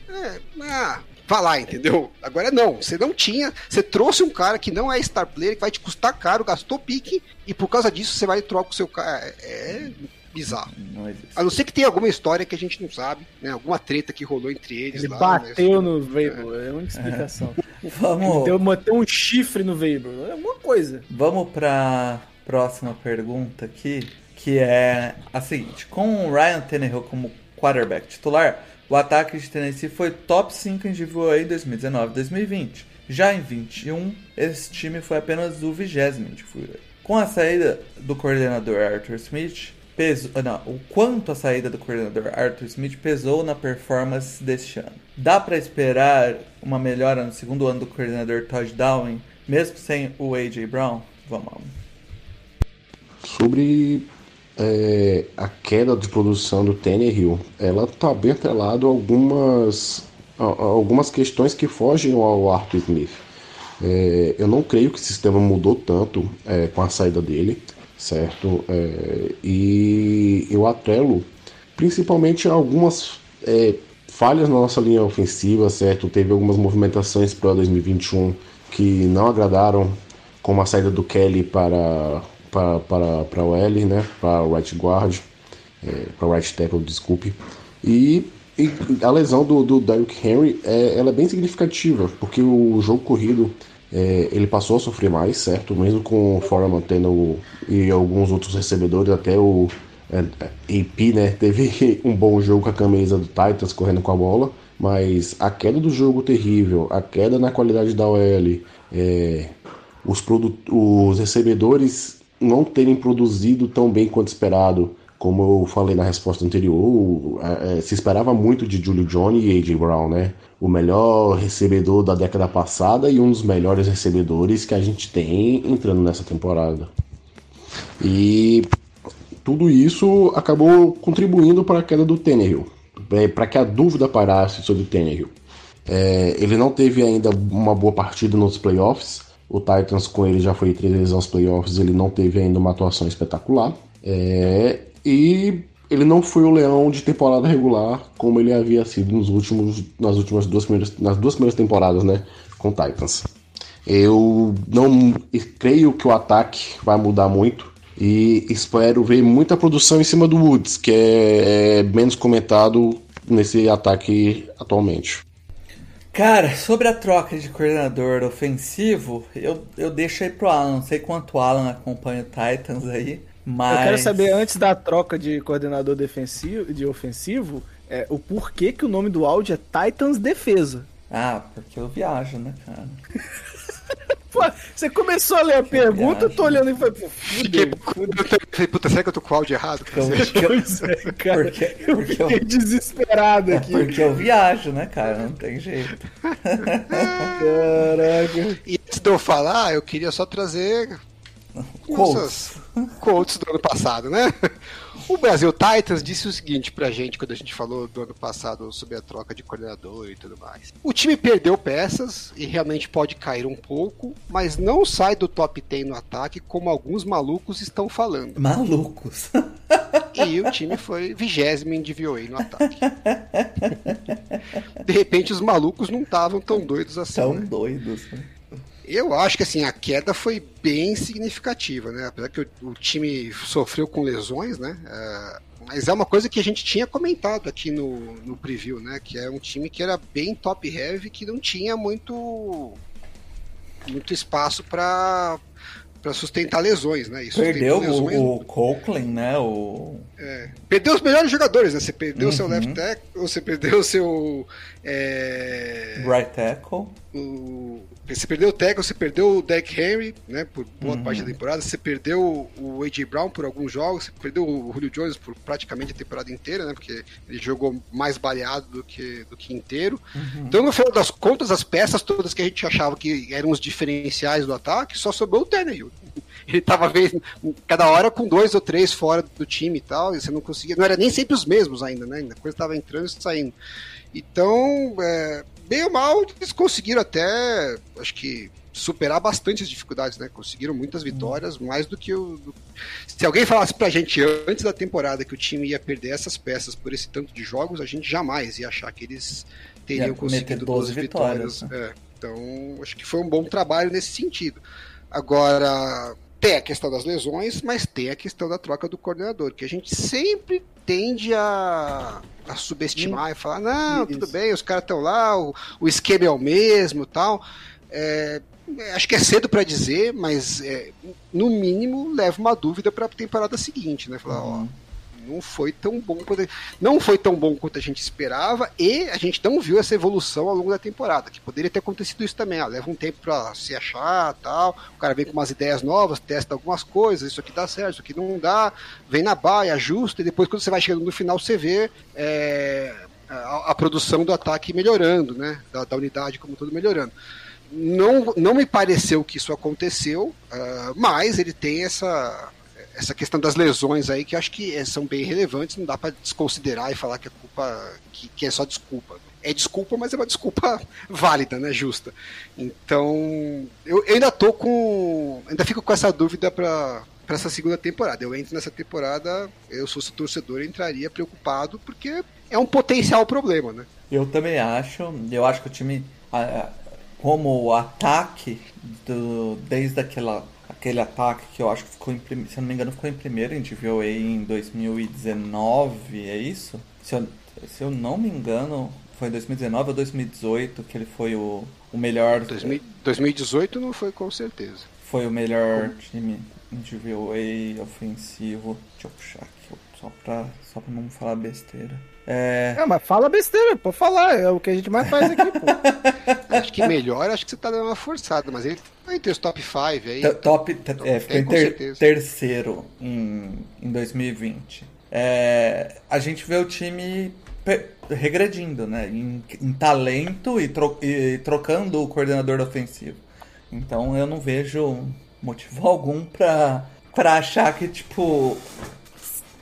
É, ah, vá lá, entendeu? Agora não, você não tinha, você trouxe um cara que não é star player, que vai te custar caro, gastou pique, e por causa disso você vai e troca o seu cara. É, é bizarro. Não existe. A não ser que tenha alguma história que a gente não sabe, né? Alguma treta que rolou entre eles Ele lá. bateu né? no Vrabel, é a única explicação. Vamos, Deu, meteu um chifre no Vrabel, é alguma coisa. vamos pra próxima pergunta aqui, que é a seguinte: com o Ryan Tannehill como quarterback titular, o ataque de Tennessee foi top 5 em DVOA em 2019 e 2020. Já em 21, esse time foi apenas o vigésimo em DVOA. Com a saída do coordenador Arthur Smith, pesou, ah, não, o quanto a saída do coordenador Arthur Smith pesou na performance deste ano. Dá pra esperar uma melhora no segundo ano do coordenador Todd Downing, mesmo sem o AJ Brown? Vamos. Sobre é, a queda de produção do Tannehill, ela está bem atrelada a algumas, a, a algumas questões que fogem ao Arthur Smith. É, eu não creio que o sistema mudou tanto é, com a saída dele, certo? É, e eu atrelo principalmente a algumas é, falhas na nossa linha ofensiva, certo? Teve algumas movimentações para 2021 que não agradaram, como a saída do Kelly para para para, para o L, né? Para o right guard, é, para o right tackle, desculpe. E, e a lesão do, do Derrick Henry é, ela é bem significativa, porque o jogo corrido é, ele passou a sofrer mais, certo? Mesmo com o Foreman tendo e alguns outros recebedores, até o é, AP, né? Teve um bom jogo com a camisa do Titans correndo com a bola, mas a queda do jogo terrível, a queda na qualidade da OL, é, os, os recebedores não terem produzido tão bem quanto esperado, como eu falei na resposta anterior, é, é, se esperava muito de Julio Johnny e A.J. Brown, né? O melhor recebedor da década passada e um dos melhores recebedores que a gente tem entrando nessa temporada. E tudo isso acabou contribuindo para a queda do Tannehill, para que a dúvida parasse sobre o Tannehill. É, ele não teve ainda uma boa partida nos playoffs. O Titans com ele já foi três vezes aos playoffs, ele não teve ainda uma atuação espetacular. É, e ele não foi o leão de temporada regular como ele havia sido nos últimos, nas últimas duas primeiras, nas duas primeiras temporadas, né, com o Titans. Eu não creio que o ataque vai mudar muito. E espero ver muita produção em cima do Woods, que é, é menos comentado nesse ataque atualmente. Cara, sobre a troca de coordenador ofensivo, eu, eu deixo aí pro Alan. Não sei quanto o Alan acompanha o Titans aí, mas. Eu quero saber, antes da troca de coordenador defensivo, de ofensivo, é, o porquê que o nome do áudio é Titans Defesa. Ah, porque eu viajo, né, cara? Você começou a ler a pergunta, eu tô olhando e falei, pô, Fiquei, puta, será que eu tô com o áudio errado? Pois é, cara. Porque- eu porque fiquei eu- desesperado É aqui. porque eu viajo, né, cara? Não tem jeito. Caraca. E antes de eu falar, eu queria só trazer nossas quotes do ano passado, né? O Brasil Titans disse o seguinte pra gente quando a gente falou do ano passado sobre a troca de coordenador e tudo mais. O time perdeu peças e realmente pode cair um pouco, mas não sai do top 10 no ataque como alguns malucos estão falando. Malucos. E o time foi vigésimo em DVOA no ataque. De repente os malucos não estavam tão doidos assim. Tão né? doidos. né? Eu acho que assim, a queda foi bem significativa, né? Apesar que o, o time sofreu com lesões, né? É, mas é uma coisa que a gente tinha comentado aqui no, no preview, né? Que é um time que era bem top heavy, que não tinha muito muito espaço para para sustentar lesões, né? E Perdeu lesões- o, o Coughlin, né? O... Perdeu os melhores jogadores, né? Você perdeu o seu Uhum. left tackle, você perdeu o seu. É, Right tackle. o- você perdeu o tackle, você perdeu o Derrick Henry, né? Por boa Uhum. parte da temporada, você perdeu o A.J. Brown por alguns jogos, você perdeu o Julio Jones por praticamente a temporada inteira, né? Porque ele jogou mais baleado do que, do que inteiro. Uhum. Então, no final das contas, as peças todas que a gente achava que eram os diferenciais do ataque, só sobrou o Tannehill. Ele tava vez, cada hora com dois ou três fora do time e tal, e você não conseguia. Não era nem sempre os mesmos ainda, né? A coisa tava entrando e saindo. Então, é, bem ou mal, eles conseguiram até, acho que, superar bastante as dificuldades, né? Conseguiram muitas vitórias, mais do que o. do- Se alguém falasse pra gente antes da temporada que o time ia perder essas peças por esse tanto de jogos, a gente jamais ia achar que eles teriam Ia conseguido 12 12 vitórias. vitórias, É, então, acho que foi um bom trabalho nesse sentido. Agora, tem a questão das lesões, mas tem a questão da troca do coordenador, que a gente sempre tende a, a subestimar e falar, não, tudo Isso. bem, os caras estão lá, o, o esquema é o mesmo tal. É, é, acho que é cedo para dizer, mas é, no mínimo leva uma dúvida para a temporada seguinte, né? Falar, ó, não foi tão bom quanto não foi tão bom quanto a gente esperava e a gente não viu essa evolução ao longo da temporada que poderia ter acontecido isso também. Ah, leva um tempo para se achar tal o cara vem com umas ideias novas testa algumas coisas isso aqui dá certo isso aqui não dá vem na baia ajusta e depois quando você vai chegando no final você vê é, a, a produção do ataque melhorando né da, da unidade como todo melhorando. Não, não me pareceu que isso aconteceu, ah, mas ele tem essa, essa questão das lesões aí que acho que eh, são bem relevantes, não dá para desconsiderar e falar que a culpa que, que é só desculpa. É desculpa, mas é uma desculpa válida, né, justa. Então, eu, eu ainda tô com, ainda fico com essa dúvida para para essa segunda temporada. Eu entro nessa temporada, eu sou torcedor, eu entraria preocupado porque é um potencial problema, né? Eu também acho. Eu acho que o time, como o ataque, do, desde aquela, aquele ataque que eu acho que ficou em primeiro, se eu não me engano, ficou em primeiro em DVOA em 2019, é isso? Se eu, se eu não me engano, foi em 2019 ou 2018 que ele foi o, o melhor. 2000 2018 não foi com certeza. Foi o melhor time em DVOA ofensivo. Deixa eu puxar aqui, só pra, só pra não falar besteira. É. É, mas fala besteira, pode falar, é o que a gente mais faz aqui, pô. Acho que melhor, acho que você tá dando uma forçada, mas ele tá entre os top 5 aí. T- Top, t- é, ficou É, em ter- certeza. terceiro em, em 2020. É, a gente vê o time regredindo, né? Em, em talento e, tro- e trocando o coordenador ofensivo. Então eu não vejo motivo algum pra, pra achar que, tipo,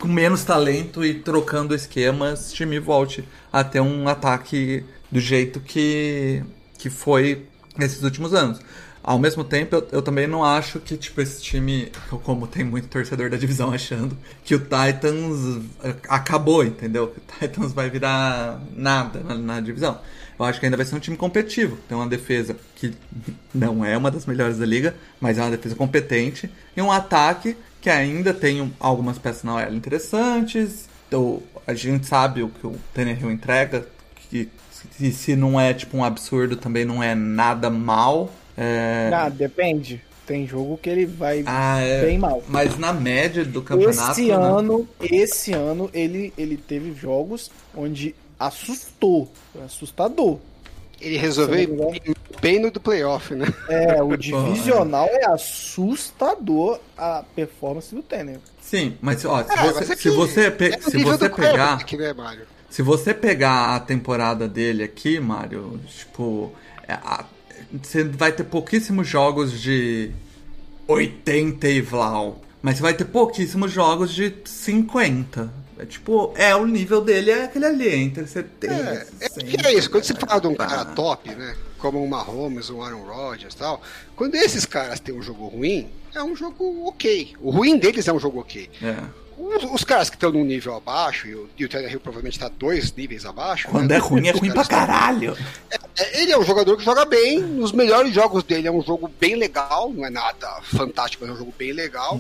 com menos talento e trocando esquemas, time volte a ter um ataque do jeito que, que foi nesses últimos anos. Ao mesmo tempo, eu, eu também não acho que, tipo, esse time, como tem muito torcedor da divisão achando, que o Titans eh, acabou, entendeu? Que o Titans vai virar nada na, na divisão. Eu acho que ainda vai ser um time competitivo. Tem uma defesa que não é uma das melhores da liga, mas é uma defesa competente. E um ataque que ainda tem um- algumas peças na OL interessantes. Então, a gente sabe o que o Tannehill entrega, que se, se não é tipo um absurdo, também não é nada mal. É... Ah, depende. Tem jogo que ele vai Ah, é. bem mal. Mas na média do campeonato. Esse né? ano, esse ano ele, ele teve jogos onde assustou, assustador. Ele resolveu bem- no do playoff, né? É, o divisional é assustador a performance do Tanner. Sim, mas ó, se É, você, mas é se você, pe- é se você pegar. quarterback, né, Mário? Se você pegar a temporada dele aqui, Mário, tipo, é, a- você vai ter pouquíssimos jogos de 80 e Vlau, mas você vai ter pouquíssimos jogos de 50. É tipo, é o nível dele é aquele ali, entre 70 É, é 60. que é isso, quando você fala de um cara Tá. top, né? Como um Mahomes, um Aaron Rodgers e tal, quando esses caras têm um jogo ruim, é um jogo ok. O ruim deles é um jogo ok. É. Os, os caras que estão num nível abaixo, e o, e o Tannehill provavelmente está dois níveis abaixo. Quando né? é ruim, é ruim pra caralho. É, Ele é um jogador que joga bem, nos melhores jogos dele é um jogo bem legal, não é nada fantástico, mas é um jogo bem legal.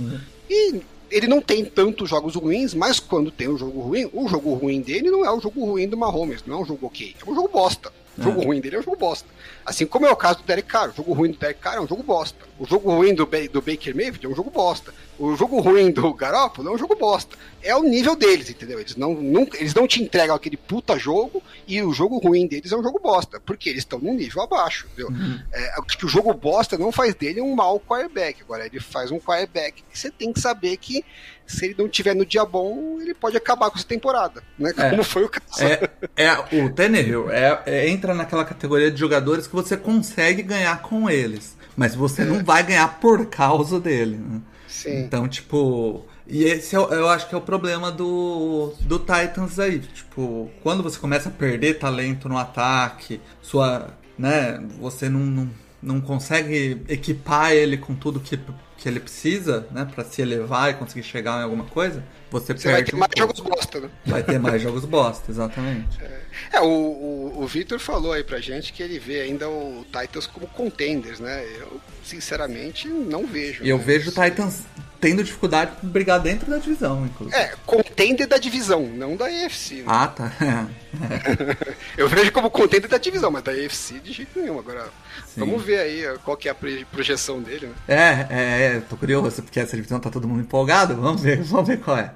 E ele não tem tantos jogos ruins, mas quando tem um jogo ruim, o jogo ruim dele não é o jogo ruim do Mahomes, não é um jogo ok, é um jogo bosta. O jogo ruim dele é um jogo bosta. Assim como é o caso do Derek Carr. O jogo ruim do Derek Carr é um jogo bosta. O jogo ruim do, do Baker Mayfield é um jogo bosta. O jogo ruim do Garoppolo é um jogo bosta. É o nível deles, entendeu? Eles não, nunca, eles não te entregam aquele puta jogo e o jogo ruim deles é um jogo bosta. Porque eles estão num nível abaixo, entendeu? É, acho que o jogo bosta não faz dele um mau quarterback. Agora, ele faz um quarterback que você tem que saber que se ele não tiver no dia bom, ele pode acabar com essa temporada, né? É. Como foi o caso. É, é, o Tannehill é, é- entra naquela categoria de jogadores que você consegue ganhar com eles, mas você não vai ganhar por causa dele. né? Sim. Então, tipo. E esse é o- eu acho que é o problema do, do Titans aí. Tipo, quando você começa a perder talento no ataque, sua. né, você não, não, não consegue equipar ele com tudo que, que ele precisa, né, pra se elevar e conseguir chegar em alguma coisa, você, Você vai ter um mais pouco. jogos bosta, né? Vai ter mais jogos bosta, exatamente. É, o, o, o Vitor falou aí pra gente que ele vê ainda o Titans como contenders, né? Eu, sinceramente, não vejo. E eu né? vejo o Titans tendo dificuldade de brigar dentro da divisão, inclusive. É, contender da divisão, não da AFC. Né? Ah, tá. Eu vejo como contender da divisão, mas da AFC de jeito nenhum. Agora, vamos ver aí qual que é a proje- projeção dele, né? É, é, é, tô curioso, porque essa divisão tá todo mundo empolgado. Vamos ver, vamos ver qual é.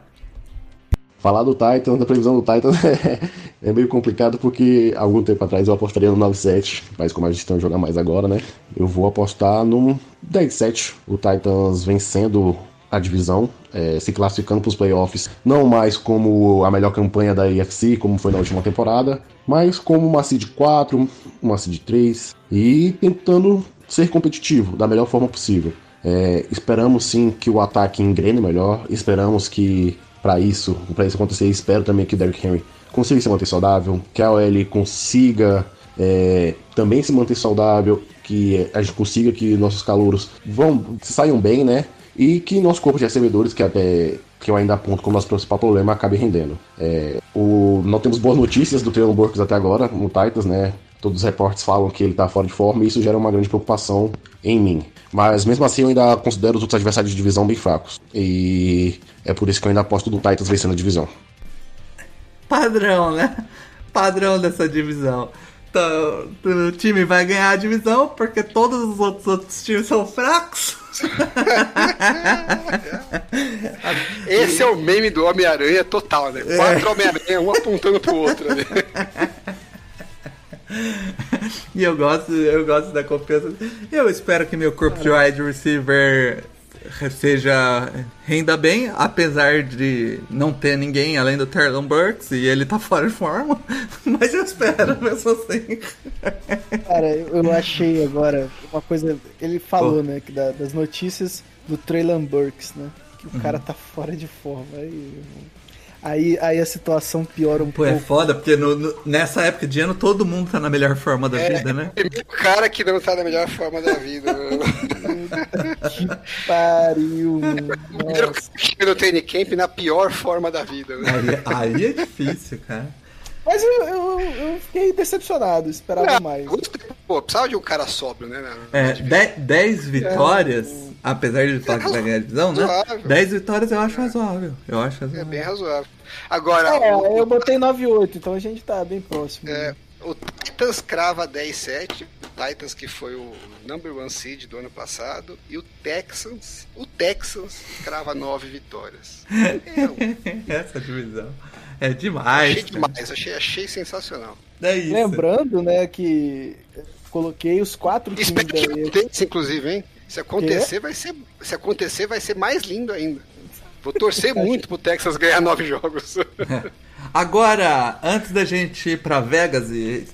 Falar do Titans, da previsão do Titans é, é meio complicado porque algum tempo atrás eu apostaria no 9-7, mas como a gente tem que jogar mais agora, né? Eu vou apostar no 10-7. O Titans vencendo a divisão, é, se classificando para os playoffs, não mais como a melhor campanha da AFC, como foi na última temporada, mas como uma seed 4, uma seed 3 e tentando ser competitivo da melhor forma possível. É, esperamos sim que o ataque engrene melhor, esperamos que para isso, para isso acontecer, espero também que o Derrick Henry consiga se manter saudável, que a OL consiga é, também se manter saudável, que a gente consiga que nossos calouros vão saiam bem, né? E que nosso corpo de recebedores, que até que eu ainda aponto como nosso principal problema, acabe rendendo. É, o, não temos boas notícias do Traylon Burks até agora no Titans, né? Todos os reportes falam que ele tá fora de forma e isso gera uma grande preocupação em mim. Mas mesmo assim eu ainda considero os outros adversários de divisão bem fracos. E é por isso que eu ainda aposto no Titans vencendo a divisão. Padrão, né? Padrão dessa divisão. Então, o time vai ganhar a divisão porque todos os outros, outros times são fracos. Esse é o meme do Homem-Aranha total, né? Quatro Homem-Aranha, um apontando pro outro. Né? E eu gosto, eu gosto da confiança. Eu espero que meu corpo de wide receiver seja renda bem, apesar de não ter ninguém além do Terlon Burks e ele tá fora de forma. Mas eu espero, mesmo assim. Cara, eu achei agora uma coisa. Ele falou, né, que da- das notícias do Traylon Burks, né? Que o cara tá fora de forma. Aí, aí, aí a situação piora um Pô, é pouco. foda, porque no- no- nessa época de ano todo mundo tá na melhor forma da vida, né? Primeiro cara que não tá na melhor forma da vida. Que pariu, Primeiro que no training camp na pior forma da vida. Né? Aí, aí é difícil, cara. Mas eu, eu, eu fiquei decepcionado, esperava Ah, mais. Pô, precisava de um cara sóbrio, né? É, divisão. 10 vitórias, apesar de falar que vai ganhar a divisão, né? Razoável. 10 vitórias eu acho razoável. Eu acho É razoável. bem razoável. Agora, É, o, eu botei 9,8, então a gente tá bem próximo. é, o Titans crava 10-7. O Titans que foi o number one seed do ano passado. E o Texans, o Texans crava 9 vitórias. Eu Essa divisão é demais. achei cara. demais, achei, achei sensacional. É isso. Lembrando, né, que coloquei os quatro times Espero da que EFC. aconteça, inclusive, hein? Se acontecer, vai ser. Se acontecer, vai ser mais lindo ainda. Vou torcer muito pro Texas ganhar nove jogos. Agora, antes da gente ir pra Vegas, e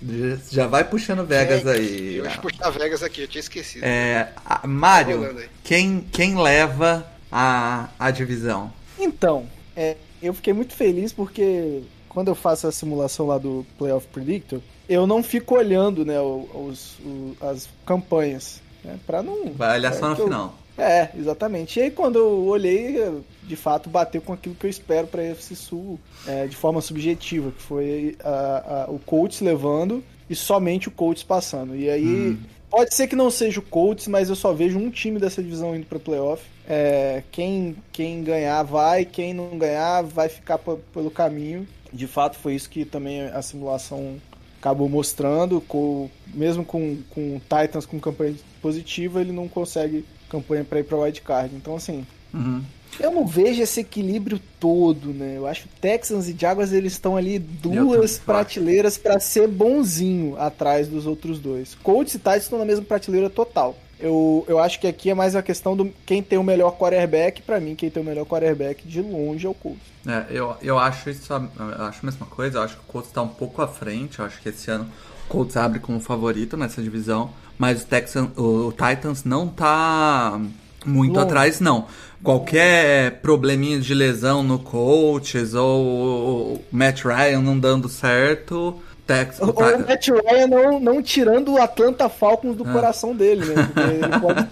já vai puxando Vegas É, aí. Eu vou puxar Vegas aqui, eu tinha esquecido. É, a- Tá Mário, aí. quem, quem leva a, a divisão? Então, é, eu fiquei muito feliz porque quando eu faço a simulação lá do Playoff Predictor, eu não fico olhando, né, os, o- as campanhas, né, pra não... Vai olhar só no eu- final. É, exatamente. E aí quando eu olhei, de fato bateu com aquilo que eu espero pra FC Sul, é, de forma subjetiva, que foi a- a- o Colts levando e somente o Colts passando. E aí pode ser que não seja o Colts, mas eu só vejo um time dessa divisão indo pra playoff. É, quem, quem ganhar vai, quem não ganhar vai ficar pelo caminho. De fato foi isso que também a simulação acabou mostrando, com- mesmo com, com o Titans com campanha positiva, ele não consegue campanha para ir para wildcard. Então, assim, Uhum. Eu não vejo esse equilíbrio todo, né? Eu acho que Texans e Jaguars eles estão ali duas prateleiras para ser bonzinho atrás dos outros dois. Colts e Titans estão na mesma prateleira total. Eu, eu acho que aqui é mais a questão do quem tem o melhor quarterback. Para mim, quem tem o melhor quarterback de longe é o Colts. É, eu, eu acho isso, eu acho a mesma coisa, eu acho que o Colts tá um pouco à frente, eu acho que esse ano o Colts abre como favorito nessa divisão, mas o, Texan, o, o Titans não tá muito Longe. atrás, não. Qualquer probleminha de lesão no Colts ou Matt Ryan não dando certo, Tex, o O, Ti- o Matt Ryan não, não tirando o Atlanta Falcons do coração dele, né? Pode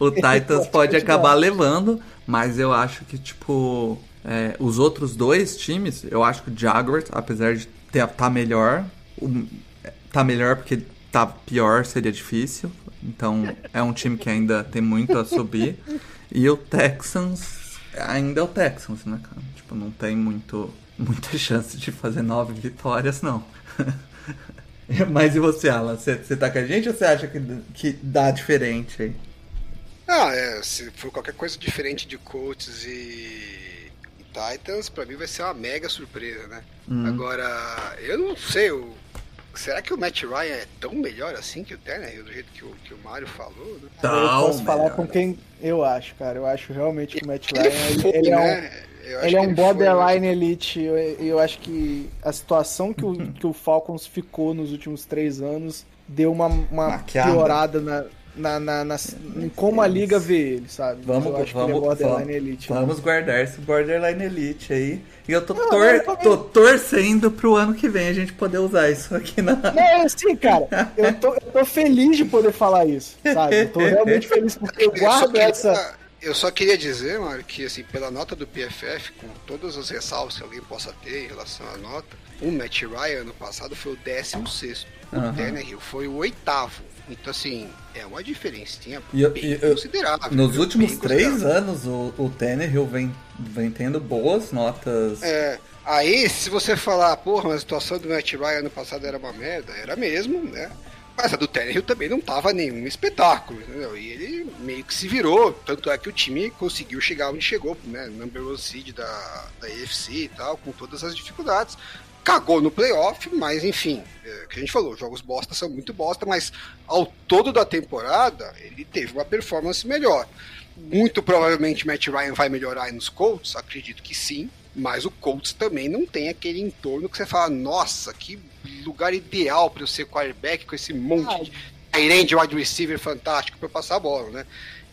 o Titans Pode pode acabar levando, mas eu acho que, tipo, é, os outros dois times, eu acho que o Jaguars, apesar de ter, tá melhor, o- tá melhor porque tá pior, seria difícil. Então, é um time que ainda tem muito a subir. E o Texans, ainda é o Texans, né, cara? Tipo, não tem muito, muita chance de fazer nove vitórias, não. Mas e você, Alan? Você você tá com a gente ou você acha que, que dá diferente aí? Ah, é, se for qualquer coisa diferente de Colts e, e Titans, pra mim vai ser uma mega surpresa, né? Uhum. Agora, eu não sei, o, será que o Matt Ryan é tão melhor assim que o Tannehill, do jeito que o, que o Mário falou? Né? eu posso Tão falar melhor. com quem eu acho, cara. Eu acho realmente que o Matt Ryan Ele ele, foi, ele é um, né? Ele é que um foi, borderline elite. Eu, eu acho que a situação que o, que o Falcons ficou nos últimos três anos deu uma, uma Maquiada. piorada na, na, na, na- em como a liga vê ele, sabe? Vamos, eu acho que vamos, ele é borderline vamos, elite. vamos guardar esse Borderline Elite aí. E eu tô, Não, tor- eu tô torcendo pro ano que vem a gente poder usar isso aqui na. Não, sim, cara. Eu tô, eu tô feliz de poder falar isso, sabe? Eu tô realmente feliz porque eu Eu guardo queria, essa. eu só queria dizer, Mário, que assim, pela nota do PFF, com todas as ressalvas que alguém possa ter em relação à nota, o Matt Ryan ano passado foi o 16 O Aham. Tannehill foi o oitavo. Então, assim, é uma diferencinha E e considerável. Nos últimos três anos, o, o Tannehill vem, vem tendo boas notas. É, aí, se você falar, porra, mas a situação do Matt Ryan ano passado era uma merda, era mesmo, né? Mas a do Tannehill também não tava nenhum espetáculo, entendeu? E ele meio que se virou, tanto é que o time conseguiu chegar onde chegou, né? Number one seed da, da AFC e tal, com todas as dificuldades. Cagou no playoff, mas enfim, é, que a gente falou, jogos bosta são muito bosta, mas ao todo da temporada ele teve uma performance melhor. Muito provavelmente Matt Ryan vai melhorar aí nos Colts, acredito que sim, mas o Colts também não tem aquele entorno que você fala, nossa, que lugar ideal para eu ser quarterback com esse monte de Tyrande wide receiver fantástico para passar a bola, né?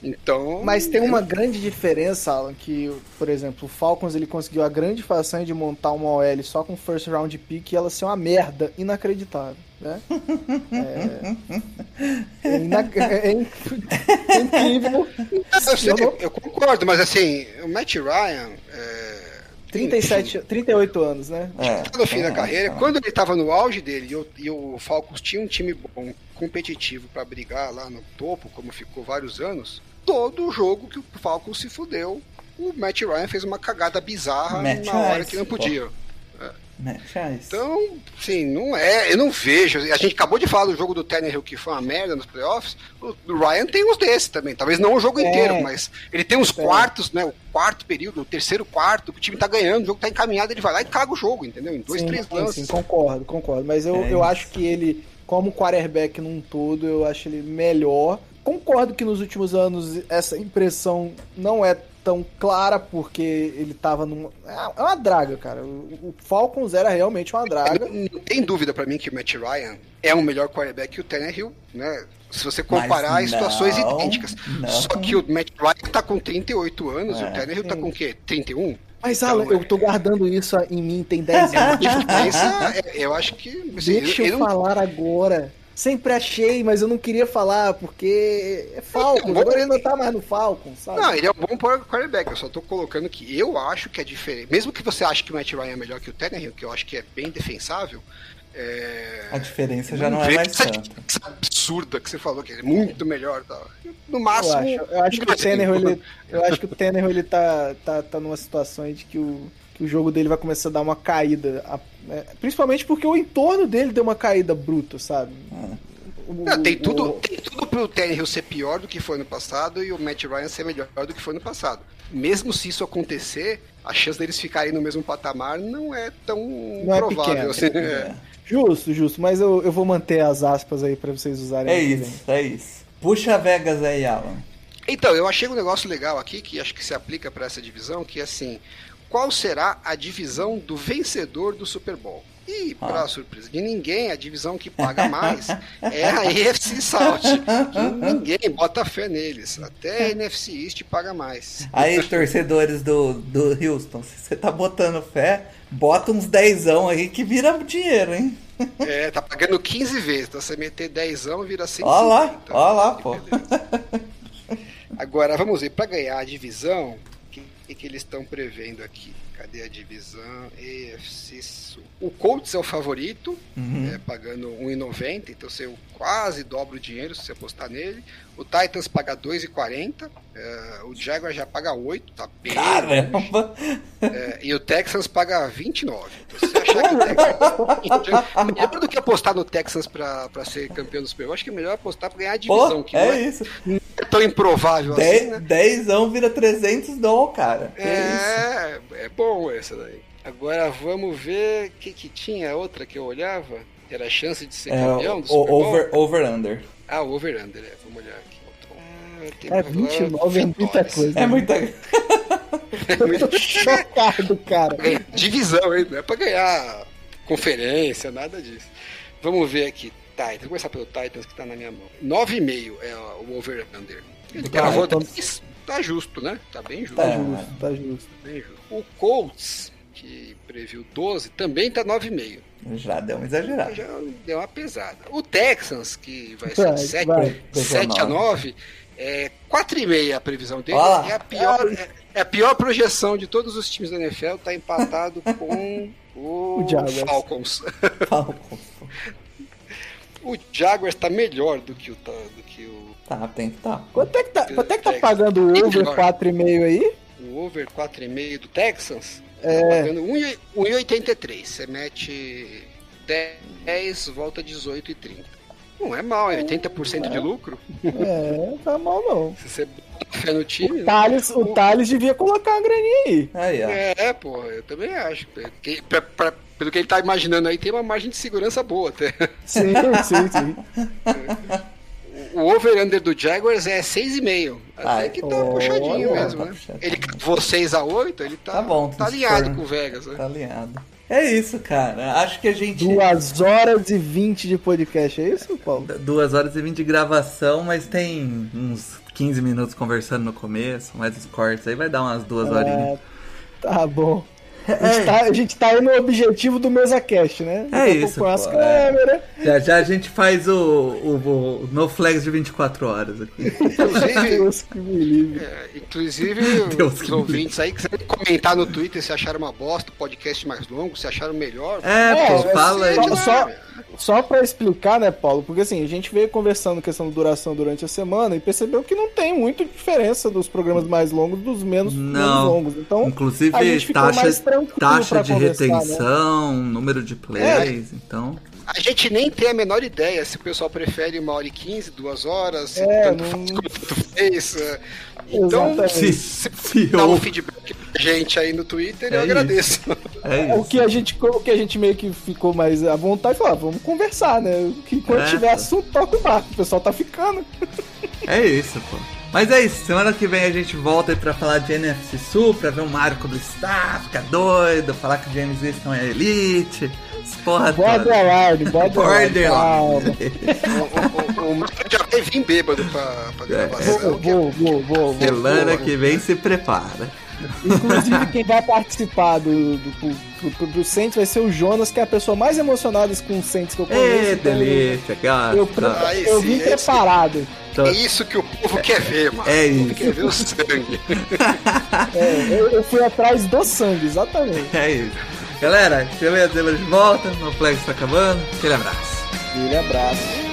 Então. Mas tem uma grande diferença, Alan, que, por exemplo, o Falcons ele conseguiu a grande façanha de montar uma OL só com first round pick e ela ser uma merda inacreditável, né? É, é, ina- é é incrível. Eu, sei, Eu não- eu concordo, mas assim, o Matt Ryan, é, 37, 38 anos, né? É, Tá no fim da carreira, essa, né? quando ele tava no auge dele e o, e o Falcons tinha um time bom, competitivo pra brigar lá no topo, como ficou vários anos, todo jogo que o Falcons se fudeu, o Matt Ryan fez uma cagada bizarra Matt na hora que não podia. Chaz? Então, sim, não é. Eu não vejo. A gente acabou de falar do jogo do Tannehill que foi uma merda nos playoffs. O o Ryan tem uns desses também. Talvez não o jogo É. inteiro, mas ele tem uns É. quartos, né? O quarto período, o terceiro quarto, que o time tá ganhando, o jogo tá encaminhado, ele vai lá e caga o jogo, entendeu? Em dois, sim, três lances. sim, concordo, concordo. Mas eu, É eu acho que ele, como quarterback num todo, eu acho ele melhor. Concordo que nos últimos anos essa impressão não é tão clara, porque ele tava numa. É uma draga, cara. O, Falcons era realmente uma draga. Não, não tem dúvida pra mim que o Matt Ryan é um melhor quarterback que o Tannehill, né? Se você comparar em situações não, idênticas. não. Só que o Matt Ryan tá com 38 anos e É, o Tannehill tá sim. com o quê? 31? Mas, Então, Alan, eu tô guardando isso em mim tem 10 anos. É- eu acho que. assim, Deixa eu, eu não- falar agora. Sempre achei, mas eu não queria falar, porque é Falcons. Então, Agora ele não tá mais no Falcons, sabe? Não, ele é um bom quarterback. Eu só tô colocando que eu acho que é diferente. Mesmo que você ache que o Matt Ryan é melhor que o Tannehill, que eu acho que é bem defensável. É... A diferença já não é vejo mais essa tanta. absurda que você falou, que ele é muito melhor. Tá? No Eu máximo. acho, eu acho que o Tannehill, ele, eu acho que o Tannehill, ele tá, tá, tá numa situação aí de que o, o jogo dele vai começar a dar uma caída. a- né? principalmente porque o entorno dele deu uma caída bruta, sabe? O- Não, tem, o- tudo, o- tem tudo pro Tannehill ser pior do que foi no passado e o Matt Ryan ser melhor do que foi no passado. Mesmo se isso acontecer, a chance deles ficarem no mesmo patamar não é tão Não é provável. pequena. assim, é. Justo, justo. Mas eu, eu vou manter as aspas aí pra vocês usarem. É isso, é isso. Puxa a Vegas aí, Alan. Então, eu achei um negócio legal aqui, que acho que se aplica para essa divisão, que é assim, qual será a divisão do vencedor do Super Bowl? E, para surpresa de ninguém, a divisão que paga mais é a AFC South. Ninguém bota fé neles. Até a NFC East paga mais. Aí, torcedores do, do Houston, se você tá botando fé, bota uns dezão aí que vira dinheiro, hein? É, tá pagando 15 vezes. Então, você meter 10 vira 150. Ó lá, ó lá, pô. Agora, vamos ver, para ganhar a divisão, que, que, eles estão prevendo aqui? Cadê a divisão? EFC Sul. O Colts é o favorito, Uhum. é, pagando 1,90, então você quase dobra o dinheiro se você apostar nele. O Titans paga 2,40, é, o Jaguar já paga 8, tá bem. Caramba! É, e o Texans paga 29. Então, se você achar que o Texans. melhor do que apostar no Texans pra, pra ser campeão do Super Bowl, acho que é melhor apostar pra ganhar a divisão, Pô, que não é é, isso. é tão improvável assim, Dez- né? Dezão vira 300 dólares, cara. É, é bom essa daí. Agora vamos ver o que, que tinha outra que eu olhava. Era a chance de ser É, campeão o, do Super Bowl. over, over under. Ah, o over-under, é. Vamos olhar aqui. Ah, É, agora 29 é muita coisa. É muita. Eu tô chocado, cara. Ganhar Divisão, hein? Não é pra ganhar conferência, nada disso. Vamos ver aqui. Titans. Vou começar pelo Titans que tá na minha mão. 9,5 é o over-under. Ele Tá, gravou então- 10. Tá justo, né? Tá bem justo. Tá É. justo, tá justo. Bem justo. O Colts, que previu 12, também tá 9,5. Já deu uma exagerada. Já deu uma pesada. O Texans, que vai Vai, ser 7, vai. 7 a 9, é 4,5 a previsão dele. Lá. É a, pior, é, é a pior projeção de todos os times da NFL, tá empatado com o, O Jaguars. Falcons. Falcons. O Jaguars tá melhor do que o. Do que o, Tá, tem que tá. Quanto é que tá, quanto é que tá pagando o over Melhor. 4,5 aí? O over 4,5 do Texans. É. Tá pagando 1,83. 1,83. Você mete 10, volta 18 e 30. Não é mal, é 80% de lucro. É, não tá mal não. Se você bota fé no time. O né? Thales, o Thales devia colocar uma graninha aí. Aí, ó. É, pô, eu também acho. Que, pra- pra- pelo que ele tá imaginando aí, tem uma margem de segurança boa até. Sim, sim, sim. O over-under do Jaguars é 6,5. Até Ai, que tá olha, puxadinho mesmo, tá né? puxadinho. Ele cavou 6x8, ele tá, Tá bom, tá alinhado for- com o Vegas, né? Tá alinhado. É isso, cara. Acho que a gente. 2 horas e 20 de podcast, é isso, Paulo? Duas horas e vinte de gravação, mas tem uns 15 minutos conversando no começo, mais os cortes aí vai dar umas duas horinhas. Ah, tá bom. A gente, tá, a gente tá aí no objetivo do MesaCast, né? É Daqui a isso, é. câmeras. Já já a gente faz o, o, o No Flags de 24 horas aqui. Inclusive, Deus que me livre. é, inclusive Deus os ouvintes aí quiserem comentar no Twitter se acharam uma bosta, o podcast mais longo, se acharam melhor. É, É, pô, fala aí. só, só, só pra explicar, né, Paulo? Porque assim, a gente veio conversando questão de duração durante a semana e percebeu que não tem muita diferença dos programas mais longos dos menos, menos Não. longos. Então, a Inclusive, gente ficou mais taxa, tranquilo taxa pra de né? retenção, número de plays, então. A gente nem tem a menor ideia se o pessoal prefere uma hora e quinze, duas horas, se É, tanto não- faz como tanto fez. é. Então, Exatamente. Se, se dá um feedback pra gente aí no Twitter, É eu isso. agradeço. É O que, a gente, o que a gente meio que ficou mais à vontade foi, ah, vamos conversar, né? Que quando É, tiver assunto, toca o barco. O pessoal tá ficando. É isso, pô. Mas é isso, semana que vem a gente volta aí pra falar de NFC Sul, pra ver o Mario Blistar, ficar doido, falar que o James Winston é elite, porra. Borderline, borderline. O, o, o Marco já vai vir bêbado pra, pra gravação. Vou, vou, vou, vou, vou. Semana que vem se prepara. Inclusive, quem vai participar do, do, do, do, do Saints vai ser o Jonas, que é a pessoa mais emocionada com o Saints que eu conheço. Ê, então delícia, cara. Eu, eu sim, vim sim. preparado. Então, É isso que o povo quer ver, mano. É O povo isso. quer ver o sangue. É, eu, eu fui atrás do sangue, exatamente. é isso. Galera, beleza, de volta, o Flex tá acabando. Aquele abraço. Aquele abraço.